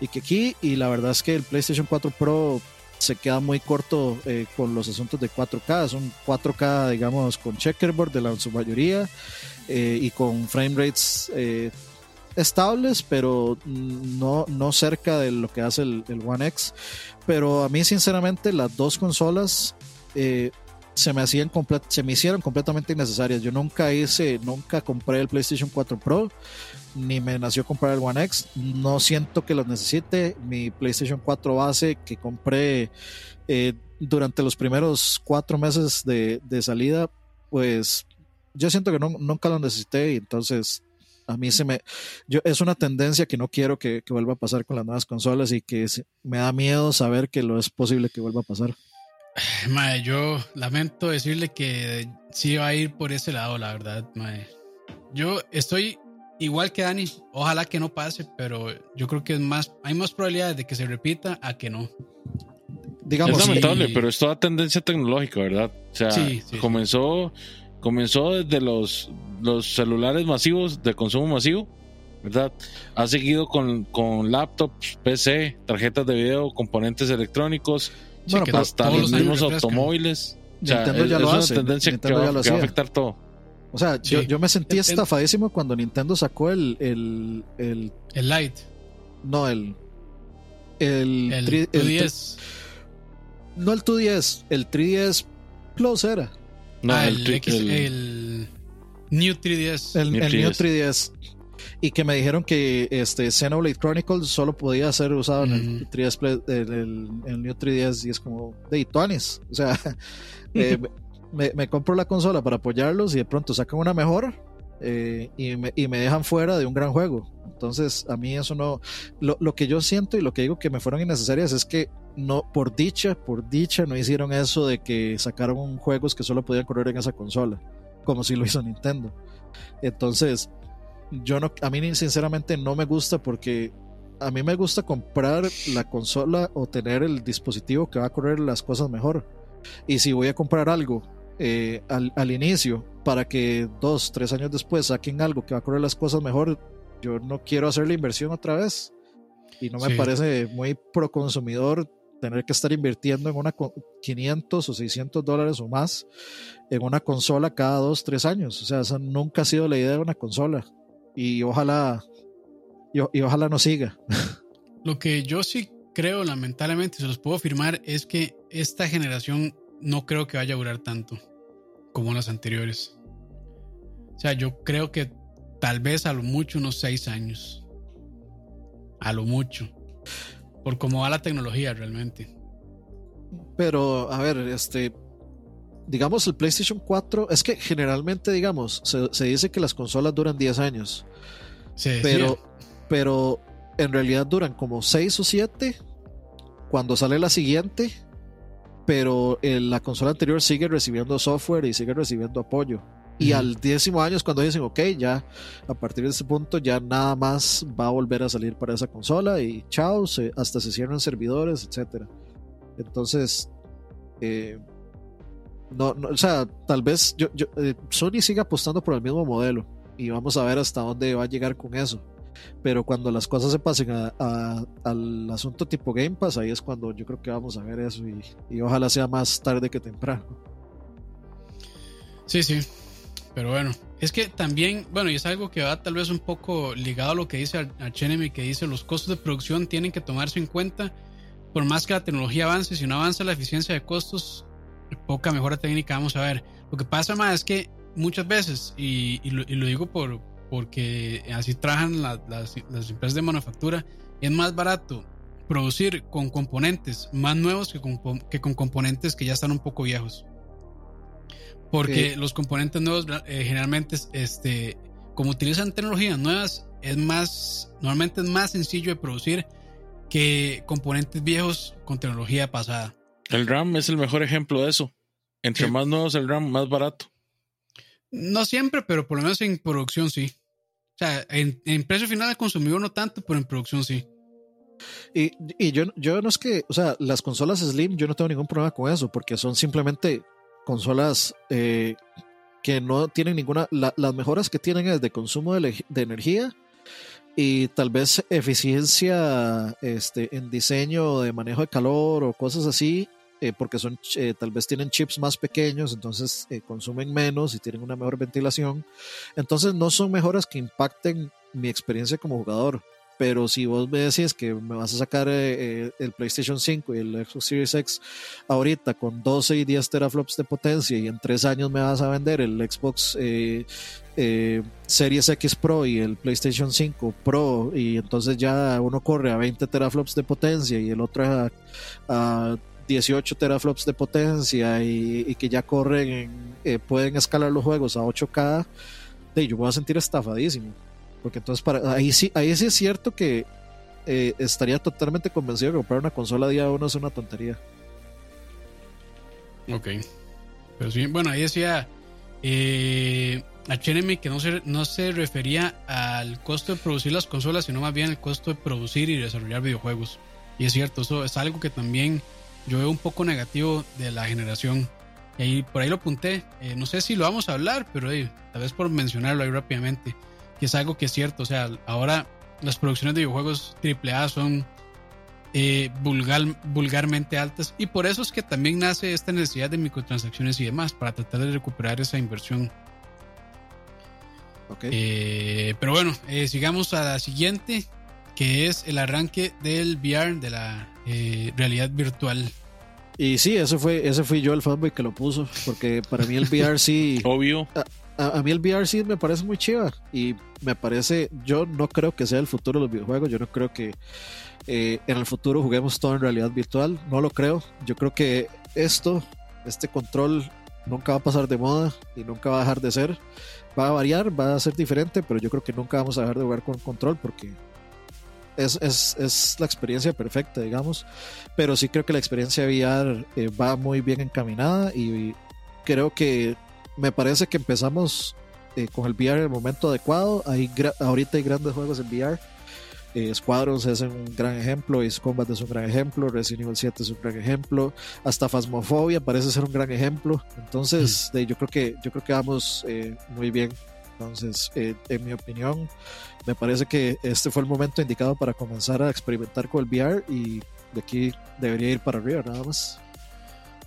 y que aquí. Y la verdad es que el PlayStation 4 Pro se queda muy corto eh, con los asuntos de 4K. Son 4K, digamos, con checkerboard de la su mayoría eh, y con frame rates eh, estables, pero no, no cerca de lo que hace el, One X. Pero a mí, sinceramente, las dos consolas eh, se me hacían se me hicieron completamente innecesarias. Yo nunca hice, nunca compré el PlayStation 4 Pro, ni me nació comprar el One X. No siento que lo necesite. Mi PlayStation 4 base que compré eh, durante los primeros cuatro meses de, de salida, pues yo siento que nunca lo necesité y entonces a mí se me... Yo, es una tendencia que no quiero que, vuelva a pasar con las nuevas consolas y que me da miedo saber que lo es posible que vuelva a pasar. [SIGHS] Mae, yo lamento decirle que sí va a ir por ese lado, la verdad, mae. Yo estoy igual que Dani, ojalá que no pase, pero yo creo que es más, hay más probabilidades de que se repita a que no. Digamos, es lamentable, pero es toda tendencia tecnológica, ¿verdad? O sea, comenzó comenzó desde los, los celulares masivos de consumo masivo, ¿verdad? Ha seguido con, con laptops, PC, tarjetas de video, componentes electrónicos, hasta los mismos automóviles. O sea, es, ya lo una tendencia que, va, a afectar todo. O sea, yo, yo, me sentí estafadísimo cuando Nintendo sacó el. El, el, el Lite. No, el. El, el, 3DS. no el 2DS, el 3DS Plus era. No, ah, el, el, New 3DS. El, New 3DS. Y que me dijeron que este Xenoblade Chronicles solo podía ser usado en el 3DS, el, New 3DS, y es como de Itones. O sea, [LAUGHS] eh, [LAUGHS] me, me, compro la consola para apoyarlos y de pronto sacan una mejor eh, y, me, y, me, dejan fuera de un gran juego. Entonces, a mí eso no. Lo, lo, que yo siento y lo que digo que me fueron innecesarias es que no, por dicha, por dicha, no hicieron eso de que sacaron juegos que solo podían correr en esa consola, como si lo hizo Nintendo. Entonces, yo no, a mí sinceramente no me gusta porque a mí me gusta comprar la consola o tener el dispositivo que va a correr las cosas mejor. Y si voy a comprar algo eh, al, al, inicio para que dos, tres años después saquen algo que va a correr las cosas mejor, yo no quiero hacer la inversión otra vez. Y no me parece muy pro consumidor tener que estar invirtiendo en una 500 o 600 dólares o más en una consola cada dos, tres años. O sea, esa nunca ha sido la idea de una consola. Y ojalá, y, ojalá no siga. [LAUGHS] Lo que yo sí creo, lamentablemente, se los puedo afirmar, es que esta generación no creo que vaya a durar tanto como las anteriores. O sea, yo creo que tal vez a lo mucho unos seis años. A lo mucho. Por cómo va la tecnología realmente. Pero, a ver, este. Digamos, el PlayStation 4. Es que generalmente, digamos, se, dice que las consolas duran 10 años. Sí, pero, pero en realidad duran como 6 o 7 cuando sale la siguiente. Pero la consola anterior sigue recibiendo software y sigue recibiendo apoyo. Y al décimo año es cuando dicen, ok, ya a partir de ese punto ya nada más va a volver a salir para esa consola y chao, hasta se cierran servidores, etc. Entonces, eh, no, o sea, tal vez yo, eh, Sony siga apostando por el mismo modelo y vamos a ver hasta dónde va a llegar con eso. Pero cuando las cosas se pasen al asunto tipo Game Pass, ahí es cuando yo creo que vamos a ver eso y, ojalá sea más tarde que temprano. Sí, sí, pero bueno, es que también, bueno, y es algo que va tal vez un poco ligado a lo que dice Archenemy, que dice los costos de producción tienen que tomarse en cuenta. Por más que la tecnología avance, si no avanza la eficiencia de costos, poca mejora técnica vamos a ver. Lo que pasa más es que muchas veces, y, lo, digo por, porque así trabajan las, las, empresas de manufactura, es más barato producir con componentes más nuevos que que con componentes que ya están un poco viejos. Porque los componentes nuevos eh, generalmente, este, como utilizan tecnologías nuevas, es más, normalmente es más sencillo de producir que componentes viejos con tecnología pasada. El RAM es el mejor ejemplo de eso. Entre más nuevos el RAM, más barato. No siempre, pero por lo menos en producción sí. O sea, en, precio final al consumidor no tanto, pero en producción sí. Y, y, yo, yo no es que, o sea, las consolas Slim, yo no tengo ningún problema con eso, porque son simplemente consolas eh, que no tienen ninguna, las mejoras que tienen es de consumo de, energía y tal vez eficiencia este, en diseño de manejo de calor o cosas así, eh, porque son eh, tal vez tienen chips más pequeños, entonces consumen menos y tienen una mejor ventilación. Entonces no son mejoras que impacten mi experiencia como jugador. Pero si vos me decís que me vas a sacar eh, eh, el PlayStation 5 y el Xbox Series X ahorita con 12 y 10 teraflops de potencia y en tres años me vas a vender el Xbox eh, Series X Pro y el PlayStation 5 Pro y entonces ya uno corre a 20 teraflops de potencia y el otro a, 18 teraflops de potencia y, que ya corren, pueden escalar los juegos a 8K, yo me voy a sentir estafadísimo. Porque entonces para, ahí sí, ahí sí es cierto que eh, estaría totalmente convencido que comprar una consola día uno es una tontería. Ok. Pero sí, bueno, ahí decía eh, HNM que no se, no se refería al costo de producir las consolas, sino más bien el costo de producir y desarrollar videojuegos. Y es cierto, eso es algo que también yo veo un poco negativo de la generación. Y ahí, por ahí lo apunté. Eh, no sé si lo vamos a hablar, pero tal vez por mencionarlo ahí rápidamente que es algo que es cierto. O sea, ahora las producciones de videojuegos AAA son eh, vulgar, vulgarmente altas y por eso es que también nace esta necesidad de microtransacciones y demás para tratar de recuperar esa inversión. Okay. Eh, pero bueno, eh, sigamos a la siguiente, que es el arranque del VR, de la realidad virtual. Y sí, ese fue, ese fui yo el fanboy que lo puso, porque para mí el VR sí. [LAUGHS] Obvio. A, mí el VR sí me parece muy chiva y me parece, yo no creo que sea el futuro de los videojuegos, yo no creo que eh, en el futuro juguemos todo en realidad virtual, no lo creo, yo creo que esto, este control nunca va a pasar de moda y nunca va a dejar de ser, va a variar, va a ser diferente, pero yo creo que nunca vamos a dejar de jugar con control porque es, es, es, la experiencia perfecta, digamos. Pero sí creo que la experiencia VR eh, va muy bien encaminada y creo que me parece que empezamos eh, con el VR en el momento adecuado. Hay ahorita hay grandes juegos en VR. Eh, Squadrons es un gran ejemplo, Ace Combat es un gran ejemplo, Resident Evil 7 es un gran ejemplo, hasta Phasmophobia parece ser un gran ejemplo. Entonces, yo creo que yo creo que vamos eh, muy bien. Entonces, en mi opinión, me parece que este fue el momento indicado para comenzar a experimentar con el VR y de aquí debería ir para arriba nada más.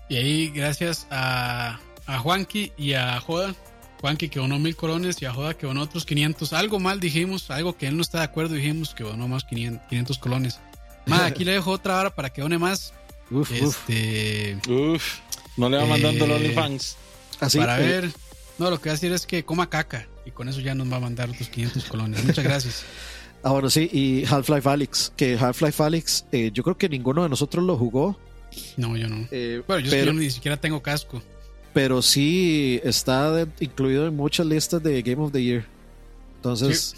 Y ahí, gracias a, a Juanqui y a Joda. Juanqui que donó mil colones y a Joda que donó otros 500. Algo mal dijimos, algo que él no está de acuerdo, dijimos que donó más 500, colones. Más, [LAUGHS] aquí le dejo otra hora para que done más. Uf, este... uf. No le va mandando los OnlyFans. Así, para ver. No, lo que va a decir es que coma caca. Y con eso ya nos va a mandar otros 500 colones. Muchas gracias. [LAUGHS] Ahora sí, y Half-Life Alyx, que Half-Life Alyx, eh, yo creo que ninguno de nosotros lo jugó. No, yo no. Eh, bueno, yo, ni siquiera tengo casco. Pero sí está incluido en muchas listas de Game of the Year. Entonces,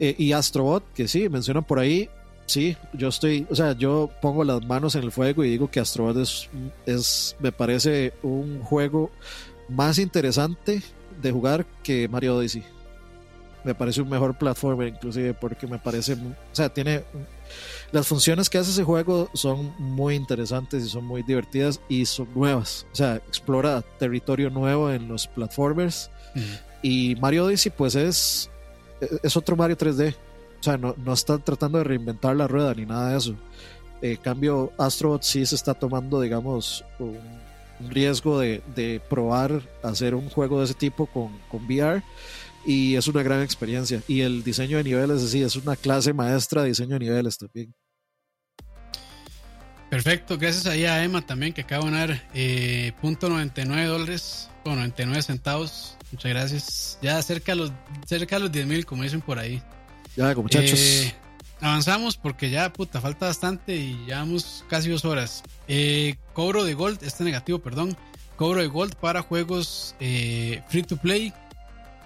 eh, y Astrobot, que sí, mencionan por ahí, sí, yo estoy, o sea, yo pongo las manos en el fuego y digo que Astrobot es, es me parece un juego más interesante de jugar que Mario Odyssey. Me parece un mejor platformer inclusive porque me parece, o sea, tiene las funciones que hace ese juego son muy interesantes y son muy divertidas y son nuevas, o sea, explora territorio nuevo en los platformers. Y Mario Odyssey pues es es otro Mario 3D, o sea, no, no está tratando de reinventar la rueda ni nada de eso. En cambio, Astrobot sí se está tomando, digamos, un, riesgo de, de, probar hacer un juego de ese tipo con, con VR y es una gran experiencia. Y el diseño de niveles, sí, es una clase maestra de diseño de niveles también. Perfecto, gracias ahí a Emma también que acaba de ganar eh, punto 99 dólares o 99 centavos. Muchas gracias. Ya cerca de los, cerca de los 10 mil, como dicen por ahí. Ya, muchachos. Eh, avanzamos porque ya, puta, falta bastante y llevamos casi dos horas. Eh, cobro de gold, este negativo, perdón. Cobro de gold para juegos free to play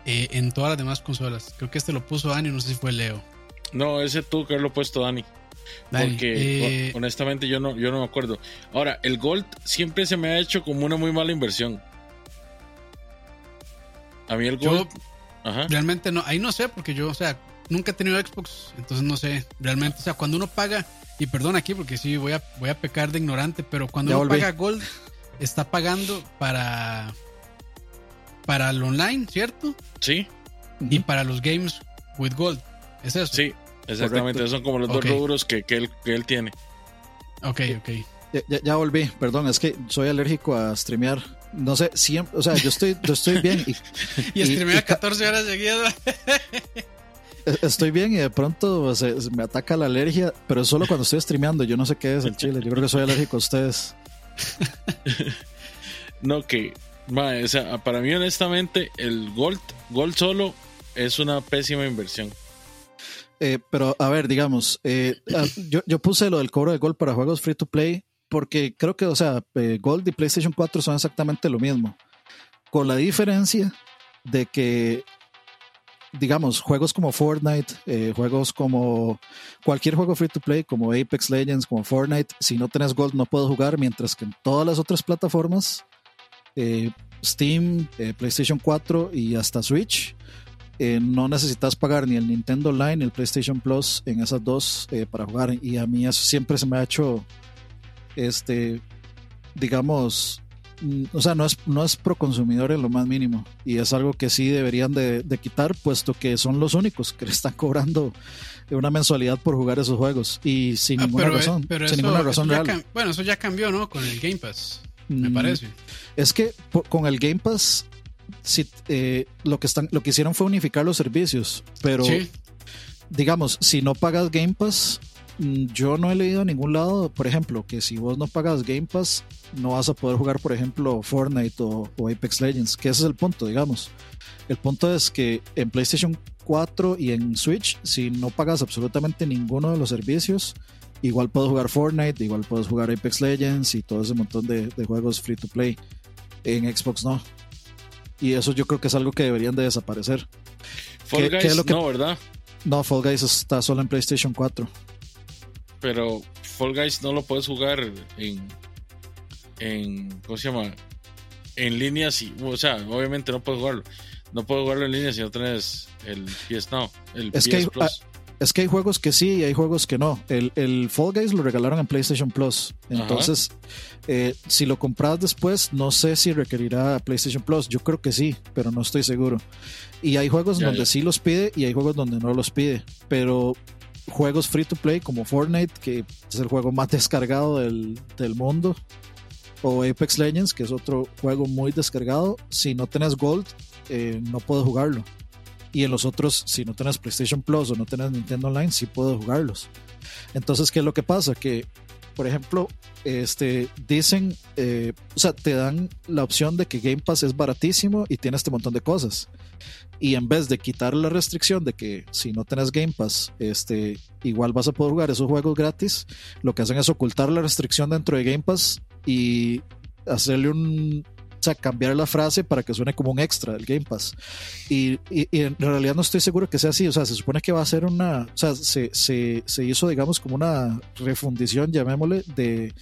eh, en todas las demás consolas. Creo que este lo puso Dani, no sé si fue Leo. No, ese tú que lo puesto Dani. Porque eh, honestamente yo no, yo no me acuerdo. Ahora, el Gold siempre se me ha hecho como una muy mala inversión. A mí el Gold. Realmente no, ahí no sé, porque yo, o sea, nunca he tenido Xbox, entonces no sé. Realmente, o sea, cuando uno paga, y perdón aquí porque sí voy a, voy a pecar de ignorante, pero cuando uno paga Gold, está pagando para para el online, ¿cierto? Sí. Y para los games with gold. ¿Es eso? Sí, exactamente. Son como los dos rubros que, que, él, que él tiene. Ok, ok. Ya, volví, perdón, es que soy alérgico a streamear. No sé, siempre, o sea, yo estoy, yo estoy bien. Y, [LAUGHS] y, streamear 14 horas seguidas. [LAUGHS] Estoy bien y de pronto me ataca la alergia, pero solo cuando estoy streameando. Yo no sé qué es el chile. Yo creo que soy alérgico a ustedes. [LAUGHS] no, que para mí, honestamente, el Gold, Gold solo es una pésima inversión. Eh, pero, a ver, digamos, eh, ah, yo, puse lo del cobro de Gold para juegos free to play porque creo que, o sea, eh, Gold y PlayStation 4 son exactamente lo mismo. Con la diferencia de que, digamos, juegos como Fortnite, juegos como cualquier juego free to play, como Apex Legends, como Fortnite, si no tenés Gold no puedo jugar, mientras que en todas las otras plataformas eh, Steam, eh, PlayStation 4 y hasta Switch. Eh, no necesitas pagar ni el Nintendo Online ni el PlayStation Plus en esas dos para jugar. Y a mí eso siempre se me ha hecho, este, digamos, o sea, no es, no es pro consumidor en lo más mínimo. Y es algo que sí deberían de, quitar, puesto que son los únicos que le están cobrando una mensualidad por jugar esos juegos. Y sin ah, ninguna razón. sin ninguna razón real. bueno, eso ya cambió, ¿no? Con el Game Pass me mm, parece. Es que con el Game Pass, si, eh, lo, que están, lo que hicieron fue unificar los servicios, pero digamos, si no pagas Game Pass, yo no he leído a ningún lado, por ejemplo, que si vos no pagas Game Pass, no vas a poder jugar, por ejemplo, Fortnite o, o Apex Legends, que ese es el punto, digamos. El punto es que en PlayStation 4 y en Switch, si no pagas absolutamente ninguno de los servicios, igual puedo jugar Fortnite, igual puedes jugar Apex Legends y todo ese montón de, juegos free to play. En Xbox no. Y eso yo creo que es algo que deberían de desaparecer. Fall Guys no, ¿verdad? No, Fall Guys está solo en PlayStation 4. Pero Fall Guys no lo puedes jugar en, en ¿cómo se llama? En línea, sí, o sea, obviamente no puedes jugarlo. No puedes jugarlo en línea si no tienes el PS Now, el es PS Plus. Es que hay juegos que sí y hay juegos que no. El, el Fall Guys lo regalaron en PlayStation Plus. Entonces, eh, si lo compras después, no sé si requerirá PlayStation Plus. Yo creo que sí, pero no estoy seguro. Y hay juegos donde sí los pide y hay juegos donde no los pide. Pero juegos free to play como Fortnite, que es el juego más [LAUGHS] descargado del, del mundo, o Apex Legends, que es otro juego muy descargado, si no tenés Gold, eh, no puedes jugarlo. Y en los otros, si no tenés PlayStation Plus o no tenés Nintendo Online, sí puedes jugarlos. Entonces, ¿qué es lo que pasa? Que, por ejemplo, este, dicen, eh, o sea, te dan la opción de que Game Pass es baratísimo y tiene este montón de cosas. Y en vez de quitar la restricción de que si no tenés Game Pass, este, igual vas a poder jugar esos juegos gratis, lo que hacen es ocultar la restricción dentro de Game Pass y hacerle un, o sea, cambiar la frase para que suene como un extra del Game Pass. Y, en realidad no estoy seguro que sea así. O sea, se supone que va a ser una. O sea, se, se, se hizo, digamos, como una refundición, llamémosle, de,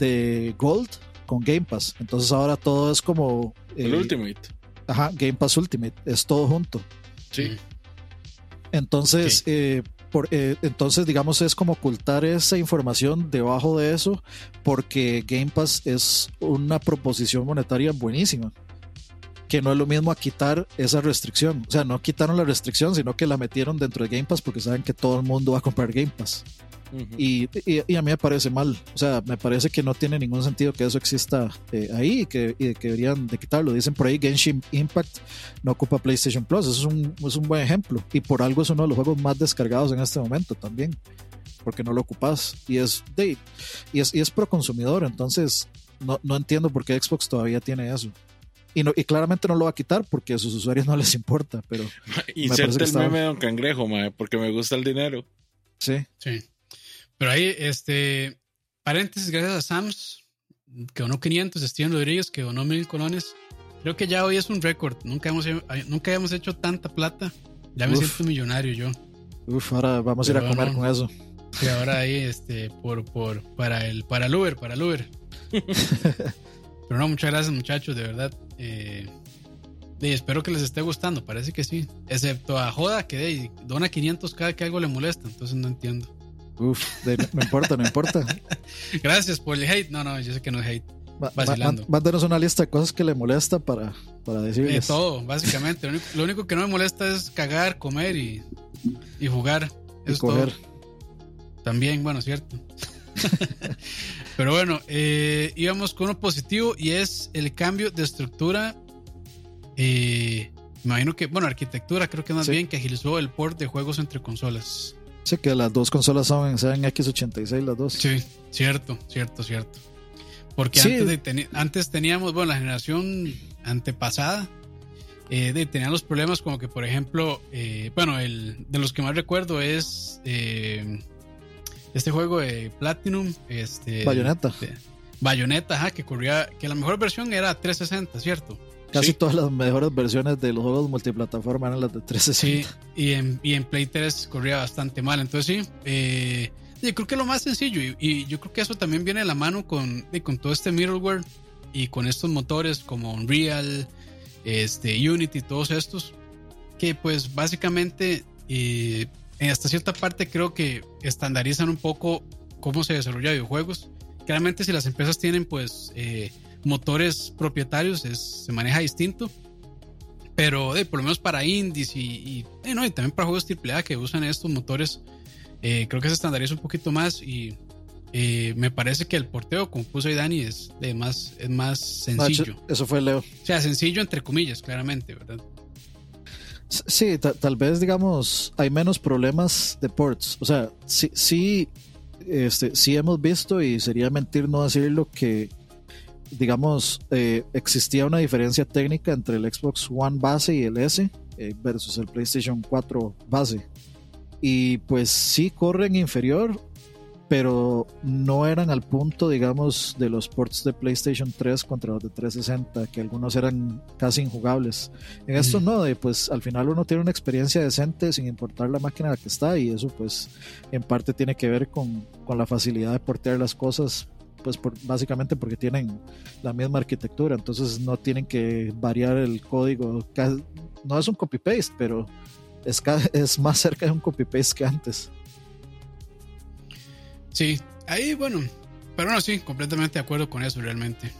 de Gold con Game Pass. Entonces ahora todo es como. El eh, Ultimate. Ajá, Game Pass Ultimate. Es todo junto. Sí. Entonces, eh, eh, entonces, digamos, es como ocultar esa información debajo de eso, porque Game Pass es una proposición monetaria buenísima. Que no es lo mismo a quitar esa restricción. O sea, no quitaron la restricción, sino que la metieron dentro de Game Pass porque saben que todo el mundo va a comprar Game Pass y, a mí me parece mal. O sea, me parece que no tiene ningún sentido que eso exista eh, ahí y que, deberían de quitarlo. Dicen por ahí Genshin Impact no ocupa PlayStation Plus. Eso es un, es un buen ejemplo. Y por algo es uno de los juegos más descargados en este momento también. Porque no lo ocupas. Y es, de, y es, y es pro consumidor. Entonces, no, no entiendo por qué Xbox todavía tiene eso. Y, no, y, claramente no lo va a quitar porque a sus usuarios [LAUGHS] no les importa. Pero [LAUGHS] Inserte el meme de Don Cangrejo, porque me gusta el dinero. Sí. Sí. Pero ahí, este, paréntesis, gracias a Sams, que donó 500, Steven Rodríguez, que donó mil colones. Creo que ya hoy es un récord. Nunca hemos, nunca habíamos hecho tanta plata. Ya me siento millonario yo. Uf, ahora vamos a ir a comer con eso. Sí, ahora ahí, este, por, por, para el, para el Uber, para el Uber. [LAUGHS] Pero no, muchas gracias, muchachos, de verdad. Eh, y espero que les esté gustando, parece que sí. Excepto a Joda, que dona 500 cada que algo le molesta, entonces no entiendo. Uf, no, importa, no importa. [LAUGHS] Gracias por el hate. No, no, yo sé que no es hate. Vacilando. Mándanos una lista de cosas que le molesta para, para decirles. De todo, básicamente. Lo único, que no me molesta es cagar, comer y, y jugar. Y es coger. También, bueno, cierto. [LAUGHS] Pero bueno, eh, íbamos con uno positivo y es el cambio de estructura. Eh, imagino que, bueno, arquitectura, creo que más bien que agilizó el port de juegos entre consolas. Sí, que las dos consolas son, sean X86 las dos. Sí, cierto, cierto, cierto. Porque antes, teníamos, bueno, la generación antepasada eh, tenían los problemas como que, por ejemplo, eh, bueno, el de los que más recuerdo es eh, este juego de Platinum, este... Bayonetta. Bayonetta, ajá, que corría, que la mejor versión era 360, ¿cierto? Casi todas las mejores versiones de los juegos multiplataforma eran las de 360. Sí, y en, y en Play 3 corría bastante mal. Entonces sí, eh, yo creo que lo más sencillo, y, yo creo que eso también viene de la mano con, con todo este middleware y con estos motores como Unreal, este, Unity, todos estos, que pues básicamente eh, hasta cierta parte creo que estandarizan un poco cómo se desarrolla videojuegos. Claramente si las empresas tienen pues... Eh, motores propietarios se maneja distinto. Pero por lo menos para indies y, y, no, y también para juegos AAA que usan estos motores, eh, creo que se estandariza un poquito más y eh, me parece que el porteo, como puso ahí Dani, es, más, es más sencillo. eso fue Leo. O sea, sencillo entre comillas, claramente, ¿verdad? Sí, tal vez, digamos, hay menos problemas de ports. O sea, sí, sí, este, sí hemos visto, y sería mentir no decirlo, que digamos, eh, existía una diferencia técnica entre el Xbox One base y el S eh, versus el PlayStation 4 base. Y pues sí corren inferior, pero no eran al punto, digamos, de los ports de PlayStation 3 contra los de 360, que algunos eran casi injugables. En esto no, de, pues al final uno tiene una experiencia decente sin importar la máquina en la que está y eso pues en parte tiene que ver con, con la facilidad de portear las cosas pues básicamente porque tienen la misma arquitectura, entonces no tienen que variar el código. No es un copy-paste, pero es, [LAUGHS] es más cerca de un copy-paste que antes. Sí, ahí bueno, pero no, sí, completamente de acuerdo con eso realmente.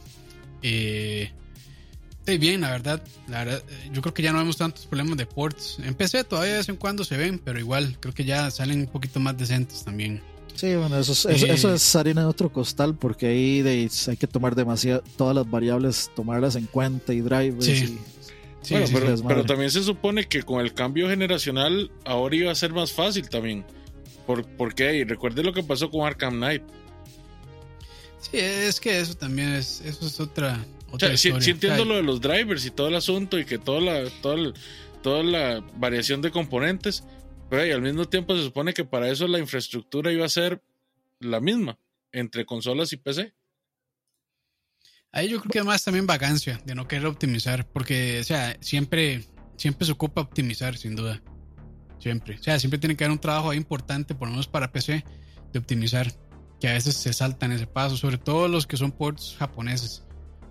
Eh, bien, la verdad, la verdad, eh, yo creo que ya no vemos tantos problemas de ports. En PC todavía de vez en cuando se ven, pero igual creo que ya salen un poquito más decentes también. Sí, bueno, eso es, eso, es harina de otro costal porque ahí hay que tomar demasiado, todas las variables, tomarlas en cuenta y drivers. Sí. bueno, pero, pero, también se supone que con el cambio generacional ahora iba a ser más fácil también. ¿Por, por qué? Y recuerde lo que pasó con Arkham Knight. Sí, es que eso también es, eso es otra, sí, entiendo lo de los drivers y todo el asunto y que toda la, toda, toda la variación de componentes, pero al mismo tiempo se supone que para eso la infraestructura iba a ser la misma entre consolas y PC. Ahí yo creo que además también vacancia de no querer optimizar, porque, o sea, siempre, siempre se ocupa optimizar, sin duda. Siempre. O sea, siempre tiene que haber un trabajo ahí importante, por lo menos para PC, de optimizar, que a veces se saltan ese paso, sobre todo los que son ports japoneses.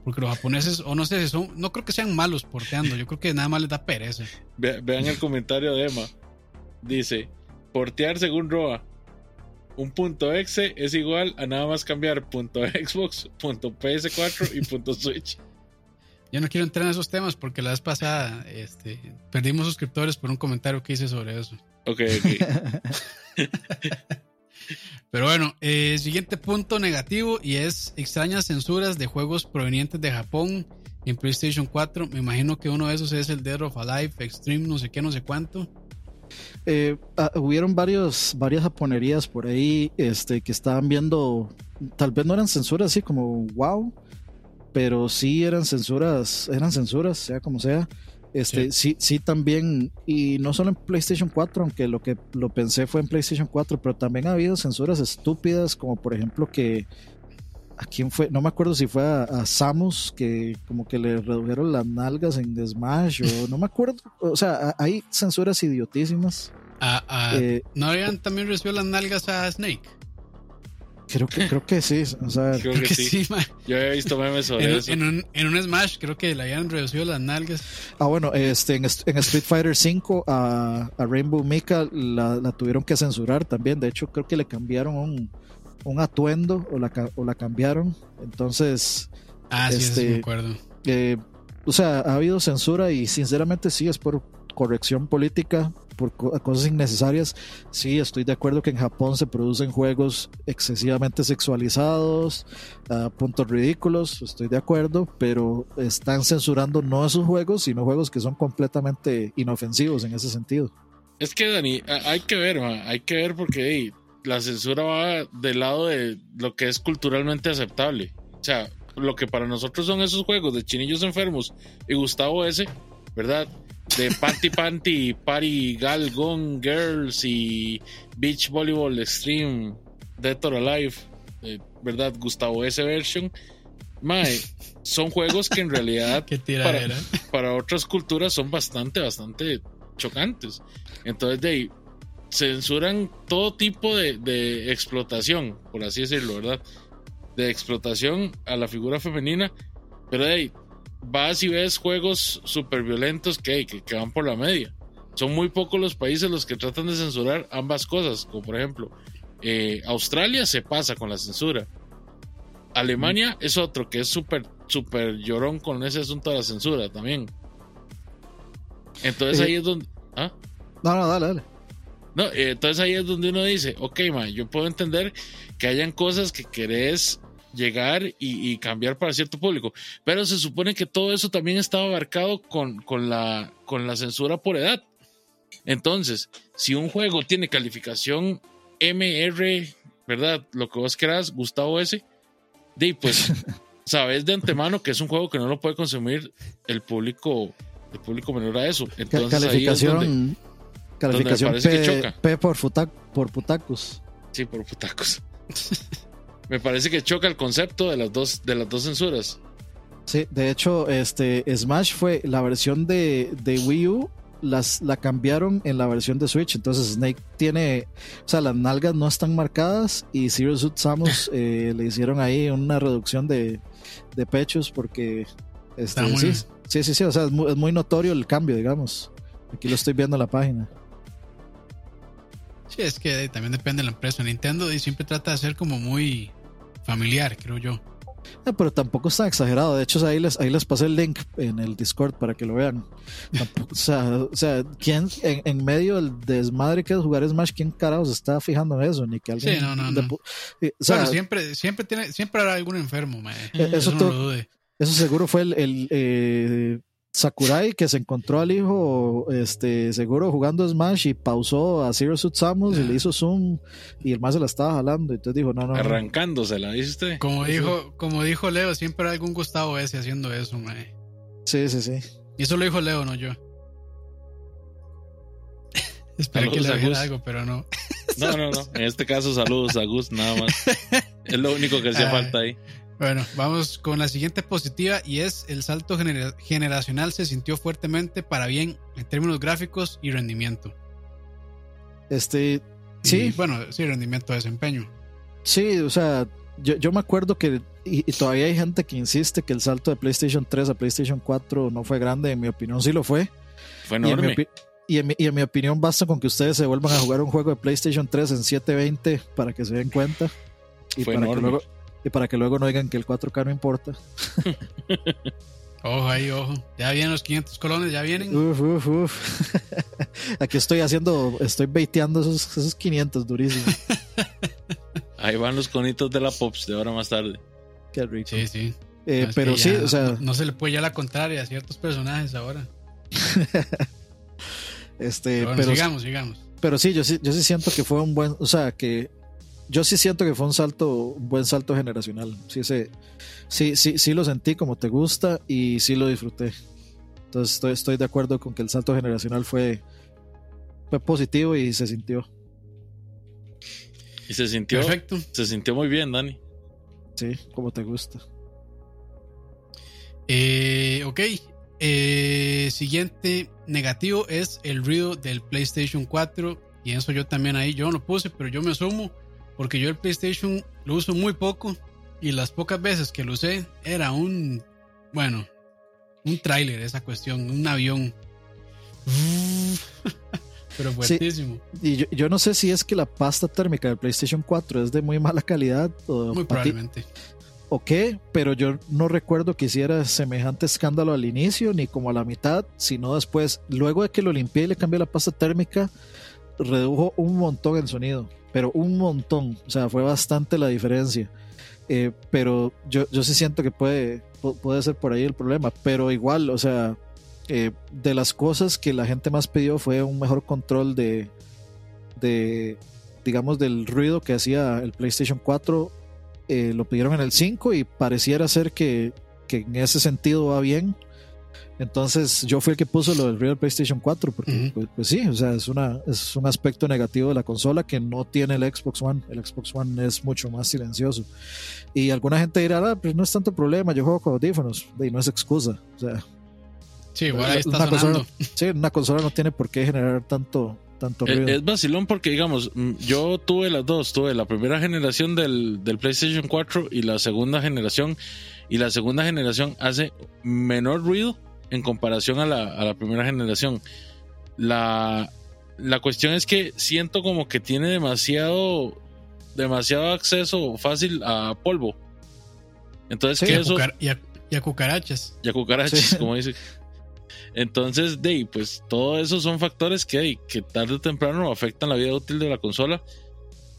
Porque los japoneses, o no sé, son, no creo que sean malos porteando, yo creo que nada más les da pereza. vean el comentario de Emma. Dice, portear según Roa. Un punto exe es igual a nada más cambiar punto Xbox, punto PS4 y punto Switch. Yo no quiero entrar en esos temas porque la vez pasada este, perdimos suscriptores por un comentario que hice sobre eso. Ok, ok. [LAUGHS] Pero bueno, eh, siguiente punto negativo y es extrañas censuras de juegos provenientes de Japón en PlayStation 4. Me imagino que uno de esos es el Dead of Alive, Extreme, no sé qué, no sé cuánto. Eh, ah, hubieron varios, varias japonerías por ahí este, que estaban viendo, tal vez no eran censuras así como wow, pero sí eran censuras, eran censuras, sea como sea, este, sí. sí. también, y no solo en PlayStation 4, aunque lo que lo pensé fue en PlayStation 4, pero también ha habido censuras estúpidas, como por ejemplo que a quién fue, no me acuerdo si fue a, Samus que como que le redujeron las nalgas en Smash o no me acuerdo, o sea, hay censuras idiotísimas. Eh, ¿No habían también recibido las nalgas a Snake? Creo que, creo que sí. O sea, creo, que, sí. Yo he visto memes sobre en, eso. En un, en un, Smash creo que le habían reducido las nalgas. Ah, bueno, este, en, Street Fighter V a, a Rainbow Mika la, la, tuvieron que censurar también. De hecho, creo que le cambiaron un, un atuendo o la, o la cambiaron. Entonces. Ah, sí, este, me acuerdo. Eh, o sea, ha habido censura y sinceramente sí es por corrección política por cosas innecesarias. Sí, estoy de acuerdo que en Japón se producen juegos excesivamente sexualizados, a puntos ridículos, estoy de acuerdo, pero están censurando no esos juegos, sino juegos que son completamente inofensivos en ese sentido. Es que, Dani, hay que ver, hay que ver porque la censura va del lado de lo que es culturalmente aceptable. O sea, lo que para nosotros son esos juegos de chinillos enfermos y Gustavo S., ¿verdad? de Panty [LAUGHS] Panty, Party Gal Gone Girls y Beach Volleyball Extreme, Dead or Alive, eh, ¿verdad? Gustavo S. Version. Mae, son juegos que en realidad [LAUGHS] para, para, otras culturas son bastante, bastante chocantes. Entonces, de ahí, censuran todo tipo de, de explotación, por así decirlo, ¿verdad? De explotación a la figura femenina, pero ahí, vas y ves juegos súper violentos que, que, van por la media. Son muy pocos los países los que tratan de censurar ambas cosas, como por ejemplo, eh, Australia se pasa con la censura. Alemania es otro que es súper, súper llorón con ese asunto de la censura también. Entonces ahí es donde... ¿ah? No, no, dale, dale. No, eh, entonces ahí es donde uno dice, ok, ma, yo puedo entender que hayan cosas que querés llegar y, cambiar para cierto público. Pero se supone que todo eso también estaba abarcado con, con, la, con la censura por edad. Entonces, si un juego tiene calificación MR, ¿verdad? Lo que vos querás, Gustavo S, de pues [LAUGHS] sabes de antemano que es un juego que no lo puede consumir el público, el público menor a eso. Entonces, calificación, calificación P, por, por putacos. Sí, por putacos. [LAUGHS] Me parece que choca el concepto de las dos, de las dos censuras. Sí, de hecho, este Smash fue la versión de, de Wii U, las, la cambiaron en la versión de Switch. Entonces Snake tiene, o sea, las nalgas no están marcadas y Zero Suit Samus [LAUGHS] eh, le hicieron ahí una reducción de, de pechos porque este, sí, sí, sí, sí, o sea, es muy, es muy notorio el cambio, digamos. Aquí lo estoy viendo en la página. Sí, es que también depende de la empresa. Nintendo siempre trata de ser como muy familiar, creo yo. Eh, pero tampoco está exagerado. De hecho, ahí les, ahí les pasé el link en el Discord para que lo vean. o, sea, [LAUGHS] o sea, ¿quién en, medio del desmadre que es jugar Smash, quién carajo se está fijando en eso? Ni que alguien. Sí, no, no, no. siempre, siempre, tiene, siempre habrá algún enfermo, eh, Eso, eso, seguro fue el, el eh, Sakurai que se encontró al hijo este seguro jugando Smash y pausó a Zero Suit Samus y le hizo zoom y el más se la estaba jalando. Y entonces dijo no no arrancándosela dice usted como dijo como dijo Leo siempre hay algún Gustavo ese haciendo eso mae. sí sí sí. Y eso lo dijo Leo no yo. [LAUGHS] Espero que le dijera algo pero no. No no no. En este caso saludos a Gus nada más. Es lo único que hacía falta ahí bueno, vamos con la siguiente positiva y es el salto generacional se sintió fuertemente para bien en términos gráficos y rendimiento. Este, sí. bueno, sí, rendimiento de desempeño. Sí, o sea, yo, me acuerdo que, y, todavía hay gente que insiste que el salto de PlayStation 3 a PlayStation 4 no fue grande, en mi opinión sí lo fue. Fue enorme. Y en, mi, y en mi opinión basta con que ustedes se vuelvan a jugar un juego de PlayStation 3 en 720 para que se den cuenta. Y fue para enorme. Y para que luego no digan que el 4K no importa. [LAUGHS] ojo ahí, ojo. Ya vienen los 500 colones, ya vienen. Uf, uf, uf. [LAUGHS] Aquí estoy haciendo, estoy baiteando esos, esos 500 durísimos. [LAUGHS] Ahí van los conitos de la Pops de ahora más tarde. Qué rico. Sí, sí. Eh, pero sí, o sea. No, se le puede ya la contraria a ciertos personajes ahora. este, pero, sigamos, sigamos. Pero sí, yo sí, yo sí siento que fue un buen, o sea, que yo sí siento que fue un salto, un buen salto generacional. Sí, sí, sí, sí lo sentí como te gusta y sí lo disfruté. Entonces estoy, estoy de acuerdo con que el salto generacional fue, fue positivo y se sintió. Y se sintió. Perfecto. Se sintió muy bien, Dani. Sí, como te gusta. Eh, ok. Eh, siguiente negativo es el ruido del PlayStation 4. Y eso yo también ahí, yo no lo puse, pero yo me asumo porque yo el PlayStation lo uso muy poco y las pocas veces que lo usé era un, bueno, un tráiler esa cuestión, un avión. [LAUGHS] Pero fuertísimo. y yo, no sé si es que la pasta térmica del PlayStation 4 es de muy mala calidad o muy probablemente. O qué, pero yo no recuerdo que hiciera semejante escándalo al inicio ni como a la mitad, sino después, luego de que lo limpié y le cambié la pasta térmica, redujo un montón el sonido pero un montón. O sea, fue bastante la diferencia. Eh, pero yo, yo sí siento que puede, puede ser por ahí el problema. Pero igual, o sea, eh, de las cosas que la gente más pidió fue un mejor control de, de digamos, del ruido que hacía el PlayStation 4. Eh, lo pidieron en el 5 y pareciera ser que, que en ese sentido va bien. Entonces yo fui el que puso lo del Real PlayStation 4, porque pues, pues, sí, o sea, es, una, es un aspecto negativo de la consola que no tiene el Xbox One. El Xbox One es mucho más silencioso. Y alguna gente dirá, ah, pues no es tanto problema, yo juego con audífonos, y no es excusa. O sea, sí, igual ahí está una consola, [LAUGHS] sí, una consola no tiene por qué generar tanto, tanto ruido. Es, vacilón porque, digamos, mm, yo tuve las dos, tuve la primera generación del, del PlayStation 4 y la segunda generación, y la segunda generación hace menor ruido en comparación a la, primera generación. La, la cuestión es que siento como que tiene demasiado, demasiado acceso fácil a polvo. Entonces, que eso. Y a, cucarachas. Y a cucarachas, como dice. Entonces, de pues todo eso son factores que, que tarde o temprano afectan la vida útil de la consola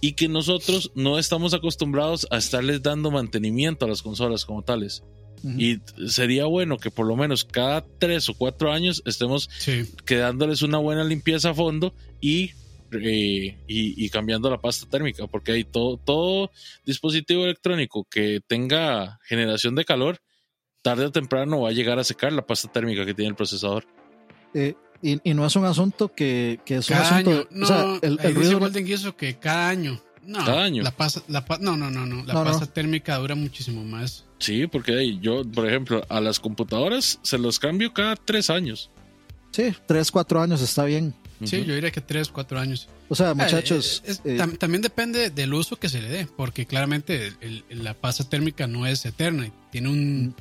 y que nosotros no estamos acostumbrados a estarles dando mantenimiento a las consolas como tales. Y sería bueno que por lo menos cada tres o cuatro años estemos quedándoles una buena limpieza a fondo y, eh, y, cambiando la pasta térmica, porque hay todo, todo dispositivo electrónico que tenga generación de calor, tarde o temprano va a llegar a secar la pasta térmica que tiene el procesador. Eh, y, no es un asunto que, que es un asunto. No, o sea, el, el ruido. que cada año. No, cada año. La pasta, la, no, no, no, no. La pasta térmica dura muchísimo más. Sí, porque yo, por ejemplo, a las computadoras se los cambio cada tres años. Sí, tres, cuatro años está bien. Sí, yo diría que tres, cuatro años. O sea, muchachos. Eh, eh, también depende del uso que se le dé, porque claramente la pasta térmica no es eterna, tiene un.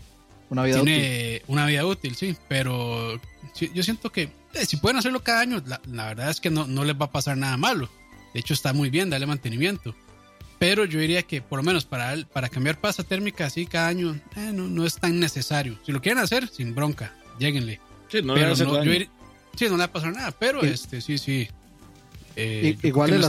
Una vida tiene una vida útil, sí, pero yo siento que eh, si pueden hacerlo cada año, la, verdad es que no, no les va a pasar nada malo. De hecho, está muy bien darle mantenimiento. Pero yo diría que por lo menos para, para cambiar pasta térmica así cada año eh, no, no, es tan necesario. Si lo quieren hacer, sin bronca, lléguenle. Sí, no le no, sí, no le va a pasar nada, pero este sí, sí. Eh, igual el,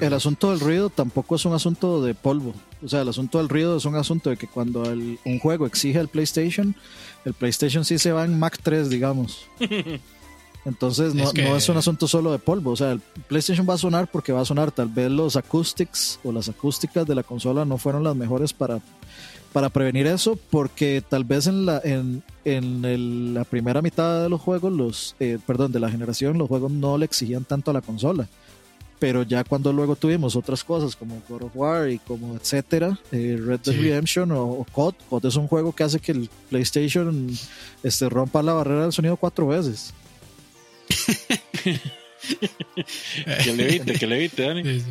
el asunto del ruido tampoco es un asunto de polvo. O sea, el asunto del ruido es un asunto de que cuando un juego exige el PlayStation, el PlayStation sí se va en Mac 3, digamos. [LAUGHS] Entonces no es, un asunto solo de polvo. O sea, el PlayStation va a sonar porque va a sonar. Tal vez los acoustics o las acústicas de la consola no fueron las mejores para, para prevenir eso, porque tal vez en la, en, en la primera mitad de los juegos, los, eh, perdón, de la generación, los juegos no le exigían tanto a la consola. Pero ya cuando luego tuvimos otras cosas como God of War y como etcétera, eh, Red Dead Redemption o, o, COD, COD es un juego que hace que el PlayStation este, rompa la barrera del sonido cuatro veces. [LAUGHS] que le evite, que le evite, Dani.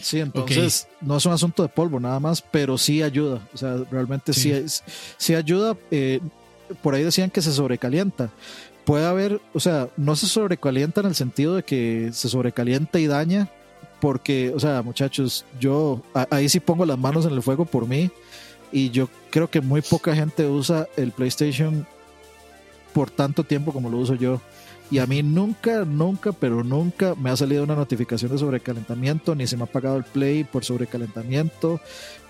Sí, entonces no es un asunto de polvo nada más, pero sí ayuda. O sea, realmente sí, sí, ayuda. Eh, por ahí decían que se sobrecalienta. Puede haber, o sea, no se sobrecalienta en el sentido de que se sobrecalienta y daña, porque, o sea, muchachos, yo ahí sí pongo las manos en el fuego por mí y yo creo que muy poca gente usa el PlayStation por tanto tiempo como lo uso yo. Y a mí nunca, nunca, pero nunca me ha salido una notificación de sobrecalentamiento, ni se me ha apagado el play por sobrecalentamiento,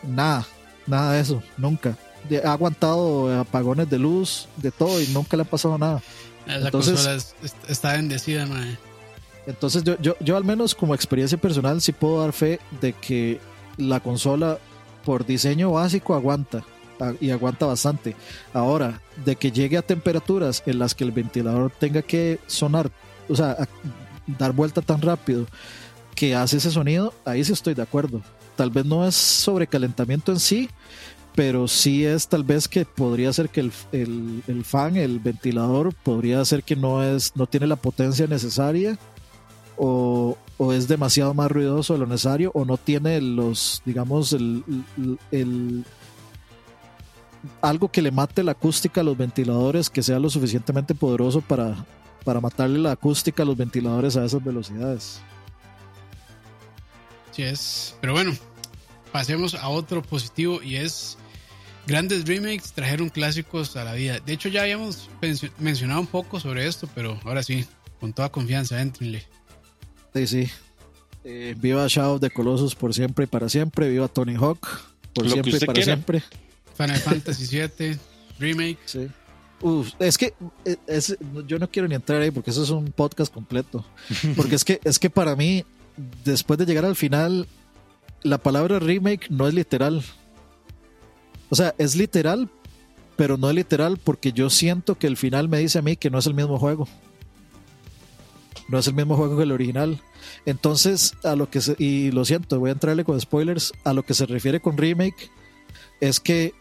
nada, nada de eso, nunca. Ha aguantado apagones de luz, de todo, y nunca le ha pasado nada. entonces, está bendecida, mae. Entonces yo, yo, yo al menos como experiencia personal sí puedo dar fe de que la consola por diseño básico aguanta y aguanta bastante. Ahora, de que llegue a temperaturas en las que el ventilador tenga que sonar, o sea, dar vuelta tan rápido que hace ese sonido, ahí sí estoy de acuerdo. Tal vez no es sobrecalentamiento en sí, pero sí es tal vez que podría ser que el, el, fan, el ventilador, podría ser que no es, no tiene la potencia necesaria o, es demasiado más ruidoso de lo necesario o no tiene los, digamos, el, algo que le mate la acústica a los ventiladores que sea lo suficientemente poderoso para, para matarle la acústica a los ventiladores a esas velocidades. Sí es. Pero bueno, pasemos a otro positivo y es grandes remakes trajeron clásicos a la vida. De hecho ya habíamos mencionado un poco sobre esto, pero ahora sí, con toda confianza, entrenle. Sí, sí. Eh, viva Shadow of the Colossus por siempre y para siempre. Viva Tony Hawk por siempre y para siempre. Final Fantasy VII Remake. Sí. es que eh, yo no quiero ni entrar ahí porque eso es un podcast completo. [LAUGHS] Porque es que, es que para mí, después de llegar al final, la palabra remake no es literal. O sea, es literal, pero no es literal porque yo siento que el final me dice a mí que no es el mismo juego. No es el mismo juego que el original. Entonces, a lo que se, y lo siento, voy a entrarle con spoilers, a lo que se refiere con remake es que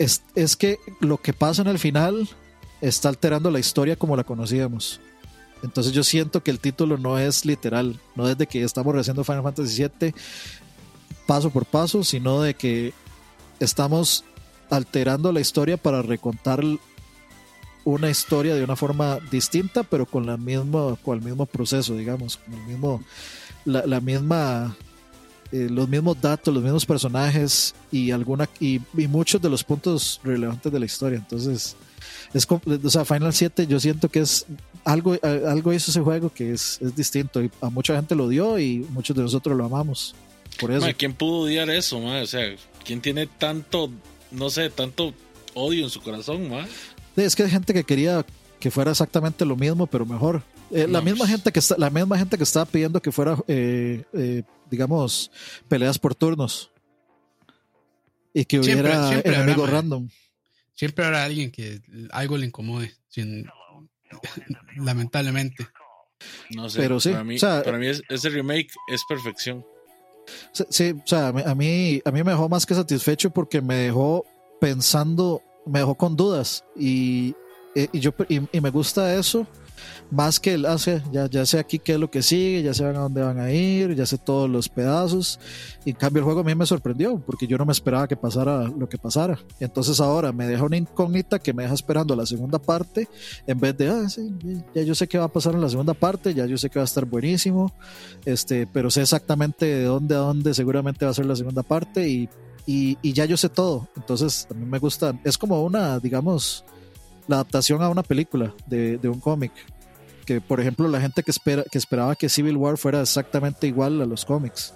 es, que lo que pasa en el final está alterando la historia como la conocíamos. Entonces yo siento que el título no es literal, no es de que estamos rehaciendo Final Fantasy VII paso por paso, sino de que estamos alterando la historia para recontar una historia de una forma distinta, pero con la con el mismo proceso, digamos, con el mismo, la misma eh, los mismos datos, los mismos personajes y alguna y, muchos de los puntos relevantes de la historia. Entonces, es o sea, Final 7 yo siento que es algo algo hizo ese juego que es, es distinto y a mucha gente lo dio y muchos de nosotros lo amamos. Por eso. ¿Quién pudo odiar eso, O sea, ¿quién tiene tanto, no sé, tanto odio en su corazón, Es que hay gente que quería que fuera exactamente lo mismo, pero mejor. Eh, la misma pues. gente que está, la misma gente que estaba pidiendo que fuera, eh, eh, digamos, peleas por turnos y que hubiera siempre, enemigos random. Siempre habrá alguien que algo le incomode, sin, [LAUGHS] lamentablemente. No sé, pero sí, para mí, para mí ese remake es perfección. Sí, o sea, a mí, a mí me dejó más que satisfecho porque me dejó pensando, me dejó con dudas y, y yo y me gusta eso más que el hace, ya, ya sé aquí qué es lo que sigue, ya sé a dónde van a ir, ya sé todos los pedazos. Y en cambio el juego a mí me sorprendió, porque yo no me esperaba que pasara lo que pasara. Entonces ahora me deja una incógnita que me deja esperando la segunda parte, en vez de, ah, sí, ya yo sé qué va a pasar en la segunda parte, ya yo sé que va a estar buenísimo, este, pero sé exactamente de dónde a dónde seguramente va a ser la segunda parte y, y, y ya yo sé todo. Entonces a mí me gusta, es como una, digamos, la adaptación a una película de, de un cómic. Que por ejemplo la gente que, espera, que esperaba que Civil War fuera exactamente igual a los cómics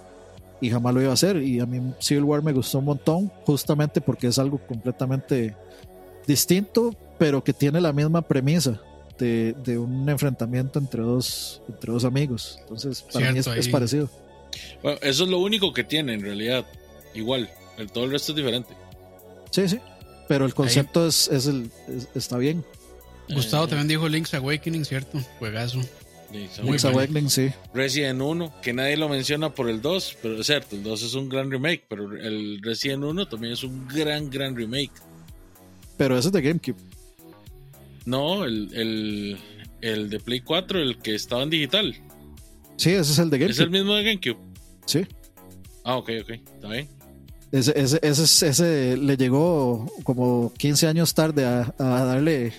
y jamás lo iba a hacer. Y a mí Civil War me gustó un montón justamente porque es algo completamente distinto pero que tiene la misma premisa de, de un enfrentamiento entre dos, entre dos amigos. Entonces para mí es, parecido. Bueno, eso es lo único que tiene en realidad. Igual el, todo el resto es diferente. Sí sí pero el concepto es, es, el, está bien Gustavo eh, también dijo Link's Awakening, ¿cierto? Juegazo. Link's Awakening, sí. Resident 1, que nadie lo menciona por el 2, pero es cierto, el 2 es un gran remake, pero el Resident 1 también es un gran, gran remake. Pero ese es de GameCube. No, el, el, el de Play 4, el que estaba en digital. Sí, ese es el de GameCube. ¿Es el mismo de GameCube? Sí. Ah, ok, ok, está bien. Ese, ese, ese, ese, le llegó como 15 años tarde a, a darle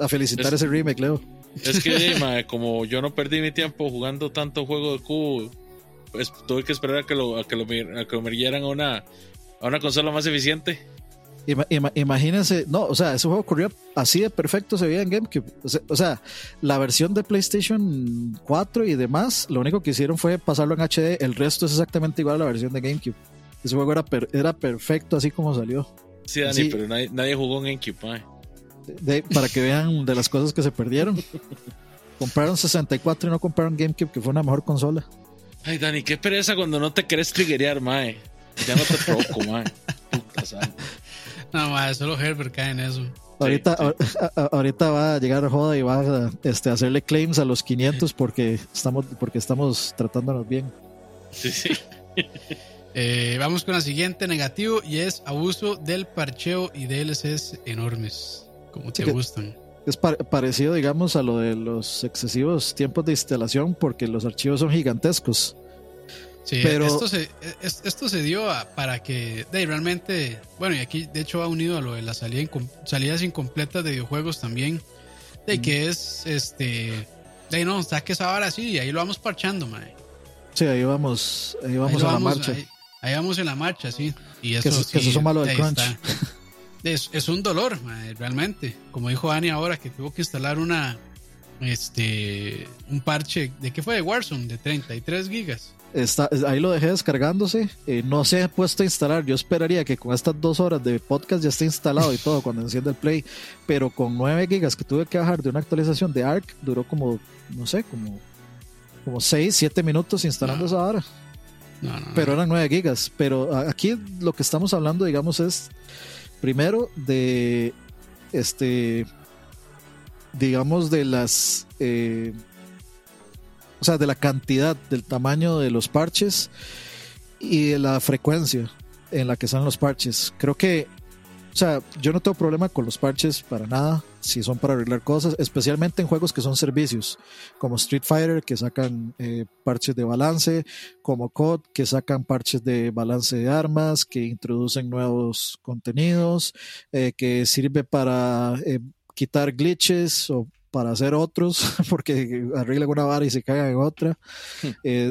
a felicitar ese remake, Leo. Es que, [LAUGHS] como yo no perdí mi tiempo jugando tanto juego de cubo, pues tuve que esperar a que lo, a que lo, a que lo a una, a una consola más eficiente. imagínense, no, o sea, ese juego corrió así de perfecto, se veía en GameCube. O sea, la versión de PlayStation 4 y demás, lo único que hicieron fue pasarlo en HD, el resto es exactamente igual a la versión de GameCube. Ese juego era, era perfecto así como salió. Sí, Dani, pero nadie, nadie, jugó en GameCube para que vean de las cosas que se perdieron. Compraron 64 y no compraron GameCube, que fue una mejor consola. Ay, Dani, qué pereza cuando no te querés triggerear, mae. Ya no te provoco, mae. Puta No, mae, solo Herbert cae en eso. Ahorita, ahorita va a llegar Joda y va a este, hacerle claims a los 500 porque estamos, porque estamos tratándonos bien. Sí, sí. Eh, vamos con la siguiente negativo y es abuso del parcheo y DLCs enormes. Como te gustan. Es parecido, digamos, a lo de los excesivos tiempos de instalación porque los archivos son gigantescos. Sí, pero esto se, esto se dio para que de, realmente, bueno, y aquí de hecho va unido a lo de las salida salidas incompletas de videojuegos también, de que es, este, de no, saques ahora sí, y ahí lo vamos parchando, mae. Sí, ahí vamos, ahí vamos a la marcha. Ahí, vamos en la marcha, sí. Y eso, que eso, suma lo del crunch. Es, es, un dolor, realmente. Como dijo Ani ahora, que tuvo que instalar una este un parche de qué fue de Warzone de 33 gigas. Está, ahí lo dejé descargándose. Eh, no se ha puesto a instalar. Yo esperaría que con estas dos horas de podcast ya esté instalado y todo cuando encienda el play. Pero con 9 gigas que tuve que bajar de una actualización de ARC, duró como, no sé, como, como 6, 7 minutos instalando esa hora. Pero eran 9 gigas. Pero aquí lo que estamos hablando, digamos, es Primero, de este, digamos, de las, eh, o sea, de la cantidad, del tamaño de los parches y de la frecuencia en la que salen los parches. Creo que sea, yo no tengo problema con los parches para nada, si son para arreglar cosas, especialmente en juegos que son servicios, como Street Fighter, que sacan eh, parches de balance, como COD, que sacan parches de balance de armas, que introducen nuevos contenidos, eh, que sirve para eh, quitar glitches o para hacer otros, [LAUGHS] porque arreglan una vara y se cagan en otra. Hmm.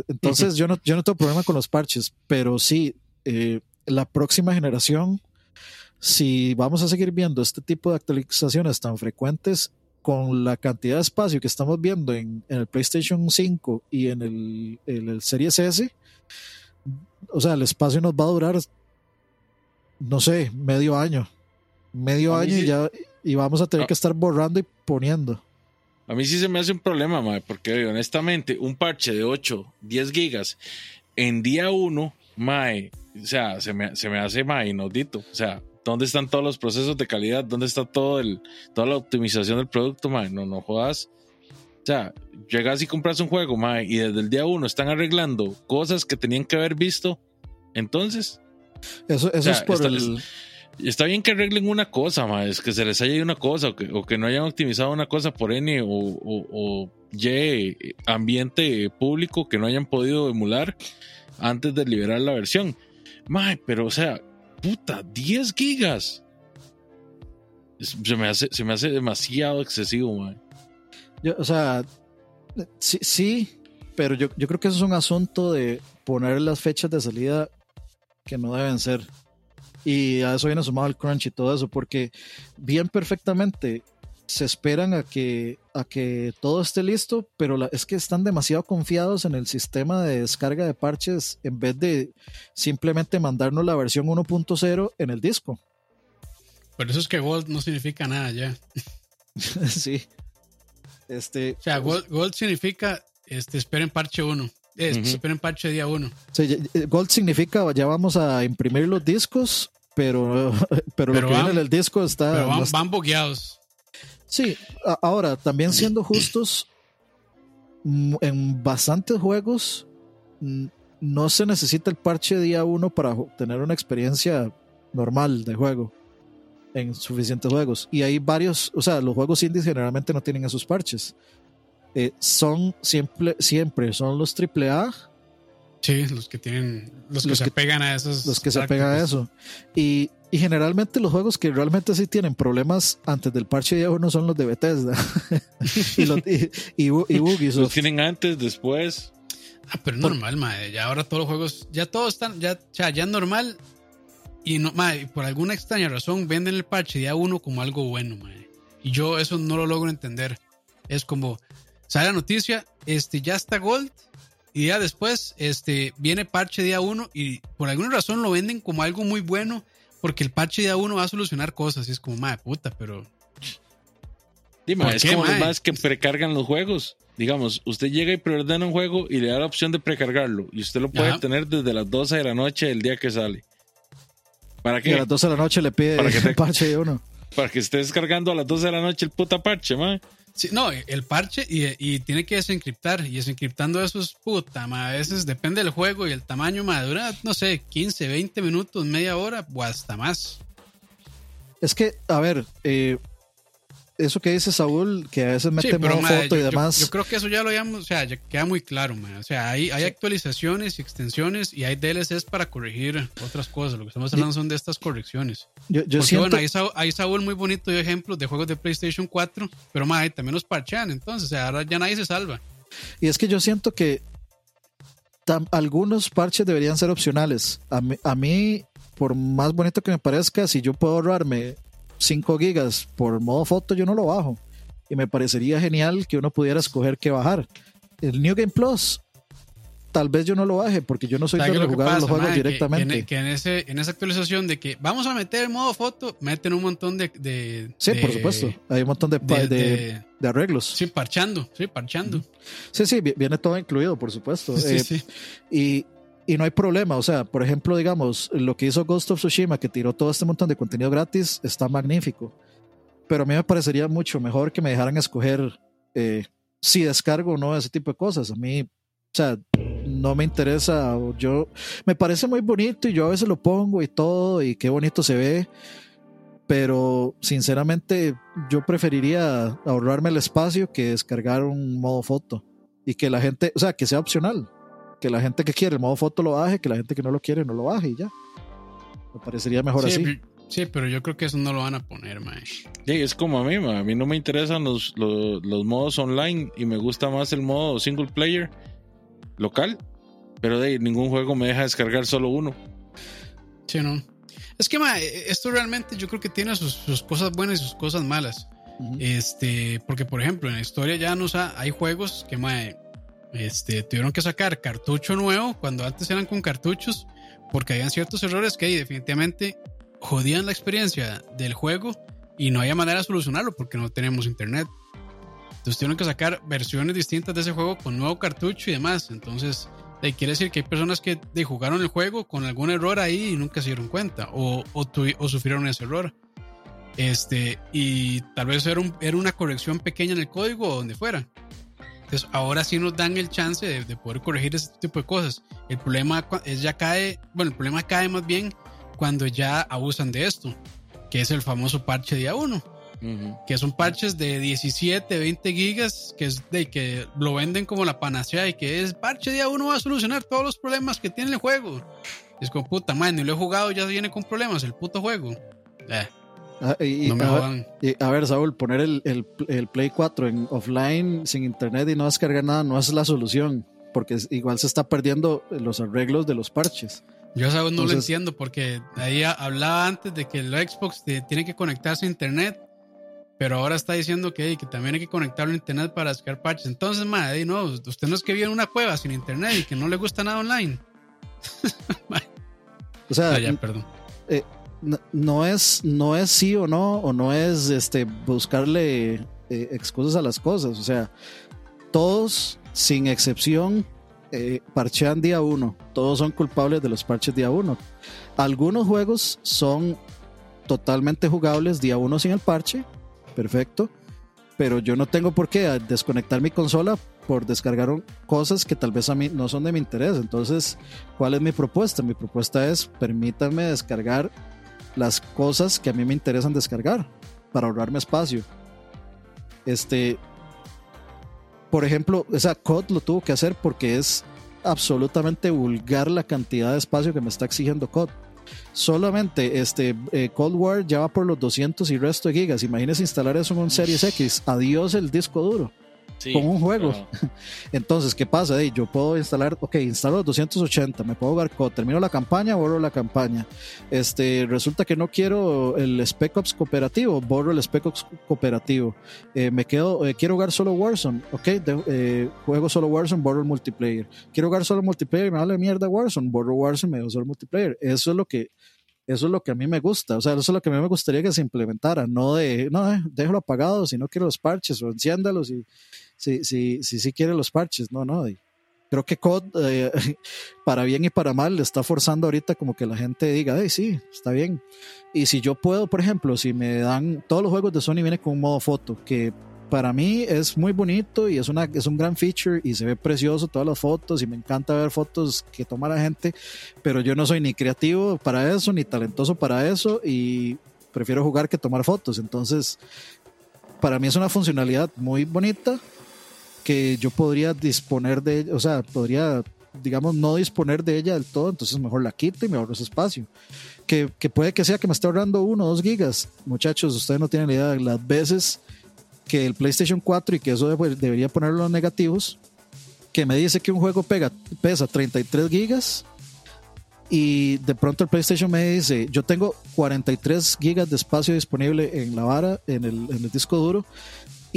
entonces, yo no, yo no tengo problema con los parches, pero sí, la próxima generación si vamos a seguir viendo este tipo de actualizaciones tan frecuentes con la cantidad de espacio que estamos viendo en, el PlayStation 5 y en el, el, Series S, o sea, el espacio nos va a durar, no sé, medio año. Medio año y ya y vamos a tener ah. que estar borrando y poniendo. A mí sí se me hace un problema, mae, porque honestamente, un parche de 8, 10 gigas en día 1, mae, o sea, se me, se me hace mae inaudito. O sea, ¿Dónde están todos los procesos de calidad? ¿Dónde está todo el, toda la optimización del producto, man? No, no jodas. O sea, llegas y compras un juego, man, y desde el día uno están arreglando cosas que tenían que haber visto. Entonces. Eso, eso es por el. Está bien que arreglen una cosa, ma, es que se les haya ido una cosa o que, o que no hayan optimizado una cosa por N o, o, Y ambiente público que no hayan podido emular antes de liberar la versión. Ma, pero o sea, puta, 10 gigas. Se me hace, se me hace demasiado excesivo, ma. Yo, o sea, sí, sí pero yo, yo creo que eso es un asunto de poner las fechas de salida que no deben ser. Y a eso viene sumado el crunch y todo eso, porque bien perfectamente se esperan a que, a que todo esté listo, pero es que están demasiado confiados en el sistema de descarga de parches en vez de simplemente mandarnos la versión 1.0 en el disco. Por eso es que Gold no significa nada ya. [LAUGHS] sí. Este, o sea, Gold, Gold significa este, esperen parche 1. Esperen parche día 1. Gold significa ya vamos a imprimir los discos pero, [LAUGHS] pero, lo que viene en el disco está. Pero van, van. Sí, ahora, también siendo justos, en bastantes juegos no se necesita el parche día 1 para tener una experiencia normal de juego en suficientes juegos. Y hay varios, o sea, los juegos indies generalmente no tienen esos parches. Eh, son siempre, siempre son los AAA Sí, los que tienen, los, que, se pegan a esos. Los que se pegan a eso. Y, y, generalmente los juegos que realmente sí tienen problemas antes del parche de no son los de Bethesda. [LAUGHS] y, los, y, y, [LAUGHS] Los tienen antes, después. Ah, pero normal, madre. Ya ahora todos los juegos, ya todos están, ya, o sea, ya normal. Y no, madre, por alguna extraña razón venden el parche día uno como algo bueno, madre. Y yo eso no lo logro entender. Es como, sale la noticia, este ya está Gold y ya después este, viene parche día 1 y por alguna razón lo venden como algo muy bueno porque el parche día 1 va a solucionar cosas. Y es como, madre puta, pero. Dime, es como más que precargan los juegos. Digamos, usted llega y preordena un juego y le da la opción de precargarlo. Y usted lo puede tener desde las 12 de la noche el día que sale. ¿Para qué? a las 12 de la noche le pide [LAUGHS] el parche de uno. Para que esté descargando a las 12 de la noche el puta parche, man no, el parche y, tiene que desencriptar. Y desencriptando eso es puta, a veces depende del juego y el tamaño, madura, no sé, 15, 20 minutos, media hora o hasta más. Es que, a ver, eh, eso que dice Saúl, que a veces mete más foto y demás. Yo, creo que eso ya lo habíamos, o sea, ya queda muy claro, O sea, hay, hay actualizaciones y extensiones y hay DLCs para corregir otras cosas. Lo que estamos hablando son de estas correcciones. Yo, yo siento... bueno, hay, Saúl muy bonito de ejemplos de juegos de PlayStation 4, pero más, también los parchean, entonces, ahora ya nadie se salva. Y es que yo siento que algunos parches deberían ser opcionales. A a mí, por más bonito que me parezca, si yo puedo ahorrarme 5 gigas por modo foto, yo no lo bajo. Y me parecería genial que uno pudiera escoger qué bajar. El New Game Plus, tal vez yo no lo baje porque yo no soy de jugar los juegos directamente. Que, en, ese, en esa actualización de que vamos a meter el modo foto, meten un montón de. sí, por supuesto. Hay un montón de, de, arreglos. Sí, parchando. Sí, parchando. Sí, sí, viene todo incluido, por supuesto. Sí, eh, sí. Y y no hay problema. O sea, por ejemplo, digamos, lo que hizo Ghost of Tsushima, que tiró todo este montón de contenido gratis, está magnífico. Pero a mí me parecería mucho mejor que me dejaran escoger eh, si descargo o no ese tipo de cosas. A mí, o sea, no me interesa. Yo, me parece muy bonito y yo a veces lo pongo y todo, y qué bonito se ve. Pero sinceramente, yo preferiría ahorrarme el espacio que descargar un modo foto. Y que la gente, o sea, que sea opcional que la gente que quiere el modo foto lo baje, que la gente que no lo quiere no lo baje y ya. Me parecería mejor así. Sí, pero yo creo que eso no lo van a poner, mae. Sí, es como a mí, A mí no me interesan los, los, modos online y me gusta más el modo single player local. Pero de ningún juego me deja descargar solo uno. Sí, no. Es que, mae, esto realmente yo creo que tiene sus, cosas buenas y sus cosas malas. Este, porque por ejemplo, en la historia ya no hay juegos que, mae, este, tuvieron que sacar cartucho nuevo cuando antes eran con cartuchos porque habían ciertos errores que definitivamente jodían la experiencia del juego y no había manera de solucionarlo porque no tenemos internet. Entonces tuvieron que sacar versiones distintas de ese juego con nuevo cartucho y demás. Entonces, quiere decir que hay personas que jugaron el juego con algún error ahí y nunca se dieron cuenta o, o, sufrieron ese error. Este, y tal vez era, era una corrección pequeña en el código o donde fuera. Entonces, ahora sí nos dan el chance de, poder corregir ese tipo de cosas. El problema es ya cae, bueno, el problema cae más bien cuando ya abusan de esto, que es el famoso parche día 1. Que son parches de 17, 20 gigas, que es de que lo venden como la panacea y que es parche día 1 va a solucionar todos los problemas que tiene el juego. Es como puta madre, ni lo he jugado, ya viene con problemas el puto juego. Eh. Ah, y, a, ver, Saúl, poner el, el, Play 4 en offline sin internet y no descargar nada no es la solución, porque igual se está perdiendo los arreglos de los parches. Yo Saúl no lo entiendo porque ahí hablaba antes de que el Xbox tiene que conectarse a internet, pero ahora está diciendo que, que también hay que conectarlo a internet para descargar parches. Entonces, madre, no, usted no es que vive en una cueva sin internet y que no le gusta nada online. [LAUGHS] o sea, ah, perdón. Eh, no, es, no es sí o no, o no es este, buscarle eh, excusas a las cosas. O sea, todos, sin excepción, eh, parchean día uno. Todos son culpables de los parches día uno. Algunos juegos son totalmente jugables día uno sin el parche. Perfecto. Pero yo no tengo por qué desconectar mi consola por descargar cosas que tal vez a mí no son de mi interés. Entonces, ¿cuál es mi propuesta? Mi propuesta es permítanme descargar las cosas que a mí me interesan descargar para ahorrarme espacio. Este, por ejemplo, esa COD lo tuvo que hacer porque es absolutamente vulgar la cantidad de espacio que me está exigiendo COD. Solamente este eh, Cold War ya va por los 200 y resto de gigas. Imagínese instalar eso en un Series X. Adiós el disco duro con un juego. [LAUGHS] Entonces, ¿qué pasa? yo puedo instalar, ok, instalo 280, me puedo jugar, termino la campaña, borro la campaña. Este, resulta que no quiero el Spec Ops cooperativo, borro el Spec Ops cooperativo. Eh, me quedo, eh, quiero jugar solo Warzone, ok, eh, juego solo Warzone, borro el multiplayer. Quiero jugar solo multiplayer, me vale mierda Warzone, borro Warzone, me dejo solo multiplayer. Eso es lo que eso es lo que a mí me gusta, o sea, eso es lo que a mí me gustaría que se implementara, no de, no, déjalo apagado, si no quiero los parches o enciéndalos y, si, si, si, si quiere los parches, no, no. creo que COD, eh, [LAUGHS] para bien y para mal, le está forzando ahorita como que la gente diga, hey, sí, está bien. Y si yo puedo, por ejemplo, si me dan, todos los juegos de Sony vienen con un modo foto, que para mí es muy bonito y es, una, es un gran feature y se ve precioso todas las fotos y me encanta ver fotos que toma la gente, pero yo no soy ni creativo para eso, ni talentoso para eso y prefiero jugar que tomar fotos. Entonces, para mí es una funcionalidad muy bonita, que yo podría disponer de ella, o sea, podría, digamos, no disponer de ella del todo, entonces mejor la quito y me ahorro ese espacio. Que, que puede que sea que me esté ahorrando uno o dos gigas. Muchachos, ustedes no tienen idea de las veces que el PlayStation 4 y que eso debería ponerlo en negativos, que me dice que un juego pega, pesa 33 gigas y de pronto el PlayStation me dice, yo tengo 43 gigas de espacio disponible en la vara, en el, en el disco duro,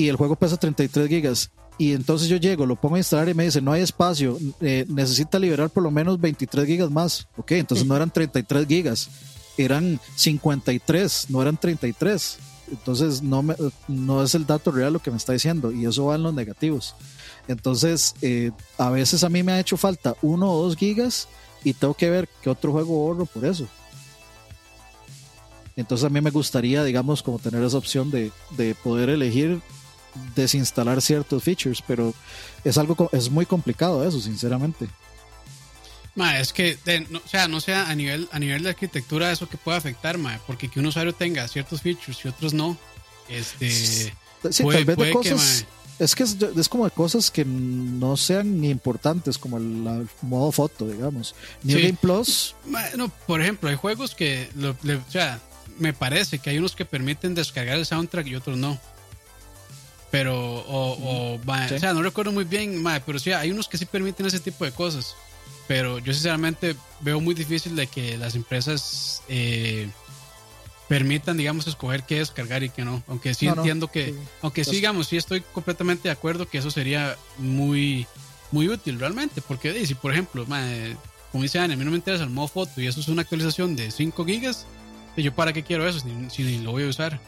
y el juego pesa 33 gigas y entonces yo llego, lo pongo a instalar y me dice, no hay espacio, eh, necesita liberar por lo menos 23 gigas más. Ok, entonces no eran 33 gigas, eran 53, no eran 33. Entonces no, me, no es el dato real lo que me está diciendo y eso va en los negativos. Entonces eh, a veces a mí me ha hecho falta uno o dos gigas y tengo que ver qué otro juego borro por eso. Entonces a mí me gustaría, digamos, como tener esa opción de, de poder elegir desinstalar ciertos features, pero es algo es muy complicado eso, sinceramente. es que, no, o sea, no sea a nivel, a nivel de arquitectura eso que puede afectar, porque que un usuario tenga ciertos features y otros no, este... Sí, tal vez de cosas... es que es, como de cosas que no sean ni importantes, como el, modo foto, digamos. New Game Plus. No, por ejemplo, hay juegos que, o sea, me parece que hay unos que permiten descargar el soundtrack y otros no. Pero, o, o, sea, no recuerdo muy bien, pero sí, hay unos que sí permiten ese tipo de cosas. Pero yo sinceramente veo muy difícil de que las empresas eh, permitan, digamos, escoger qué descargar y qué no. Aunque sí entiendo que, aunque sí, digamos, sí estoy completamente de acuerdo que eso sería muy, muy útil realmente. Porque si, por ejemplo, como dice Ana, a mí no me interesa el modo foto y eso es una actualización de 5 gigas, yo para qué quiero eso si, si lo voy a usar.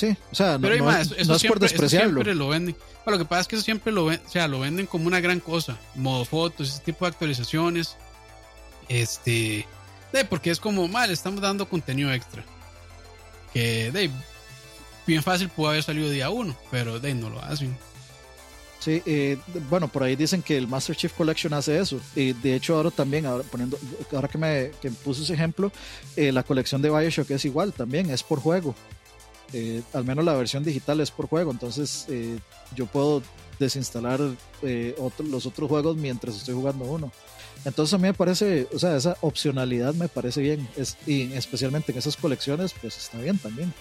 Sí, o sea, no, es por despreciarlo. lo venden. lo que pasa es que eso siempre lo, ven, o sea, lo venden como una gran cosa. Modo fotos, ese tipo de actualizaciones. Este. De, porque es como, mal, estamos dando contenido extra. Que de, bien fácil pudo haber salido día uno, pero de no lo hacen. Sí, eh, bueno, por ahí dicen que el Master Chief Collection hace eso. Y de hecho, ahora también, ahora, poniendo, ahora que me que puse ese ejemplo, eh, la colección de Bioshock es igual también, es por juego. Eh, al menos la versión digital es por juego. Entonces, yo puedo desinstalar los otros juegos mientras estoy jugando uno. Entonces, a mí me parece, o sea, esa opcionalidad me parece bien. Es, y especialmente en esas colecciones, pues está bien también.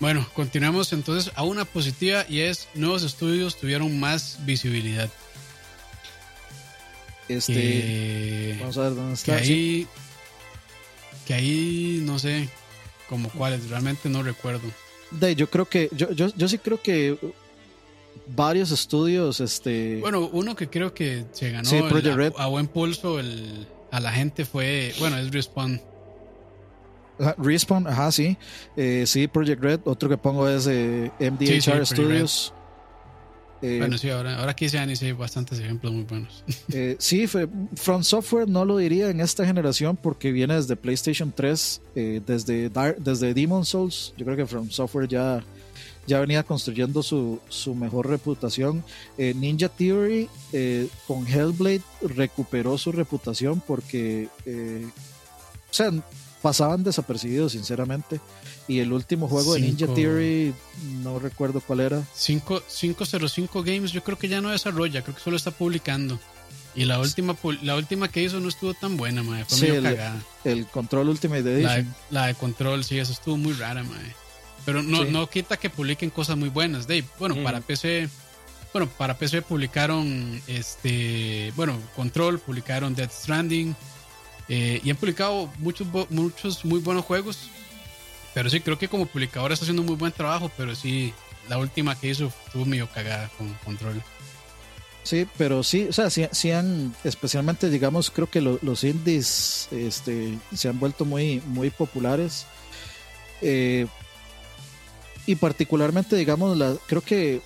Bueno, continuamos entonces a una positiva y es nuevos estudios tuvieron más visibilidad. Este, vamos a ver dónde está. Que ahí, que ahí no sé como cuáles, realmente no recuerdo. De, yo creo que, yo, yo, yo sí creo que varios estudios, este. Bueno, uno que creo que se ganó a, buen pulso el, a la gente fue, bueno, es Respawn. Respawn, ajá, sí. Eh, sí, Project Red. Otro que pongo es eh, MDHR Studios. Eh, bueno, sí, ahora, ahora aquí se han hay bastantes ejemplos muy buenos. [LAUGHS] Eh, sí, From Software no lo diría en esta generación porque viene desde PlayStation 3, desde, desde Demon Souls. Yo creo que From Software ya, ya venía construyendo su, su mejor reputación. Ninja Theory con Hellblade recuperó su reputación porque, o sea, pasaban desapercibidos, sinceramente. Y el último juego de Ninja Theory, no recuerdo cuál era. 505 Games, yo creo que ya no desarrolla, creo que solo está publicando. Y la última la última que hizo no estuvo tan buena, mae. Fue medio el, cagada. El Control Ultimate Edition. La de, Control, sí, eso estuvo muy rara, mae. Pero no, no quita que publiquen cosas muy buenas, Dave. Bueno, para mm. PC. Bueno, para PC publicaron este. Bueno, Control, publicaron Death Stranding. Eh, y han publicado muchos, muchos muy buenos juegos. Pero sí, creo que como publicadora está haciendo un muy buen trabajo. Pero sí, la última que hizo estuvo medio cagada con control. Sí, pero sí, o sea, sí, han, especialmente, digamos, creo que los indies este, se han vuelto muy, muy populares. Eh, y particularmente, digamos, la, creo que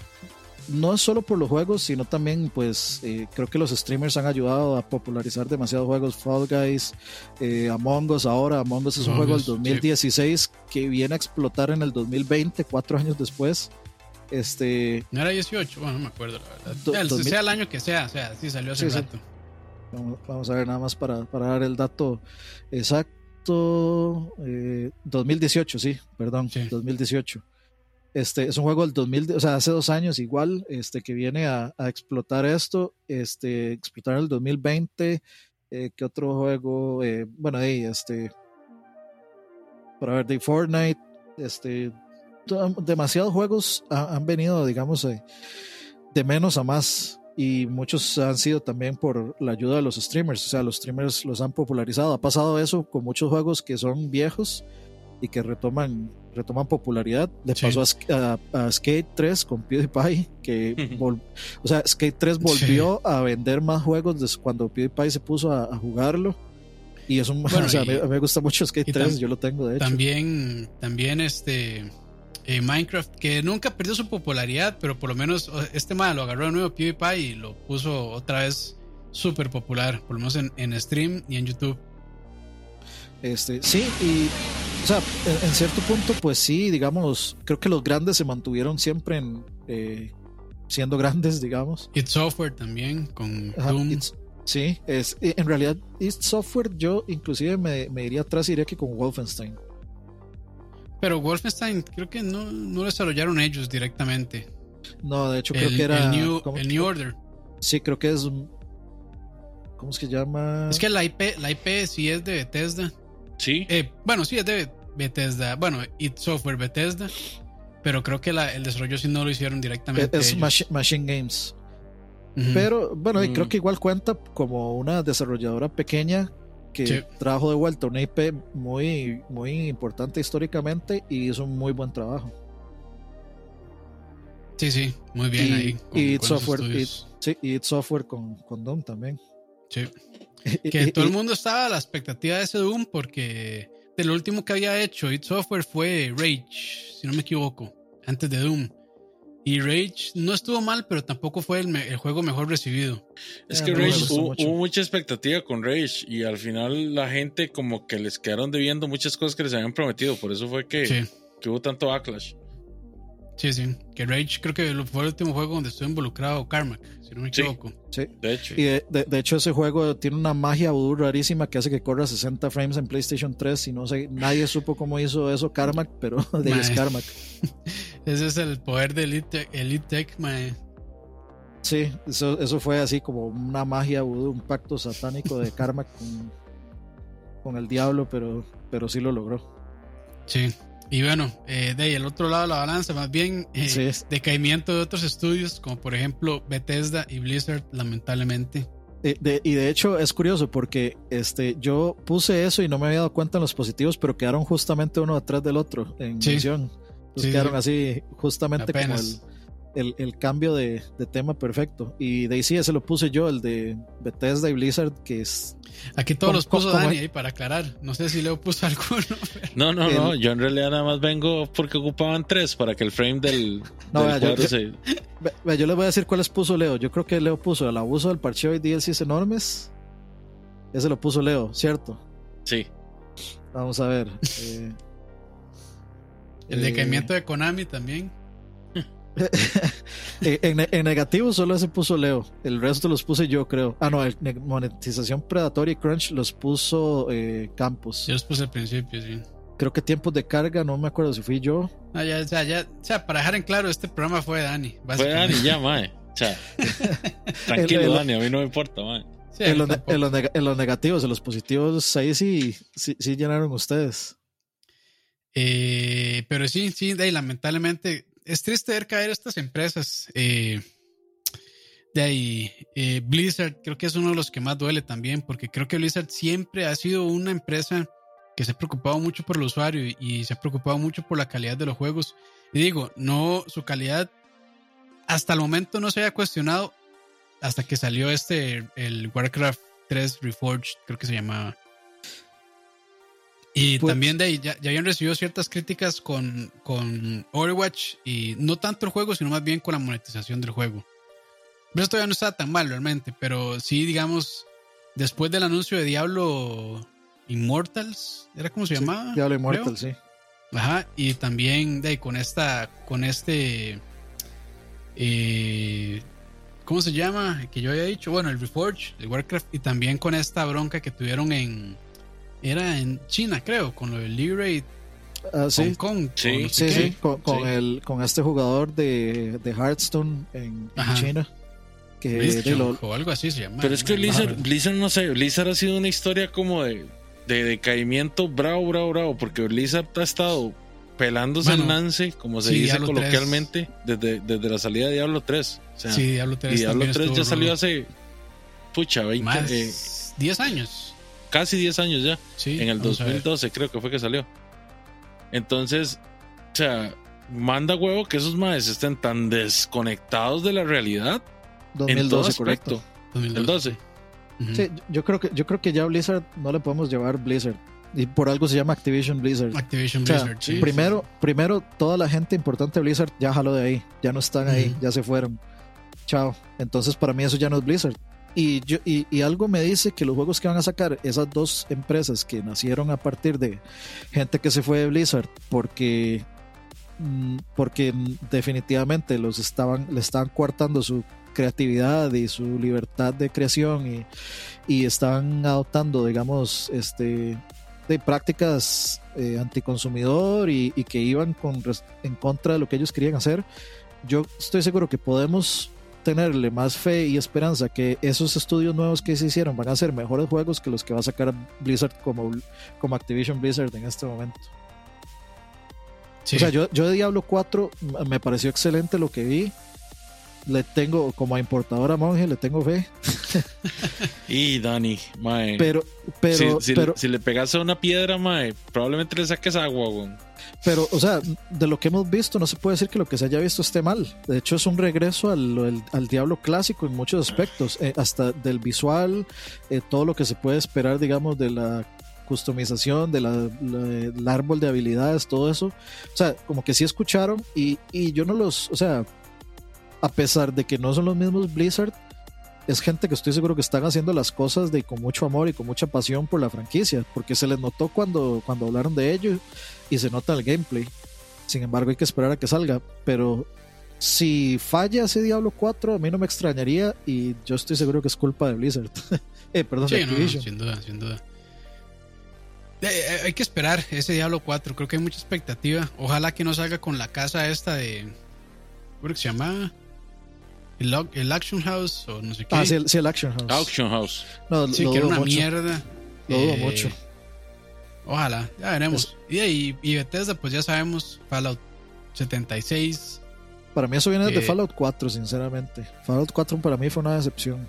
no es solo por los juegos, sino también, pues, eh, creo que los streamers han ayudado a popularizar demasiados juegos. Fall Guys, eh, Among Us ahora. Among Us es un juego del 2016 que viene a explotar en el 2020, cuatro años después. Este, no era 18, bueno, no me acuerdo la verdad. sea el año que sea, o sea, sí salió hace rato. Vamos, a ver nada más para, para dar el dato exacto. 2018, eh, sí, perdón, 2018. Este, es un juego del 2000, o sea, hace dos años igual, este, que viene a, explotar esto, este, explotar el 2020, eh, ¿qué otro juego? Eh, bueno, ahí, este, para ver, de Fortnite, este, demasiados juegos han, venido, digamos, eh, de menos a más y muchos han sido también por la ayuda de los streamers, o sea, los streamers los han popularizado. Ha pasado eso con muchos juegos que son viejos y que retoman retoman popularidad. Le pasó a, Skate 3 con PewDiePie, que [LAUGHS] o sea, Skate 3 volvió a vender más juegos desde cuando PewDiePie se puso a, jugarlo. Y es un, [LAUGHS] o sea, a, mí, me gusta mucho Skate 3, yo lo tengo de hecho. También, también este eh, Minecraft, que nunca perdió su popularidad, pero por lo menos este mal lo agarró de nuevo PewDiePie y lo puso otra vez súper popular, por lo menos en, en stream y en YouTube. Este, sí, y sea, en, cierto punto, pues sí, digamos, creo que los grandes se mantuvieron siempre en, eh, siendo grandes, [LAUGHS] digamos. It Software también, con Doom. sí, es, en realidad, It Software yo inclusive me, me iría atrás y diría que con Wolfenstein. Pero Wolfenstein creo que no, no desarrollaron ellos directamente. No, de hecho creo que era... El New, el New Order. Sí, creo que es... ¿Cómo es que llama? Es que la IP, la IP sí es de Bethesda. Sí. Eh, bueno, sí, es de Bethesda. Bueno, It Software Bethesda. Pero creo que el desarrollo sí no lo hicieron directamente. Es Machine Games. Pero bueno, creo mm. que igual cuenta como una desarrolladora pequeña que trajo de vuelta una IP muy, muy importante históricamente y hizo un muy buen trabajo. Sí, sí, muy bien ahí. y It Software, sí, y It Software con, con Doom también. Sí. [LAUGHS] que todo el mundo estaba a la expectativa de ese Doom porque el último que había hecho It Software fue Rage, si no me equivoco, antes de Doom. Y Rage no estuvo mal, pero tampoco fue el, juego mejor recibido. Es que Rage hubo, mucha expectativa con Rage y al final la gente como que les quedaron debiendo muchas cosas que les habían prometido. Por eso fue que, hubo tanto backlash. Sí, sí. Que Rage creo que fue el último juego donde estuvo involucrado Carmack, si no me equivoco. Sí, de hecho. Y de, hecho ese juego tiene una magia voodoo rarísima que hace que corra 60 frames en PlayStation 3 y no sé, nadie supo cómo hizo eso Carmack, pero [LAUGHS] de es Carmack. [LAUGHS] ese es el poder de Elite, Elite Tech, mae. Sí, eso, eso fue así como una magia voodoo, un pacto satánico de Carmack con, con el diablo, pero, pero sí lo logró. Sí. Y bueno, eh, de ahí el otro lado de la balanza, más bien eh, decaimiento de otros estudios, como por ejemplo Bethesda y Blizzard, lamentablemente. Eh, y de hecho es curioso porque este, yo puse eso y no me había dado cuenta en los positivos, pero quedaron justamente uno detrás del otro en sí. Entonces quedaron así justamente como el, el, cambio de, tema perfecto. Y de ahí sí, ese lo puse yo, el de Bethesda y Blizzard, que es... Aquí todos los puso Dani ahí para aclarar. No sé si Leo puso [LAUGHS] alguno. No, no, no. Yo en realidad nada más vengo porque ocupaban tres para que el frame del, [LAUGHS] no, yo, se... yo, les voy a decir cuáles puso Leo. Yo creo que Leo puso el abuso del parcheo y DLCs enormes. Ese lo puso Leo, ¿cierto? Sí. Vamos a ver. Eh, [LAUGHS] el decaimiento de Konami también. [LAUGHS] en, negativo solo ese puso Leo. El resto los puse yo, creo. Ah, no, monetización predatoria y crunch los puso eh, Campos. Yo los puse al principio, sí. Creo que tiempos de carga, no me acuerdo si fui yo. Ah, ya, ya, ya. O sea, para dejar en claro, este programa fue Dani. Fue Dani, ya, mae. tranquilo, Dani, a mí no me importa, mae. en, los, negativos, en los positivos, ahí sí, sí, llenaron ustedes. Eh, pero sí, sí, de ahí, lamentablemente es triste ver caer estas empresas. Eh, de ahí, eh, Blizzard creo que es uno de los que más duele también, porque creo que Blizzard siempre ha sido una empresa que se ha preocupado mucho por el usuario y, se ha preocupado mucho por la calidad de los juegos. Y digo, no, su calidad hasta el momento no se había cuestionado hasta que salió este, el Warcraft 3 Reforged, creo que se llamaba. Y pues también de ahí ya, habían recibido ciertas críticas con, con Overwatch y no tanto el juego, sino más bien con la monetización del juego. Pero esto todavía no estaba tan mal realmente, pero sí, digamos, después del anuncio de Diablo Immortals, ¿era como se llamaba? Diablo Immortals, sí. Ajá, y también de ahí, con esta, con este, eh, ¿cómo se llama? Que yo había dicho, bueno, el Reforge, el Warcraft, y también con esta bronca que tuvieron en era en China, creo, con lo del Libre uh, sí. Hong Kong. Sí, sí, sí, con, El, con este jugador de, de Hearthstone en, China. Que o algo así se llama. Pero es que Blizzard, Blizzard, no sé, Blizzard ha sido una historia como de, de decaimiento bravo, bravo, bravo, porque Blizzard ha estado pelándose el Nance, como se dice coloquialmente, desde, desde la salida de Diablo 3. sí, Diablo 3. Y Diablo 3 ya salió hace, pucha, 20, 10 eh, años casi 10 años ya. en el 2012 creo que fue que salió. Entonces, o sea, manda huevo que esos maes estén tan desconectados de la realidad. 2012, correcto. 2012. Sí, yo creo que yo creo que ya Blizzard no le podemos llevar Blizzard y por algo se llama Activision Blizzard. Activision Blizzard. primero, primero toda la gente importante de Blizzard ya jaló de ahí, ya no están ahí, ya se fueron. Chao. Entonces para mí eso ya no es Blizzard. Y, yo, y, algo me dice que los juegos que van a sacar esas dos empresas que nacieron a partir de gente que se fue de Blizzard porque mm, porque definitivamente los estaban le estaban coartando su creatividad y su libertad de creación y, y estaban adoptando digamos este de prácticas eh, anticonsumidor y, y, que iban con, en contra de lo que ellos querían hacer. Yo estoy seguro que podemos tenerle más fe y esperanza que esos estudios nuevos que se hicieron van a ser mejores juegos que los que va a sacar Blizzard como, como Activision Blizzard en este momento. O sea, yo, yo de Diablo 4 me pareció excelente lo que vi. Le tengo, como a importadora monje, le tengo fe. [LAUGHS] y Dani, mae. Pero, pero, si, pero, si, le pegas a una piedra, mae, probablemente le saques agua, güey. Pero, o sea, de lo que hemos visto, no se puede decir que lo que se haya visto esté mal. De hecho, es un regreso al, al, Diablo clásico en muchos aspectos, eh, hasta del visual, eh, todo lo que se puede esperar, digamos, de la customización, de la, árbol de habilidades, todo eso. O sea, como que sí escucharon y, y yo no los, o sea, a pesar de que no son los mismos Blizzard, es gente que estoy seguro que están haciendo las cosas de con mucho amor y con mucha pasión por la franquicia, porque se les notó cuando, cuando hablaron de ello y se nota el gameplay. Sin embargo, hay que esperar a que salga. Pero si falla ese Diablo 4, a mí no me extrañaría y yo estoy seguro que es culpa de Blizzard. [LAUGHS] eh, perdón, de Activision. sin duda, sin duda. Eh, eh, hay que esperar ese Diablo 4. Creo que hay mucha expectativa. Ojalá que no salga con la casa esta de. ¿Cómo se llama? El, el, Action House o no sé qué. Ah, sí, el, Action House. Action House. No, sí, que era una mierda. Lo dudo eh, mucho. Ojalá, ya veremos. Y, y, y, Bethesda, pues ya sabemos, Fallout 76. Para mí eso viene de Fallout 4, sinceramente. Fallout 4 para mí fue una decepción.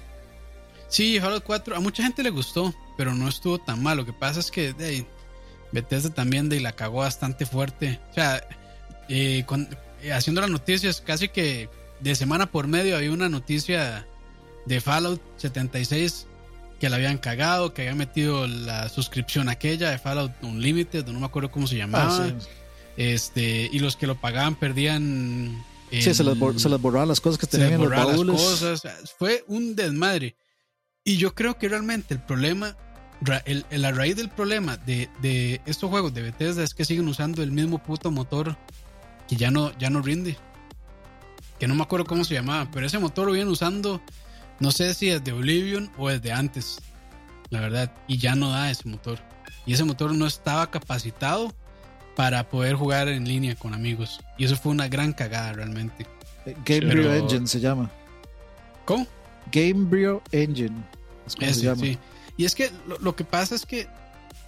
Sí, Fallout 4 a mucha gente le gustó, pero no estuvo tan mal. Lo que pasa es que de, Bethesda también de, la cagó bastante fuerte. O sea, eh, eh, haciendo las noticias, casi que de semana por medio había una noticia de Fallout 76 que la habían cagado, que habían metido la suscripción aquella de Fallout Unlimited, no me acuerdo cómo se llamaba. Ah, este, y los que lo pagaban perdían. sí, se les, borraban las cosas que tenían en los baúles. Cosas. Fue un desmadre. Y yo creo que realmente el problema, el, la raíz del problema de, de, estos juegos de Bethesda es que siguen usando el mismo puto motor que ya no, ya no rinde. Que no me acuerdo cómo se llamaba, pero ese motor lo vienen usando, no sé si desde Oblivion o desde antes, la verdad, y ya no da ese motor. Y ese motor no estaba capacitado para poder jugar en línea con amigos. Y eso fue una gran cagada realmente. Gabriel Engine se llama. ¿Cómo? Gamebryo Engine. Sí. Y es que lo, que pasa es que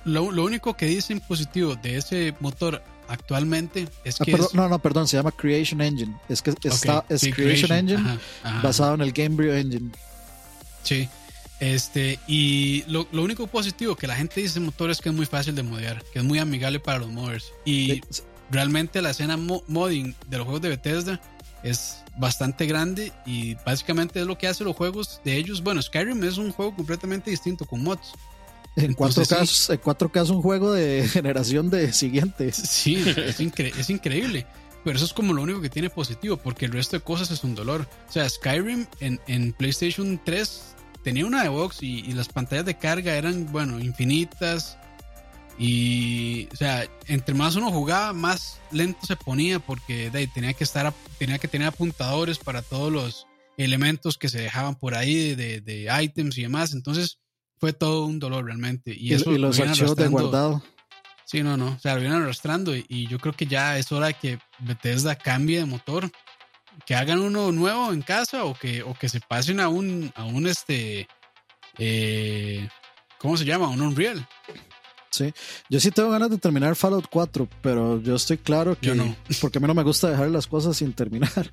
lo, único que dicen positivo de ese motor actualmente es ah, que. No, no, perdón, se llama Creation Engine. Es que está, es Creation, Engine basado en el Gamebryo Engine. Sí. Este, y lo, único positivo que la gente dice motor es que es muy fácil de modear, que es muy amigable para los modders. Y realmente la escena modding de los juegos de Bethesda es bastante grande y básicamente es lo que hace los juegos de ellos. Bueno, Skyrim es un juego completamente distinto con mods. En cuatro, casos, en cuatro casos un juego de [LAUGHS] generación de siguientes. Sí, es, es increíble. Pero eso es como lo único que tiene positivo, porque el resto de cosas es un dolor. O sea, Skyrim en, en PlayStation 3 tenía una de box y, y, las pantallas de carga eran, bueno, infinitas. Y, o sea, entre más uno jugaba, más lento se ponía porque tenía que estar, tenía que tener apuntadores para todos los elementos que se dejaban por ahí de, de, items y demás. Entonces, fue todo un dolor realmente. Y, eso los archivos de guardado. Sí, no, no. O sea, lo vienen arrastrando y, yo creo que ya es hora de que Bethesda cambie de motor. Que hagan uno nuevo en casa o que, o que se pasen a un, a un este, eh, ¿cómo se llama? Un Unreal. Sí, yo sí tengo ganas de terminar Fallout 4, pero yo estoy claro que no. porque a mí no me gusta dejar las cosas sin terminar,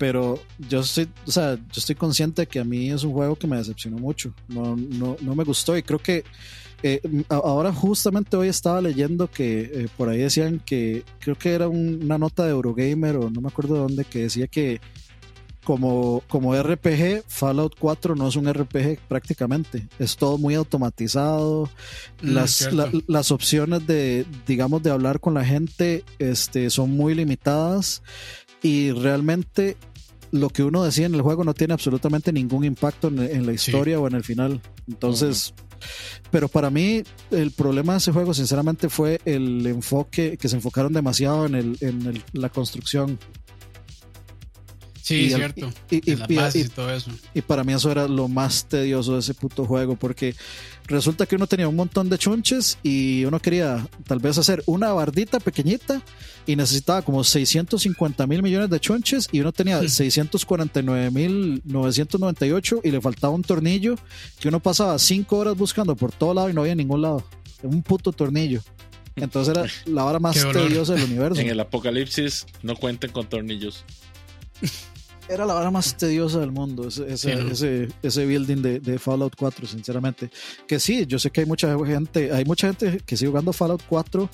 pero yo estoy, o sea, yo estoy consciente de que a mí es un juego que me decepcionó mucho, no, no, no me gustó y creo que eh, ahora justamente hoy estaba leyendo que eh, por ahí decían que creo que era una nota de Eurogamer o no me acuerdo de dónde que decía que como, como RPG, Fallout 4 no es un RPG prácticamente. Es todo muy automatizado. Mm, las, las opciones de, digamos, de hablar con la gente este, son muy limitadas. Y realmente lo que uno decía en el juego no tiene absolutamente ningún impacto en, la historia o en el final. Entonces, pero para mí el problema de ese juego sinceramente fue el enfoque, que se enfocaron demasiado en, el, en la construcción. Sí, cierto. Y, todo eso. Y para mí eso era lo más tedioso de ese puto juego, porque resulta que uno tenía un montón de chunches y uno quería tal vez hacer una bardita pequeñita y necesitaba como 650 mil millones de chunches y uno tenía 649 mil 998 y le faltaba un tornillo que uno pasaba cinco horas buscando por todo lado y no había ningún lado. Un puto tornillo. Entonces era la hora [LAUGHS] más tediosa del universo. En el apocalipsis no cuenten con tornillos. [LAUGHS] era la hora más tediosa del mundo, ese, ese, building de, Fallout 4, sinceramente. Que sí, yo sé que hay mucha gente, hay mucha gente que sigue jugando Fallout 4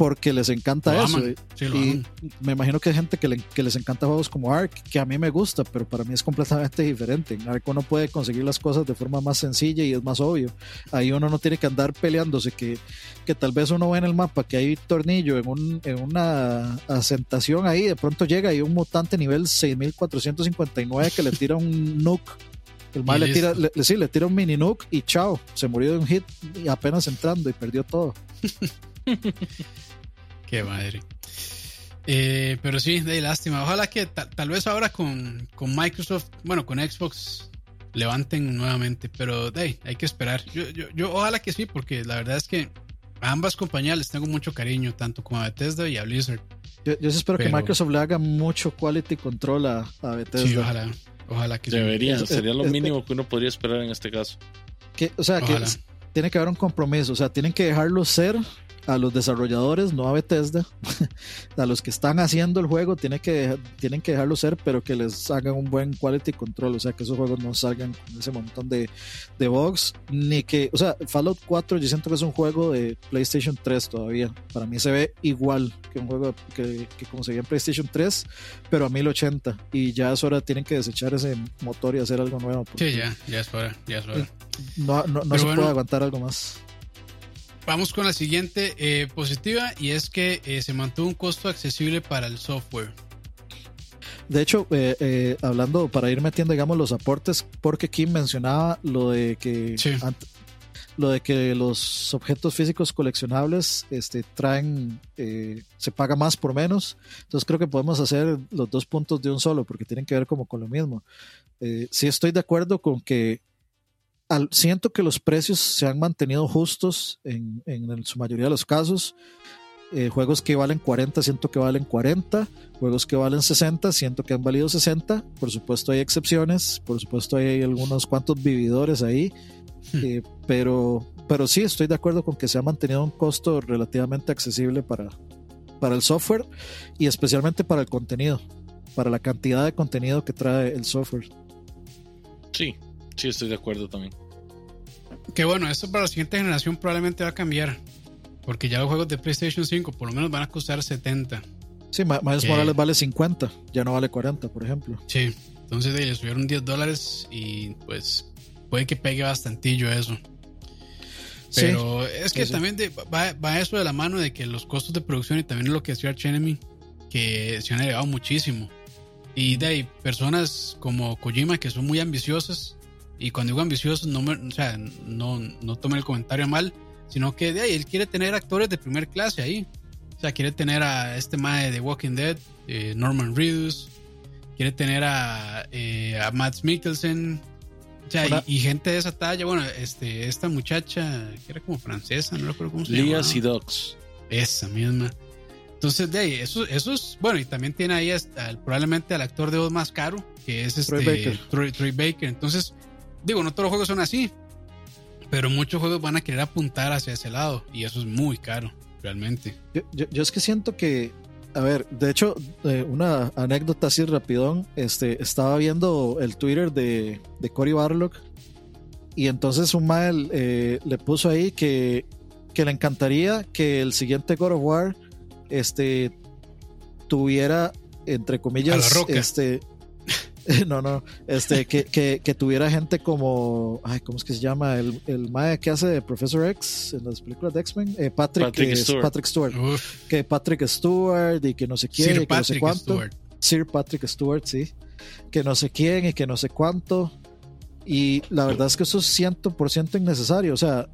porque les encanta eso. y me imagino que hay gente que, les encanta juegos como Ark, que a mí me gusta, pero para mí es completamente diferente. En Ark uno puede conseguir las cosas de forma más sencilla y es más obvio. Ahí uno no tiene que andar peleándose, que, que tal vez uno ve en el mapa que hay tornillo en, un, en una asentación ahí, de pronto llega y un mutante nivel 6459 que le tira un [LAUGHS] nuke el mal le tira, le, sí, le tira un mini nuke y chao, se murió de un hit y apenas entrando y perdió todo. [LAUGHS] [LAUGHS] Qué madre. Eh, pero sí, de lástima. Ojalá que tal vez ahora con, con, Microsoft, bueno, con Xbox levanten nuevamente, pero de hay que esperar. Yo, yo, yo, ojalá que sí, porque la verdad es que a ambas compañías les tengo mucho cariño, tanto como a Bethesda y a Blizzard. Yo, yo espero que Microsoft le haga mucho quality control a, a Bethesda. Sí, ojalá. Ojalá que Debería, sería lo mínimo que uno podría esperar en este caso. Que, o sea, que tiene que haber un compromiso, o sea, tienen que dejarlo ser a los desarrolladores, no a Bethesda, [LAUGHS] a los que están haciendo el juego, tienen que, tienen que dejarlo ser, pero que les hagan un buen quality control, o sea, que esos juegos no salgan con ese montón de, de bugs, ni que, o sea, Fallout 4 yo siento que es un juego de PlayStation 3 todavía, para mí se ve igual que un juego que, como se veía en PlayStation 3, pero a 1080, y ya es hora, tienen que desechar ese motor y hacer algo nuevo. Sí, ya, ya es hora, ya es hora. No, no, no se puede aguantar algo más. Vamos con la siguiente eh, positiva y es que eh, se mantuvo un costo accesible para el software. De hecho, eh, hablando para ir metiendo, digamos, los aportes, porque Kim mencionaba lo de que lo de que los objetos físicos coleccionables este, traen, se paga más por menos. Entonces creo que podemos hacer los dos puntos de un solo, porque tienen que ver como con lo mismo. sí estoy de acuerdo con que siento que los precios se han mantenido justos en, en, su mayoría de los casos. Eh, juegos que valen 40, siento que valen 40. Juegos que valen 60, siento que han valido 60. Por supuesto hay excepciones, por supuesto hay algunos cuantos vividores ahí. Hmm. Eh, pero, pero sí, estoy de acuerdo con que se ha mantenido un costo relativamente accesible para, para el software y especialmente para el contenido, para la cantidad de contenido que trae el software. Sí, Sí, estoy de acuerdo también. Que bueno, esto para la siguiente generación probablemente va a cambiar. Porque ya los juegos de PlayStation 5 por lo menos van a costar 70. Sí, Miles Morales vale 50, ya no vale 40, por ejemplo. Sí, entonces le subieron 10 dólares y pues puede que pegue bastantillo eso. Pero es que también va, va, eso de la mano de que los costos de producción y también lo que decía Arch Enemy, que se han elevado muchísimo. Y de ahí, personas como Kojima que son muy ambiciosas y cuando digo ambicioso, no, me, o sea, no, no tomen el comentario mal, sino que de ahí él quiere tener actores de primer clase ahí. O sea, quiere tener a este mae de Walking Dead, eh, Norman Reedus, quiere tener a, eh, a Matt Mikkelsen, o sea, y, gente de esa talla. Bueno, este, esta muchacha, que era como francesa, no recuerdo cómo se llama. Lia Sidox. Esa misma. Entonces, de ahí, eso, eso es, bueno, y también tiene ahí probablemente al actor de voz más caro, que es este, Troy Baker. Baker. Entonces, Digo, no todos los juegos son así, pero muchos juegos van a querer apuntar hacia ese lado y eso es muy caro, realmente. Yo, es que siento que, a ver, de hecho, eh, una anécdota así rapidón, este, estaba viendo el Twitter de, de Cory Barlock y entonces un mal eh, le puso ahí que, que le encantaría que el siguiente God of War este, tuviera, entre comillas, este [LAUGHS] no, no, este, que, que, que, tuviera gente como, ay, ¿cómo es que se llama? El, el mae que hace de Professor X en las películas de X-Men, eh, Patrick, Patrick, Stewart. Patrick Stewart. Que Patrick Stewart y que no sé quién, y que no sé cuánto. Sir Patrick Stewart, sí. Que no sé quién y que no sé cuánto. Y la verdad es que eso es 100% innecesario. O sea,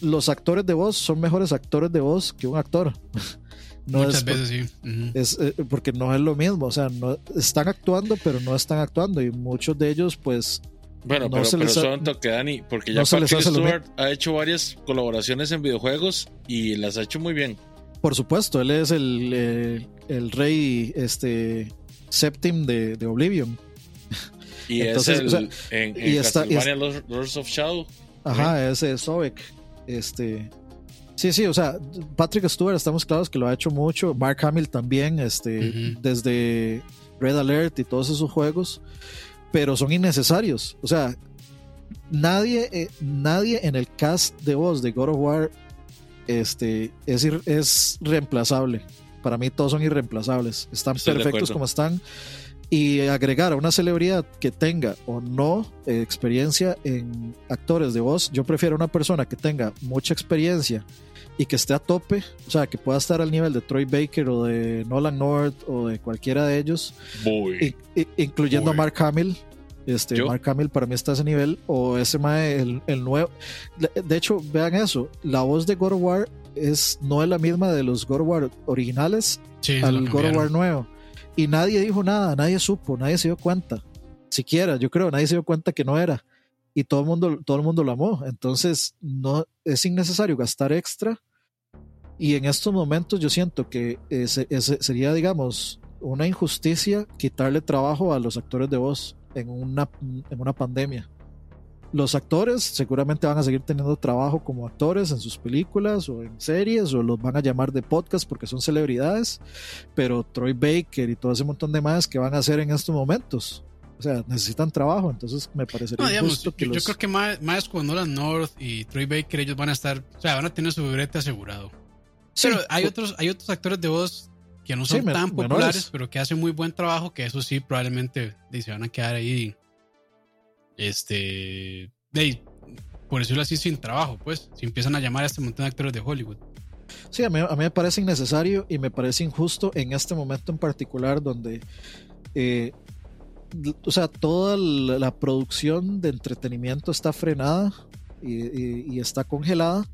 los actores de voz son mejores actores de voz que un actor. [LAUGHS] Muchas veces sí. Es, eh, porque no es lo mismo, o sea, no están actuando, pero no están actuando y muchos de ellos pues... Bueno, pero, pero son toque Dani, porque ya Patrick Stewart ha hecho varias colaboraciones en videojuegos y las ha hecho muy bien. Por supuesto, él es el, eh, el rey este Septim de, de Oblivion. Y [LAUGHS] es el, en, y Castlevania Lords of Shadow. Ajá, ese es Sobek. Este, Sí, sí, o sea, Patrick Stewart, estamos claros que lo ha hecho mucho. Mark Hamill también, este, desde Red Alert y todos esos juegos, pero son innecesarios. O sea, nadie, eh, nadie en el cast de voz de God of War este, es, es reemplazable. Para mí todos son irreemplazables. Están perfectos como están. Y agregar a una celebridad que tenga o no eh, experiencia en actores de voz, yo prefiero una persona que tenga mucha experiencia y que esté a tope, o sea, que pueda estar al nivel de Troy Baker o de Nolan North o de cualquiera de ellos, incluyendo a Mark Hamill. Este, Mark Hamill para mí está a ese nivel, o ese mae, el, el nuevo. De hecho, vean eso: la voz de God of War es, no es la misma de los God of War originales al God of War nuevo. Y nadie dijo nada, nadie supo, nadie se dio cuenta. Siquiera, yo creo, nadie se dio cuenta que no era. Y todo el mundo, todo el mundo lo amó. Entonces, no es innecesario gastar extra. Y en estos momentos yo siento que ese, sería, digamos, una injusticia quitarle trabajo a los actores de voz en una, en una pandemia los actores seguramente van a seguir teniendo trabajo como actores en sus películas o en series o los van a llamar de podcast porque son celebridades, pero Troy Baker y todo ese montón de más que van a hacer en estos momentos. O sea, necesitan trabajo, entonces me parecería justo que yo, creo que más, más con Nolan North y Troy Baker ellos van a estar, o sea, van a tener su brete asegurado. pero hay otros, hay otros actores de voz que no son tan populares, pero que hacen muy buen trabajo, que eso sí probablemente se van a quedar ahí este, de, por decirlo así, sin trabajo, pues, si empiezan a llamar a este montón de actores de Hollywood. Sí, a mí, a mí me parece innecesario y me parece injusto en este momento en particular donde, eh, o sea, toda la, producción de entretenimiento está frenada y está congelada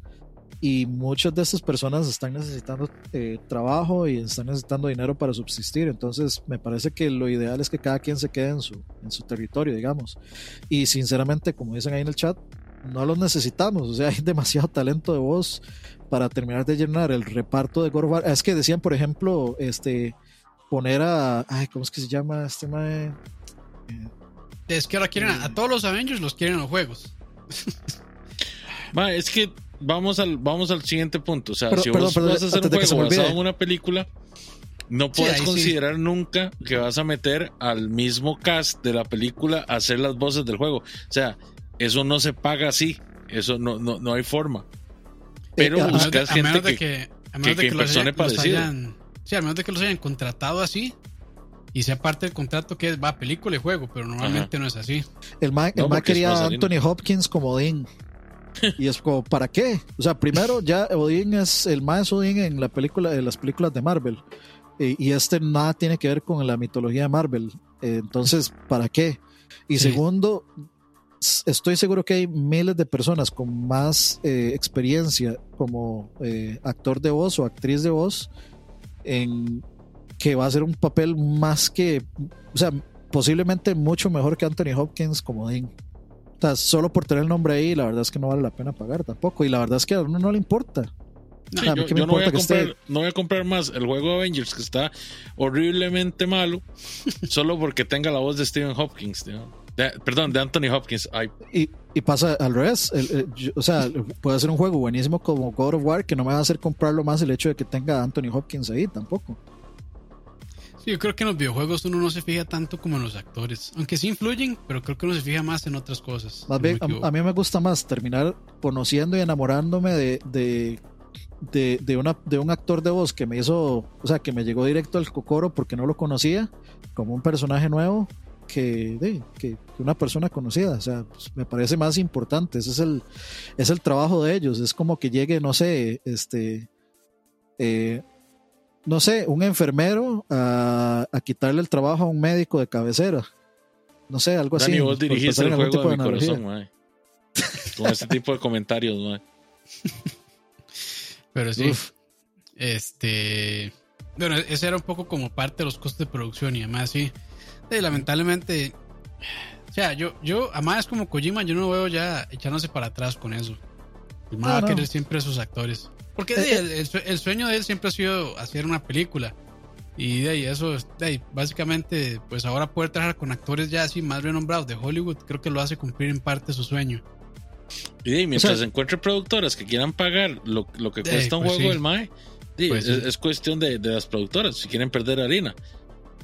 y muchas de estas personas están necesitando eh, trabajo y están necesitando dinero para subsistir. Entonces, me parece que lo ideal es que cada quien se quede en su, en su territorio, digamos. Y sinceramente, como dicen ahí en el chat, no los necesitamos. O sea, hay [LAUGHS] demasiado talento de voz para terminar de llenar el reparto de Gorbar. Es que decían, por ejemplo, este poner a. Ay, ¿cómo es que se llama este mae? es que ahora quieren a, todos los Avengers, los quieren en los juegos. es que vamos al, vamos al siguiente punto. O sea, si vos vas a hacer un juego basado en una película, no puedes considerar nunca que vas a meter al mismo cast de la película a hacer las voces del juego. O sea, eso no se paga así. Eso no, no, no hay forma. Pero eh, buscas gente que, que, que, que persone parecido. Sí, a menos de que los hayan contratado así y sea parte del contrato que es, va película y juego, pero normalmente no es así. El Mike, quería a Anthony Hopkins como Dean. Y es como, ¿para qué? O sea, primero ya Odin es el más Odin en la película, en las películas de Marvel. Y, este nada tiene que ver con la mitología de Marvel. entonces, ¿para qué? Y segundo, estoy seguro que hay miles de personas con más eh, experiencia como eh, actor de voz o actriz de voz en que va a ser un papel más que, o sea, posiblemente mucho mejor que Anthony Hopkins como Dean solo por tener el nombre ahí, la verdad es que no vale la pena pagar tampoco. Y la verdad es que a uno no le importa. yo, no, voy a comprar, no voy a comprar más el juego de Avengers que está horriblemente malo [LAUGHS] solo porque tenga la voz de Stephen Hopkins. perdón, de Anthony Hopkins. Y, y, pasa al revés. o sea, puede ser un juego buenísimo como God of War que no me va a hacer comprarlo más el hecho de que tenga a Anthony Hopkins ahí tampoco yo creo que en los videojuegos uno no se fija tanto como en los actores. Aunque sí influyen, pero creo que uno se fija más en otras cosas. a, mí me gusta más terminar conociendo y enamorándome de, de, de, una, de un actor de voz que me hizo, o sea, que me llegó directo al cocoro porque no lo conocía, como un personaje nuevo, que, que, una persona conocida. O sea, pues, me parece más importante. Ese es el, es el trabajo de ellos. Es como que llegue, no sé, este. Eh, no sé, un enfermero a, quitarle el trabajo a un médico de cabecera. No sé, algo así. vos dirigiste el juego de, mi corazón, Con este tipo de comentarios, mae. [LAUGHS] Pero sí. Este. Bueno, ese era un poco como parte de los costos de producción y además sí. lamentablemente. O sea, yo, yo, además como Kojima, yo no veo ya echándose para atrás con eso. El va a querer siempre a sus actores. Porque eh, eh. el, sueño de él siempre ha sido hacer una película. Y de ahí eso, de básicamente, pues ahora poder trabajar con actores ya así más renombrados de Hollywood, creo que lo hace cumplir en parte su sueño. Y mientras encuentre productoras que quieran pagar lo, que cuesta un pues juego del MAE, pues es, cuestión de, las productoras, si quieren perder harina.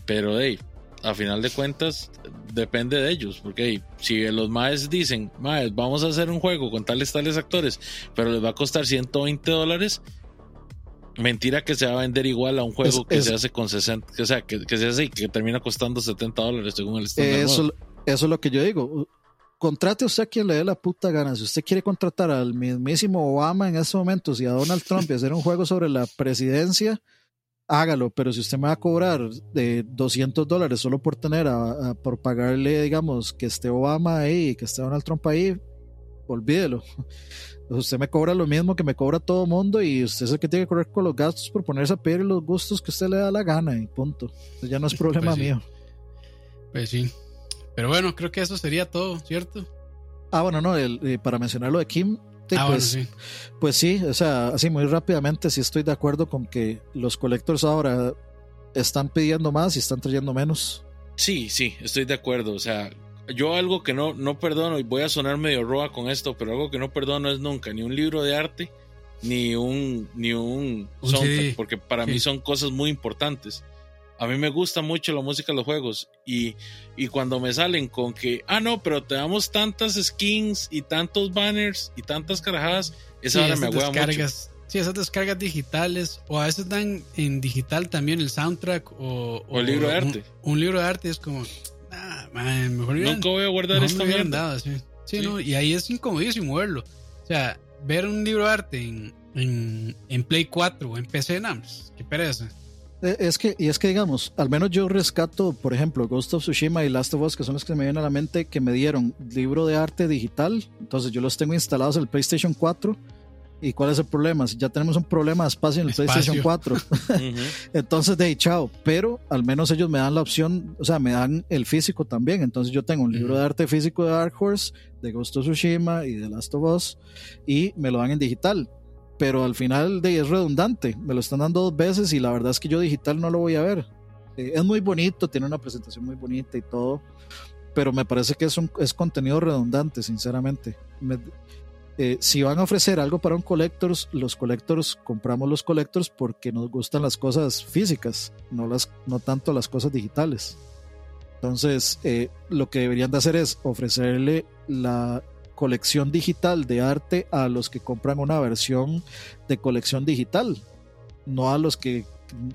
Pero, hey, a final de cuentas, depende de ellos, porque si los maes dicen, maes, vamos a hacer un juego con tales, tales actores, pero les va a costar 120 dólares, mentira que se va a vender igual a un juego que se hace con 60, o sea, que, se hace y que termina costando 70 dólares según el estándar. Eso, eso es lo que yo digo. Contrate usted a quien le dé la puta gana. Si usted quiere contratar al mismísimo Obama en estos momentos y a Donald Trump y hacer un juego sobre la presidencia, hágalo, pero si usted me va a cobrar de 200 dólares solo por tener, a, por pagarle, digamos, que esté Obama ahí, que esté Donald Trump ahí, olvídelo. [LAUGHS] Usted me cobra lo mismo que me cobra todo mundo y usted es el que tiene que correr con los gastos por ponerse a pedir los gustos que usted le da la gana y punto. ya no es [LAUGHS] problema pues mío. Pues sí. Pero bueno, creo que eso sería todo, ¿cierto? Ah, bueno, no, eh, para mencionar lo de Kim, ah, pues, sí. pues sí, o sea, así muy rápidamente sí estoy de acuerdo con que los colectores ahora están pidiendo más y están trayendo menos. Sí, sí, estoy de acuerdo. O sea, yo algo que no, no perdono, y voy a sonar medio roa con esto, pero algo que no perdono es nunca ni un libro de arte, ni un, ni un, soundtrack, porque para mí son cosas muy importantes. A mí me gusta mucho la música de los juegos y, y cuando me salen con que, ah, no, pero te damos tantas skins y tantos banners y tantas carajadas, esa hora me hueva mucho. Sí, esas descargas digitales, o a veces dan en digital también el soundtrack o, o, el libro de arte. Un, libro de arte es como, ah, mejor Nunca voy a guardar esta mierda. sí. ¿no? Y ahí es incomodísimo verlo. O sea, ver un libro de arte en, en, en Play 4 o en PC, nada pues, qué pereza. Eh, es que, y es que digamos, al menos yo rescato, por ejemplo, Ghost of Tsushima y Last of Us, que son los que me vienen a la mente, que me dieron libro de arte digital. Entonces yo los tengo instalados en el PlayStation 4 ¿Y cuál es el problema? Si ya tenemos un problema de espacio en el PlayStation 4. [LAUGHS] Entonces, de ahí, chao. Pero al menos ellos me dan la opción, o sea, me dan el físico también. Entonces, yo tengo un libro de arte físico de Dark Horse, de Ghost of Tsushima y de Last of Us, y me lo dan en digital. Pero al final de es redundante. Me lo están dando dos veces y la verdad es que yo digital no lo voy a ver. Eh, es muy bonito, tiene una presentación muy bonita y todo. Pero me parece que es, un, es contenido redundante, sinceramente. Me, eh, si van a ofrecer algo para un collectors, los collectors compramos los collectors porque nos gustan las cosas físicas, no, las, no tanto las cosas digitales. Entonces, eh, lo que deberían de hacer es ofrecerle la colección digital de arte a los que compran una versión de colección digital, no a los que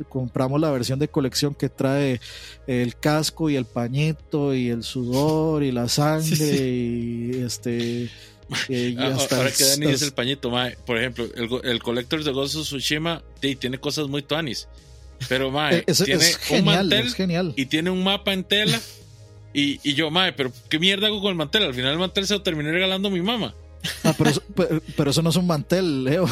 compramos la versión de colección que trae el casco y el pañito y el sudor y la sangre y este Ah, ahora que Dani dice el pañito, por ejemplo, el, el Collector de Ghost of Tsushima tiene cosas muy tuanis. Pero, [LAUGHS] mae, eh, tiene un mantel genial. y tiene un mapa en tela. Y, y yo, mae, pero ¿qué mierda hago con el mantel? Al final el mantel se lo terminé regalando a mi mamá. Ah, pero, pero, eso no es un mantel, Leo.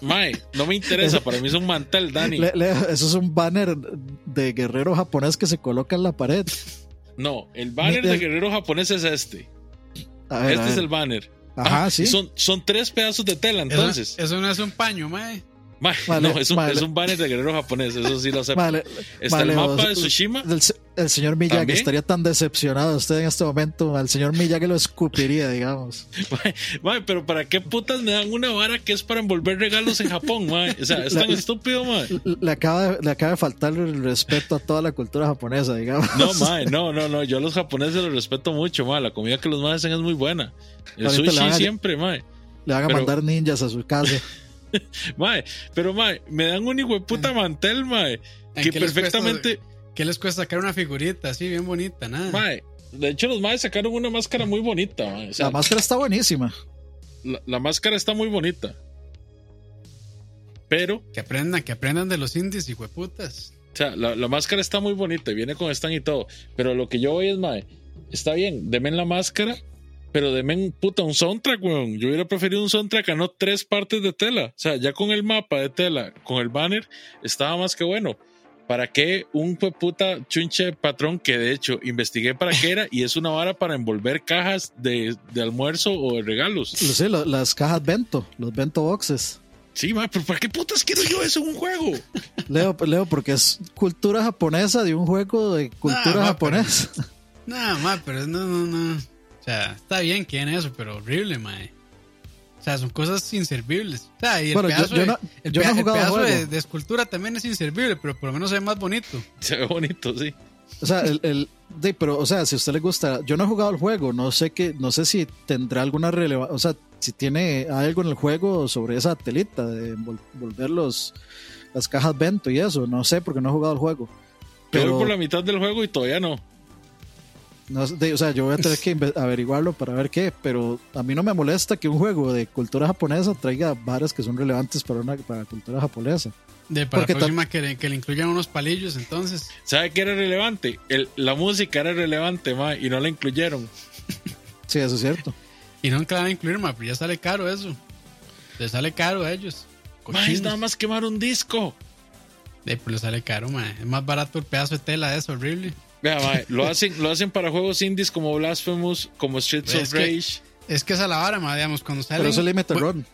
Mae, no me interesa, para mí es un mantel, Dani. Leo, eso es un banner de guerrero japonés que se coloca en la pared. No, el banner de guerrero japonés es este. este es el banner. Ajá, sí. Son, son tres pedazos de tela, entonces. Eso, no es un paño, mae. No, es un, es un, banner de guerrero japonés, eso sí lo sé. Está el mapa de Tsushima. El, señor Miyagi estaría tan decepcionado usted en este momento. Al señor Miyagi lo escupiría, digamos. [LAUGHS] Pero ¿para qué putas me dan una vara que es para envolver regalos en Japón? O sea, es tan estúpido, mae. Le acaba, le acaba de faltar el respeto a toda la cultura japonesa, digamos. No, [LAUGHS] no, no, no. Yo a los japoneses los respeto mucho, mae. La comida que los maes hacen es muy buena. El sushi siempre, mae. Le van a mandar ninjas a su casa. [LAUGHS] [LAUGHS] mae, pero mae, me dan un hijo de puta mantel, mae. Que perfectamente. ¿Qué les cuesta sacar una figurita así, bien bonita? Nada. Mae, de hecho, los maes sacaron una máscara muy bonita, mae. la máscara está buenísima. La, máscara está muy bonita. Pero. Que aprendan, que aprendan de los indies, hijo de putas. O sea, la, la, máscara está muy bonita y viene con stand y todo. Pero lo que yo voy es, mae, está bien, denme la máscara pero deme puta un soundtrack, weón. Yo hubiera preferido un soundtrack a no tres partes de tela. O sea, ya con el mapa de tela, con el banner, estaba más que bueno. ¿Para qué un puta chunche patrón que de hecho investigué para qué era y es una vara para envolver cajas de, almuerzo o de regalos? sé, las cajas Bento, los Bento boxes. Sí, ma, pero ¿para qué putas quiero yo eso en un juego? Leo, Leo, porque es cultura japonesa de un juego de cultura japonesa. Nada más, pero no, no, no. O sea, está bien que en eso, pero horrible, mae. O sea, son cosas inservibles. O sea, y el pedazo, de, el, de, escultura también es inservible, pero por lo menos se ve más bonito. [LAUGHS] Se ve bonito, sí. O sea, el, el de, pero, o sea, si a usted le gusta, yo no he jugado el juego, no sé qué, no sé si tendrá alguna relevancia, o sea, si tiene algo en el juego sobre esa telita de volver los, las cajas Vento y eso, no sé porque no he jugado el juego. Pero, voy por la mitad del juego y todavía no. No, o sea, yo voy a tener que averiguarlo para ver qué, pero a mí no me molesta que un juego de cultura japonesa traiga varas que son relevantes para una para la cultura japonesa. De para la próxima que le, que le, incluyan unos palillos, entonces. ¿Sabe qué era relevante? El, la música era relevante, ma, y no la incluyeron. [LAUGHS] Sí, eso es cierto. Y no van a incluir, ma, pero ya sale caro eso. Le sale caro a ellos. es nada más quemar un disco. Eh, pues le sale caro, ma. Es más barato el pedazo de tela, es horrible. Vea, lo, hacen, lo hacen para juegos indies como Blasphemous, como Streets of Rage. es que esa la vara, ma, digamos, cuando sale. Pero eso es Limited Run.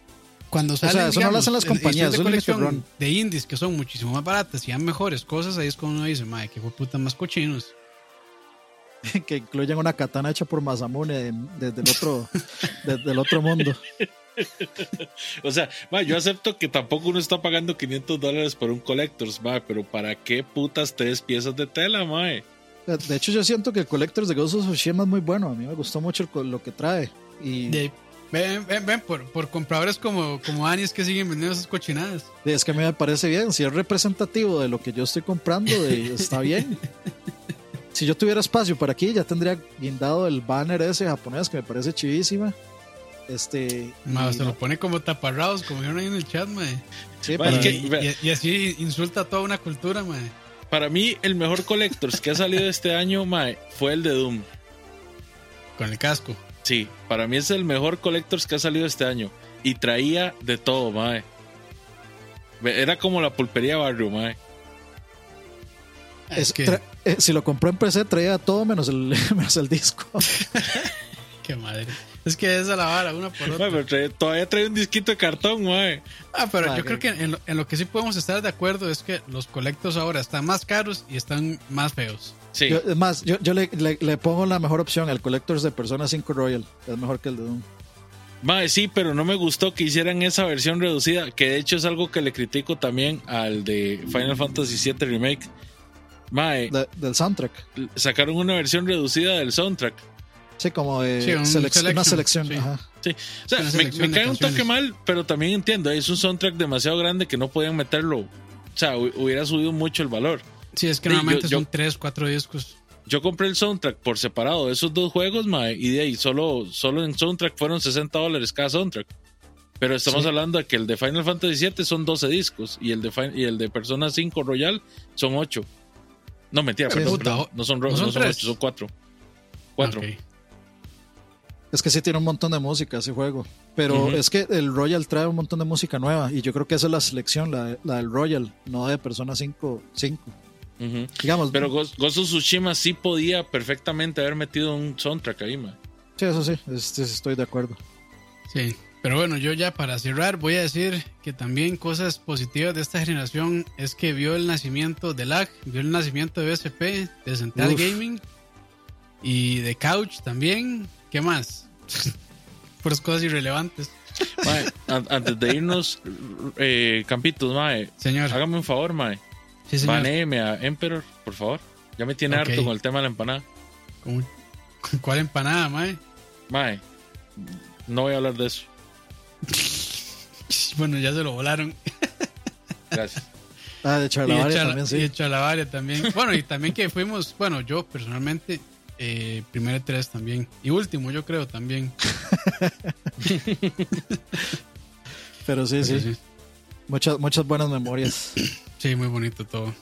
Cuando salen, o sea, eso no lo hacen las compañías, de colección de indies que son muchísimo más baratas y dan mejores cosas, ahí es cuando uno dice, madre, que fue puta más cochinos. [LAUGHS] que incluyen una katana hecha por Masamune desde el otro, [LAUGHS] desde el otro mundo. [LAUGHS] o sea, yo acepto que tampoco uno está pagando 500 dólares por un Collectors, pero ¿para qué putas tres piezas de tela, mae? De hecho, yo siento que el Collectors de Ghost of Tsushima es muy bueno. A mí me gustó mucho lo que trae. Y... ven, ven, ven, por, por compradores como, como Anis que siguen vendiendo esas cochinadas. Es que a mí me parece bien. Si es representativo de lo que yo estoy comprando, [LAUGHS] está bien. si yo tuviera espacio para aquí, ya tendría guindado el banner ese japonés que me parece chivísima. Este. se lo pone como taparrados, como vieron ahí en el chat, mae. Sí, y, así insulta a toda una cultura, mae. Para mí, el mejor Collectors que ha salido este año, mae, fue el de Doom. Con el casco. Sí, para mí es el mejor Collectors que ha salido este año. Y traía de todo, mae. Era como la pulpería barrio, mae. Es que... Eh, si lo compró en PC, traía todo menos el, [LAUGHS] menos el disco. [LAUGHS] Qué madre. Es que esa la vara, una por otra. todavía trae un disquito de cartón, güey. Ah, pero yo creo que en lo, que sí podemos estar de acuerdo es que los colectos ahora están más caros y están más feos. Sí. es más, yo, yo le, le, pongo la mejor opción. El Collectors de Persona 5 Royal es mejor que el de Doom. Mae, sí, pero no me gustó que hicieran esa versión reducida, que de hecho es algo que le critico también al de Final Fantasy VII Remake Mae, del soundtrack. Sacaron una versión reducida del soundtrack. Sí, como de una selección. Sí. O sea, me, cae un toque mal, pero también entiendo, es un soundtrack demasiado grande que no podían meterlo. O sea, hubiera subido mucho el valor. Sí, es que normalmente son tres, cuatro discos. Yo compré el soundtrack por separado de esos dos juegos, mae, y de ahí solo, solo en soundtrack fueron 60 dólares cada soundtrack. Pero estamos hablando de que el de Final Fantasy VII son 12 discos y el de, y el de Persona 5 Royal son 8. No, mentira, perdón, No son, no son, son, son cuatro. Cuatro. Es que sí tiene un montón de música ese juego. Pero es que el Royal trae un montón de música nueva. Y yo creo que esa es la selección, la, la del Royal, no de Persona 5. 5. Digamos, pero Ghost, of Tsushima sí podía perfectamente haber metido un soundtrack ahí, man. Sí, eso sí, estoy de acuerdo. Sí. Pero bueno, yo ya para cerrar voy a decir que también cosas positivas de esta generación es que vio el nacimiento de LAG, vio el nacimiento de BSP, de Central Gaming y de Couch también. ¿Qué más? [LAUGHS] Puras cosas irrelevantes. antes de irnos, eh, Campitos, mae, señor. hágame un favor, mae. Sí, señor. a Emperor, por favor. Ya me tiene harto con el tema de la empanada. ¿Con, [LAUGHS] cuál empanada, mae? Mae, no voy a hablar de eso. [LAUGHS] bueno, ya se lo volaron. Gracias. Ah, de Charlavaria también, sí. Y de Charlavaria también. Bueno, y también que fuimos, bueno, yo personalmente, eh, primero tres también. Y último, yo creo también. [LAUGHS] Pero sí, sí, Muchas, muchas buenas memorias. [CLEARS THROAT] Sí, muy bonito todo.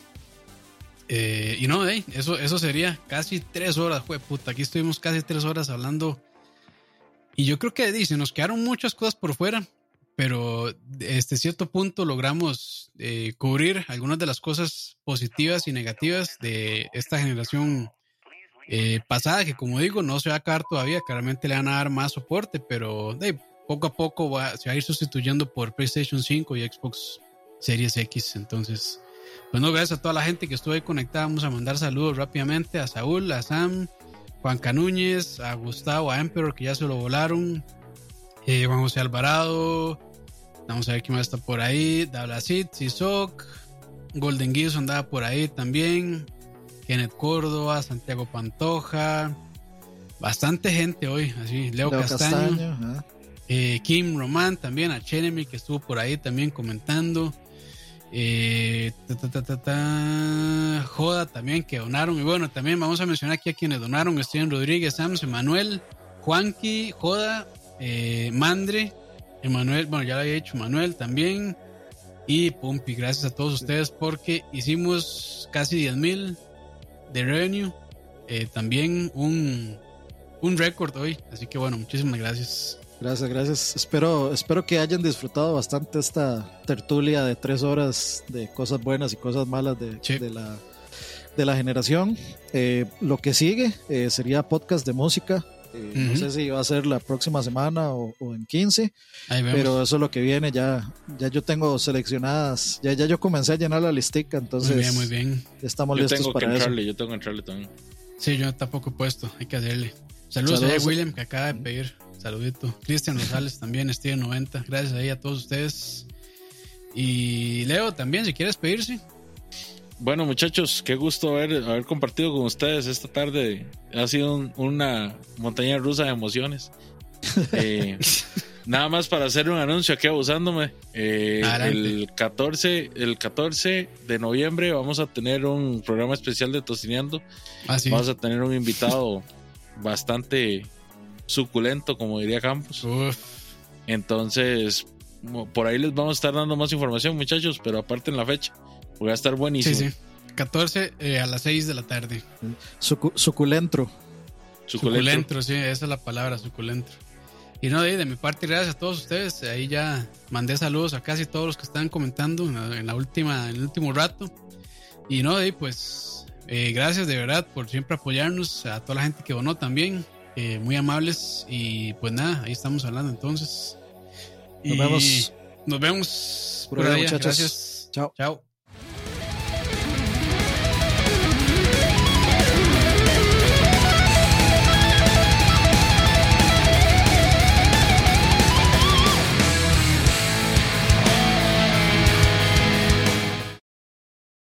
Eh, y no, eso, eso sería casi tres horas, fue puta. Aquí estuvimos casi tres horas hablando y yo creo que dice, nos quedaron muchas cosas por fuera, pero este cierto punto logramos eh, cubrir algunas de las cosas positivas y negativas de esta generación eh, pasada, que como digo, no se va a acabar todavía, claramente le van a dar más soporte, pero poco a poco va, se va a ir sustituyendo por PlayStation 5 y Xbox Series X. Entonces, bueno, gracias a toda la gente que estuvo ahí conectada. Vamos a mandar saludos rápidamente a Saúl, a Sam, Juan Canúñez, a Gustavo, a Emperor, que ya se lo volaron, eh, Juan José Alvarado, vamos a ver quién más está por ahí, Dablacid, Sisoc, Golden Gears andaba por ahí también, Kenneth Córdoba, Santiago Pantoja, bastante gente hoy, así, Leo, Castaño, eh, Kim Román también, a Chenemy que estuvo por ahí también comentando. Eh, Joda también que donaron. Y bueno, también vamos a mencionar aquí a quienes donaron: Steven Rodríguez, Sams, Emanuel, Juanqui, Joda, eh, Mandre, Emanuel, bueno, ya lo había dicho, Manuel también. Y Pumpi, gracias a todos ustedes porque hicimos casi 10 mil de revenue. Eh, también un, un récord hoy. Así que bueno, muchísimas gracias. Gracias, gracias. Espero, espero que hayan disfrutado bastante esta tertulia de tres horas de cosas buenas y cosas malas de, de la, de la generación. Eh, lo que sigue eh, sería podcast de música. Eh, no sé si va a ser la próxima semana o, en 15, pero eso es lo que viene. Ya, ya yo tengo seleccionadas, ya, ya yo comencé a llenar la listica, entonces muy bien, muy bien. estamos listos tengo para que entrarle, Yo tengo que entrarle también. Sí, yo tampoco he puesto, hay que hacerle. Saludos, a William que acaba de pedir. Saludito. Cristian Rosales también, Steven 90. Gracias ahí a todos ustedes. Y Leo también, si quieres pedirse. Bueno, muchachos, qué gusto haber, haber compartido con ustedes esta tarde. Ha sido una montaña rusa de emociones. [LAUGHS] Eh, nada más para hacer un anuncio aquí abusándome. Eh, el 14, el 14 de noviembre vamos a tener un programa especial de Tocineando. Ah, vamos a tener un invitado [LAUGHS] bastante suculento, como diría Campos. Entonces, por ahí les vamos a estar dando más información, muchachos, pero aparte en la fecha, voy a estar buenísimo. Sí, sí. 14 eh, a las 6 de la tarde. suculento. Suculento. sí, esa es la palabra, suculento. Y no, de, de, mi parte, gracias a todos ustedes. Ahí ya mandé saludos a casi todos los que están comentando en la, última, en el último rato. Y no, de pues eh, gracias de verdad por siempre apoyarnos, a toda la gente que donó también, eh, muy amables. Y pues nada, ahí estamos hablando entonces. Nos vemos. Nos vemos. Por, Gracias. Chao. Chao.